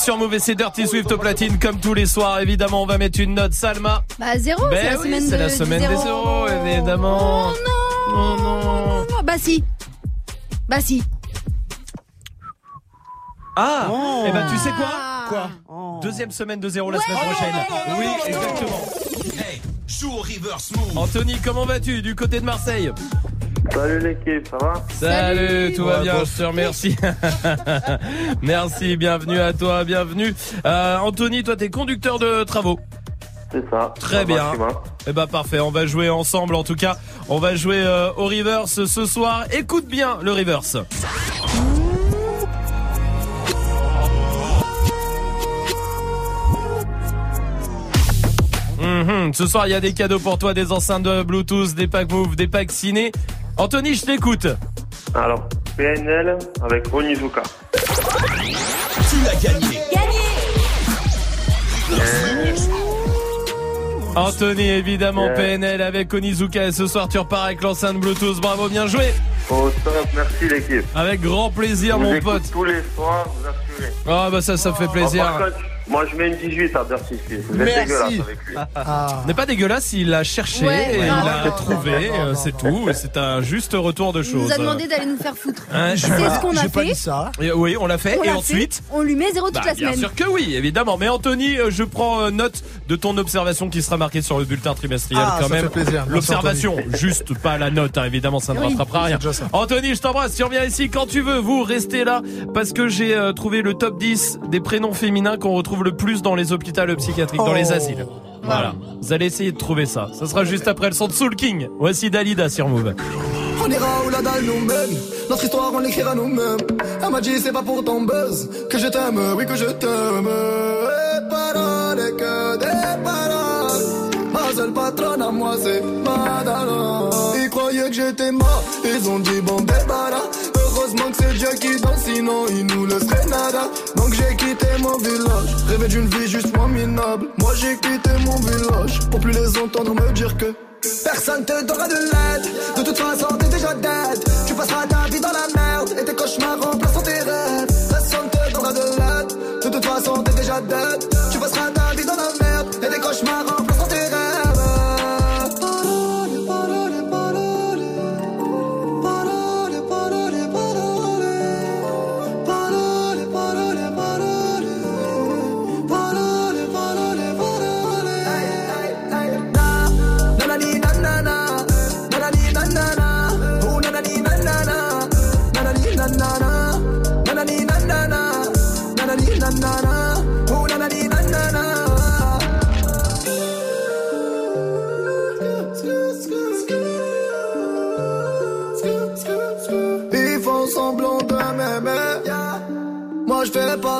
sur Mauvais, c'est Dirty Swift au platine comme tous les soirs. Évidemment, on va mettre une note, Salma. Bah, zéro, c'est ben la semaine, des zéros, évidemment. Oh non, oh, oh, Bah si. Bah si. Ah. Et bah tu sais quoi ah. Quoi. Deuxième semaine de zéro la semaine prochaine. Oui, exactement. Anthony, comment vas-tu du côté de Marseille? Salut l'équipe, ça va Salut, tout va bien, je te remercie. Merci, bienvenue à toi, bienvenue. Euh, Anthony, toi t'es conducteur de travaux. C'est ça. Très Ça bien. Eh ben parfait, on va jouer ensemble en tout cas. On va jouer euh, au reverse ce soir. Écoute bien le reverse. Mhm, Ce soir, il y a des cadeaux pour toi, des enceintes de Bluetooth, des packs Move, des packs ciné. Anthony, je t'écoute. Alors, PNL avec Onizuka. Tu l'as gagné. Anthony, évidemment, Yeah. PNL avec Onizuka. Et ce soir, tu repars avec l'enceinte Bluetooth. Bravo, bien joué. Au top, merci l'équipe. Avec grand plaisir, Je mon pote. tous les soirs, vous assurez. Ah, bah ça, ça fait plaisir. Par contre, moi je mets une 18 à Swift. Vous êtes Merci. dégueulasse avec lui. Ce n'est pas dégueulasse, il l'a cherché, Ouais, et il l'a non, trouvé, euh, c'est tout. C'est un juste retour de Il choses. nous a demandé d'aller nous faire foutre. Hein, C'est ce qu'on a J'ai pas fait. dit ça. Et oui, on l'a fait, On et l'a ensuite. fait, on lui met zéro toute Bah, la bien semaine. sûr que oui, évidemment. Mais Anthony, euh, je prends euh, note de ton observation qui sera marquée sur le bulletin trimestriel Ah, quand ça même. fait plaisir. Merci, L'observation, juste pas la note, hein, évidemment, ça ne Oui, rattrapera rien. Anthony, je t'embrasse, tu reviens ici quand tu veux. Vous restez là parce que j'ai euh, trouvé le top 10 des prénoms féminins qu'on retrouve le plus dans les hôpitaux psychiatriques, dans les Oh. asiles. Voilà. Vous allez essayer de trouver ça. Ça sera juste après le son de Soul King. Voici Dalida sur Move. On ira où la dalle nous mène Notre histoire on l'écrira nous-mêmes Elle m'a dit c'est pas pour ton buzz Que je t'aime, oui que je t'aime Et paroles et que des paroles Ma seule patronne à moi c'est Madonna Ils croyaient que j'étais mort Ils ont dit bon débarras Que c'est Dieu qui danse Sinon il nous laisserait nada. Donc j'ai quitté mon village Rêvé d'une vie juste moins minable. Moi j'ai quitté mon village Pour plus les entendre me dire que Personne te donnera de l'aide. De toute façon t'es déjà dead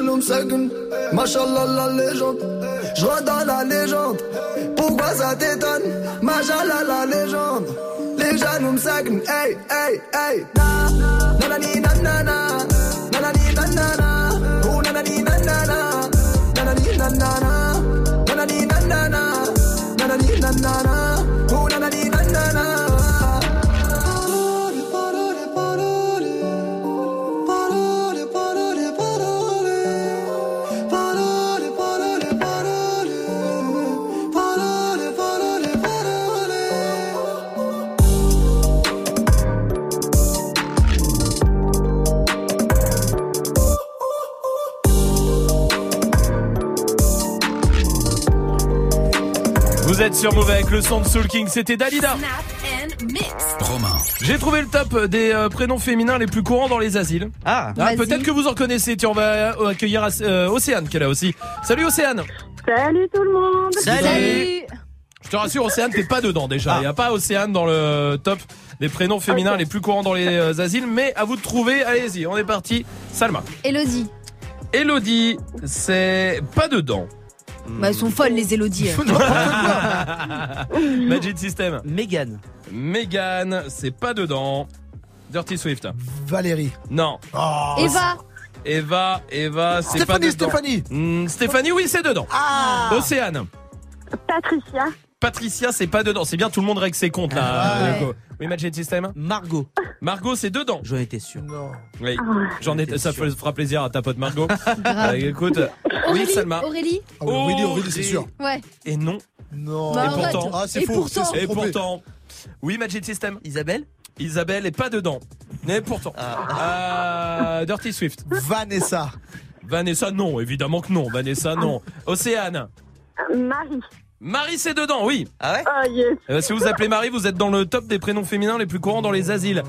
jaloux. Machallah la légende. Je dans la légende. Pourquoi ça t'étonne? Machallah la légende. Les jaloux me. Hey, hey, hey. Na, nanani, nanana. Nanani, nanana. Oh. Nanani, nanana. Nanani, nanana. Êtes sur Move avec le son de Soul King, c'était Dalida. Romain. J'ai trouvé le top des euh, prénoms féminins les plus courants dans les asiles. Ah, Vas-y. peut-être que vous en connaissez. Tiens, on va euh, accueillir euh, Océane qui est là aussi. Salut Océane. Salut tout le monde Salut. Je te rassure, Océane, t'es pas dedans déjà. Il n'y a pas Océane dans le top des prénoms féminins les plus courants dans les euh, asiles. Mais à vous de trouver. Allez-y, on est parti. Salma. Elodie. Elodie, c'est pas dedans. Bah, elles sont folles, les Elodie. Magic System. Megan. Megan, c'est pas dedans. Dirty Swift. Valérie. Non. Eva. Eva, Eva, c'est pas Stéphanie, dedans. Stéphanie. Hmm, Stéphanie, oui, c'est dedans. Ah. Océane. Patricia. Patricia, c'est pas dedans. C'est bien, tout le monde règle ses comptes là. Ouais. Euh, Oui, Magic System. Margot. Margot, c'est dedans. J'en étais sûr. Non. Oui. Ah. J'en ai, ça sûr. fera plaisir à ta pote Margot. Euh, écoute. Oui, Aurélie. Salma. Aurélie. Ah, oui, Aurélie, Aurélie, c'est sûr. Ouais. Et non. Non. Bah, Et pourtant. Ah, c'est Et faux. pourtant. Et pourtant. Oui, Magic System. Isabelle Isabelle est pas dedans. Mais pourtant. Euh, Dirty Swift. Vanessa. Vanessa, non, évidemment que non. Vanessa, non. Océane. Marie. Marie, c'est dedans, oui. Ah ouais Oh yes. Euh, si vous appelez Marie, vous êtes dans le top des prénoms féminins les plus courants dans les asiles.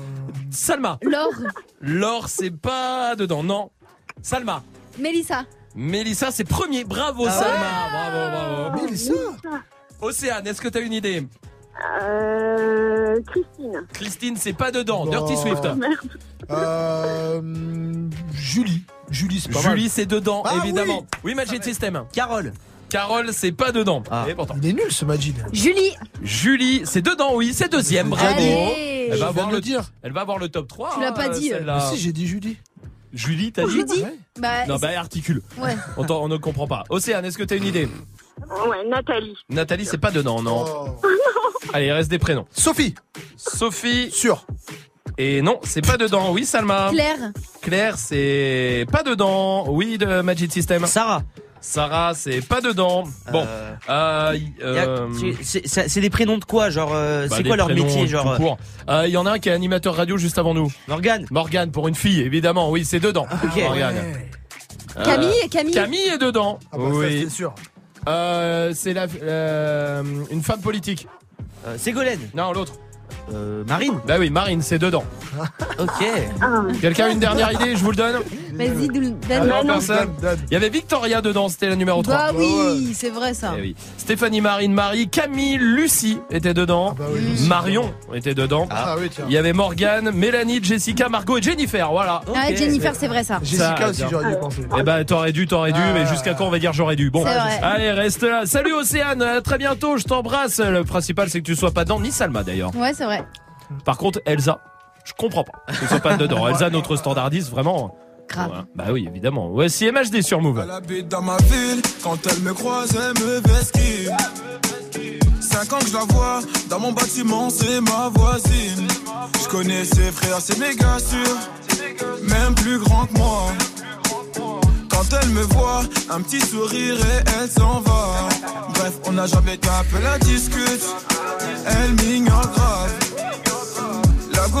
Salma. Laure. Laure, c'est pas dedans, non. Salma. Mélissa. Mélissa, c'est premier. Bravo, Ah ouais Salma. Bravo, bravo. Mélissa. Océane, est-ce que t'as une idée Euh, Christine. Christine, c'est pas dedans. Dirty Swift. Merde. Euh, Julie. Julie, c'est pas mal. Julie, c'est dedans, Ah évidemment. Oui, Magic System. Carole. Carole, c'est pas dedans. Ah. Et pourtant. Il est nul ce Majid. Julie. Julie, c'est dedans, oui, c'est deuxième. Bravo. Allez. Elle va, avoir le, dire. elle va avoir le top 3. Tu l'as pas dit, euh. celle-là. Mais si, j'ai dit Julie. Julie, t'as dit. Ouais. Bah, Non, bah articule. ouais. On ne comprend pas. Océane, est-ce que t'as une idée Ouais, Nathalie. Nathalie, c'est pas dedans, non. Oh. Allez, il reste des prénoms. Sophie. Sophie. Sûr. Et non, c'est pas dedans. Oui, Salma. Claire. Claire, c'est pas dedans. Oui, de Magic System. Sarah. Sarah, c'est pas dedans. Bon. Euh, Euh, euh, c'est- des prénoms de quoi Genre, euh, bah, c'est quoi leur métier Genre. Euh, Il y en a un qui est animateur radio juste avant nous. Morgane. Morgane, pour une fille, évidemment. Oui, c'est dedans. Ok. Morgane. Ouais. Euh, Camille. Camille. Camille est dedans. Ah bah oui. c'est sûr. Euh, c'est la, euh, une femme politique. Euh, Ségolène. Non, l'autre. Euh, Marine. Bah oui, Marine, c'est dedans. Ok. Ah. Quelqu'un a une dernière idée, je vous le donne Vas-y, donne. Alors, donne. personne. Dan, Dan. Il y avait Victoria dedans, c'était la numéro 3. Bah oui, c'est vrai ça. Eh oui. Stéphanie, Marine, Marie, Camille, Lucie était dedans. Ah bah oui, Lucie. Marion était dedans. Ah oui, tiens. Il y avait Morgane, Mélanie, Jessica, Margot et Jennifer. Voilà. Ah, Ok. Jennifer, c'est vrai ça. Jessica Ça, aussi, j'aurais dû penser. Eh ben, t'aurais dû, t'aurais dû, Ah. mais jusqu'à quand on va dire j'aurais dû? Bon, C'est vrai. allez, reste là. Salut Océane, à très bientôt, je t'embrasse. Le principal, c'est que tu sois pas dedans, ni Salma d'ailleurs. Ouais, c'est vrai. Par contre, Elsa, je comprends pas que tu sois pas dedans. Elsa, notre standardiste, vraiment. Grave. Ouais. Bah oui, évidemment. Voici MHD sur Move. Elle habite dans ma ville, quand elle me croise, elle me vesquille. Cinq ans que je la vois, dans mon bâtiment, c'est ma voisine. Je connais ses frères, c'est méga sûr, même plus grand que moi. Quand elle me voit, un petit sourire et elle s'en va. Bref, on n'a jamais peu la discute, elle m'ignore grave.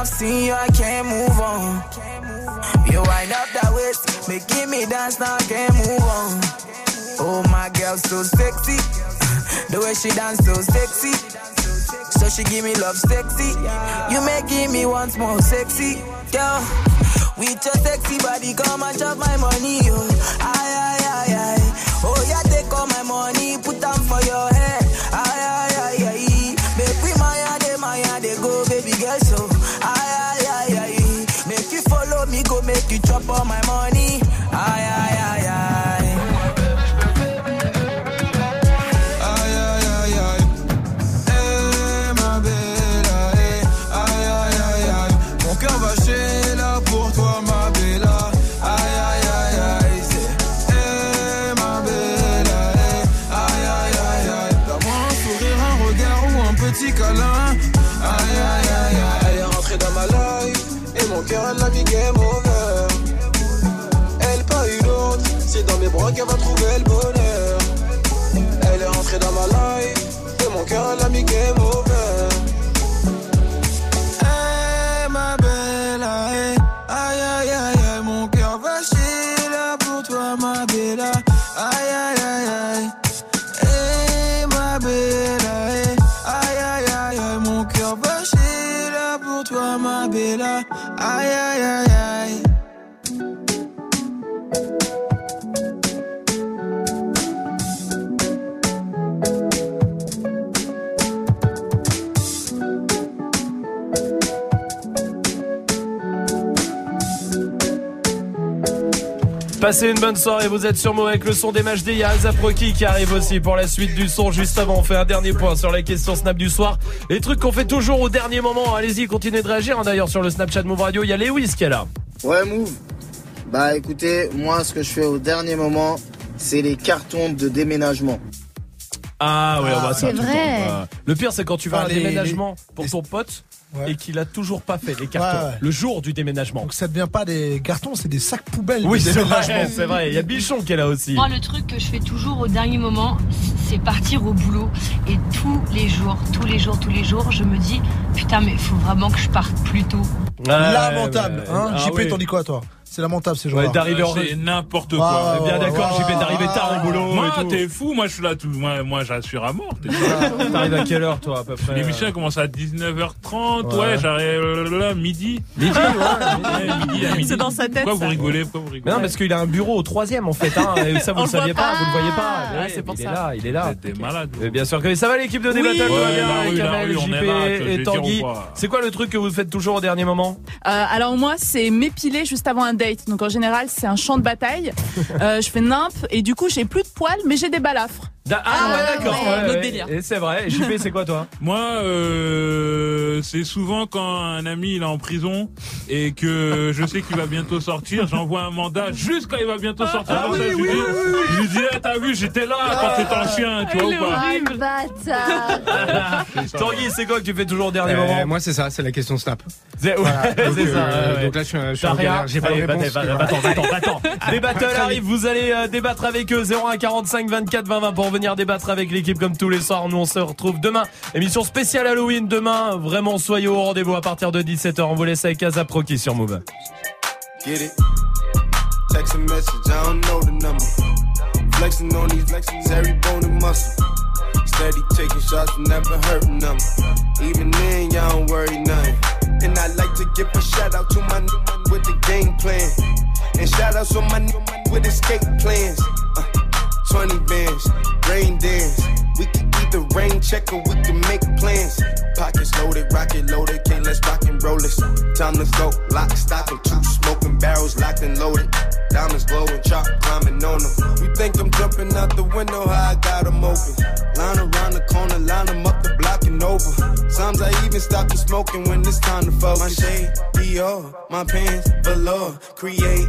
I've seen you, I can't move on. You wind up that waist, making me dance, now I can't move on. Oh, my girl, so sexy. The way she dance, so sexy. So she give me love sexy. You making me once more sexy. Girl, with your sexy body, come and chop my money, yo. Aye, aye, aye, aye. Oh, yeah, take all my money, put them for your qu'elle va trouver le bonheur. Elle est rentrée dans ma life, et mon cœur elle l'a mis game over. Hey ma belle, aïe aïe aïe aïe, mon cœur va chier là pour toi ma belle. Aïe aïe aïe aïe. Hey ma belle, aïe aïe aïe aïe, mon cœur va chier là pour toi ma belle. Aïe aïe aïe Passez une bonne soirée, vous êtes sur Move avec le son des matchs Il y a Azaproki qui arrive aussi pour la suite du son. Juste avant, on fait un dernier point sur les questions Snap du soir. Les trucs qu'on fait toujours au dernier moment. Allez-y, continuez de réagir. hein, D'ailleurs, sur le Snapchat Move Radio, il y a Lewis qui est là. Ouais, Move. Bah écoutez, moi ce que je fais au dernier moment, c'est les cartons de déménagement. Ah ouais, Ah, bah, ça, c'est vrai. temps, bah. Le pire, c'est quand tu vas à un les- déménagement pour ton pote et qu'il a toujours pas fait les cartons. Ouais, ouais. Le jour du déménagement. Donc ça devient pas des cartons, c'est des sacs poubelles. Oui, c'est vrai, c'est vrai. Il y a Bichon qui est là aussi. Moi, le truc que je fais toujours au dernier moment, c'est partir au boulot. Et tous les jours, tous les jours, tous les jours, je me dis, putain, mais faut vraiment que je parte plus tôt. lamentable. ouais. Hein Ah JP, oui. t'en dis quoi, toi? C'est lamentable ces jours-là. Ouais, d'arriver en C'est n'importe quoi. Bien d'accord, ouais, JP, d'arriver tard au boulot Moi, et tout. t'es fou. Moi, je suis là tout. Moi, moi j'assure à mort. t'es T'arrives à quelle heure, toi, à peu près L'émission elle commence à 19h30. Ouais. Ouais, j'arrive euh, là, midi. Midi, ouais. midi à midi. C'est dans sa tête, Pourquoi vous rigolez Pourquoi vous rigolez Mais non, parce qu'il a un bureau au troisième en fait. Hein, et ça, vous le saviez pas, pas. vous le voyez pas. Ouais, c'est pour il ça. est là, il est là. T'es malade. Mais bien sûr que ça va l'équipe de rue, on est JP et Tanguy. C'est quoi le truc que vous faites toujours au dernier moment? Euh, alors moi, c'est m'épiler juste avant un Donc en général, c'est un champ de bataille. Euh, je fais nimp et du coup, j'ai plus de poils, mais j'ai des balafres. Da- Ah, ouais, d'accord. ouais, ouais, délire. Et c'est vrai. JP, c'est quoi toi? Moi, euh, c'est souvent quand un ami il est en prison et que je sais qu'il va bientôt sortir, j'envoie un mandat juste quand il va bientôt sortir. Ah Comme oui, ça, je lui oui, dis, oui, je lui dis, Eh, t'as vu, j'étais là quand t'étais en chien, tu vois ou pas? Ah. Tanguy, c'est quoi que tu fais toujours au dernier Euh, moment? Moi, c'est ça, c'est la question Snap. C'est ouais, Voilà, donc, c'est ça. euh, ouais. donc là, je suis, en galère, j'ai pas de réponse. bah, bah, bah, Attends, attends, attends. Des battles arrivent, vous allez euh, débattre avec eux 01 45 24 20 20 pour venir débattre avec l'équipe comme tous les soirs. Nous on se retrouve demain. Émission spéciale Halloween demain. Vraiment soyez au rendez-vous à partir de 17h. On vous laisse avec Azapro qui sur Move. Get it? Text a message, I don't know the number. Flexing on these flexing every bone and muscle. Steady taking shots, never hurting them. Even then, y'all don't worry nothing. And I like to give a shout out to my new with the game plan. And shout outs to my new with escape plans. Uh, 20 bands, rain dance. We can either rain check or we can make plans. Pockets loaded, rocket loaded, can't let's rock and roll this. Time to go, lock, stock, and two smoking barrels locked and loaded. Diamonds glowing, chop climbing on them. We think I'm jumping out the window, how I got 'em open. Line around the corner, line 'em up the block and over. Sometimes I even stop the smoking when it's time to focus. My shade, Dior, my pants, velour. Create,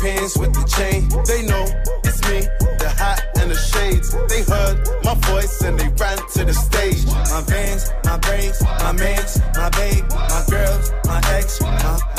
pants with the chain. They know it's me, the hat and the shades. They heard my voice and they ran to the stage. My vans, my brains, my mans, my babe, my girls, my ex, my,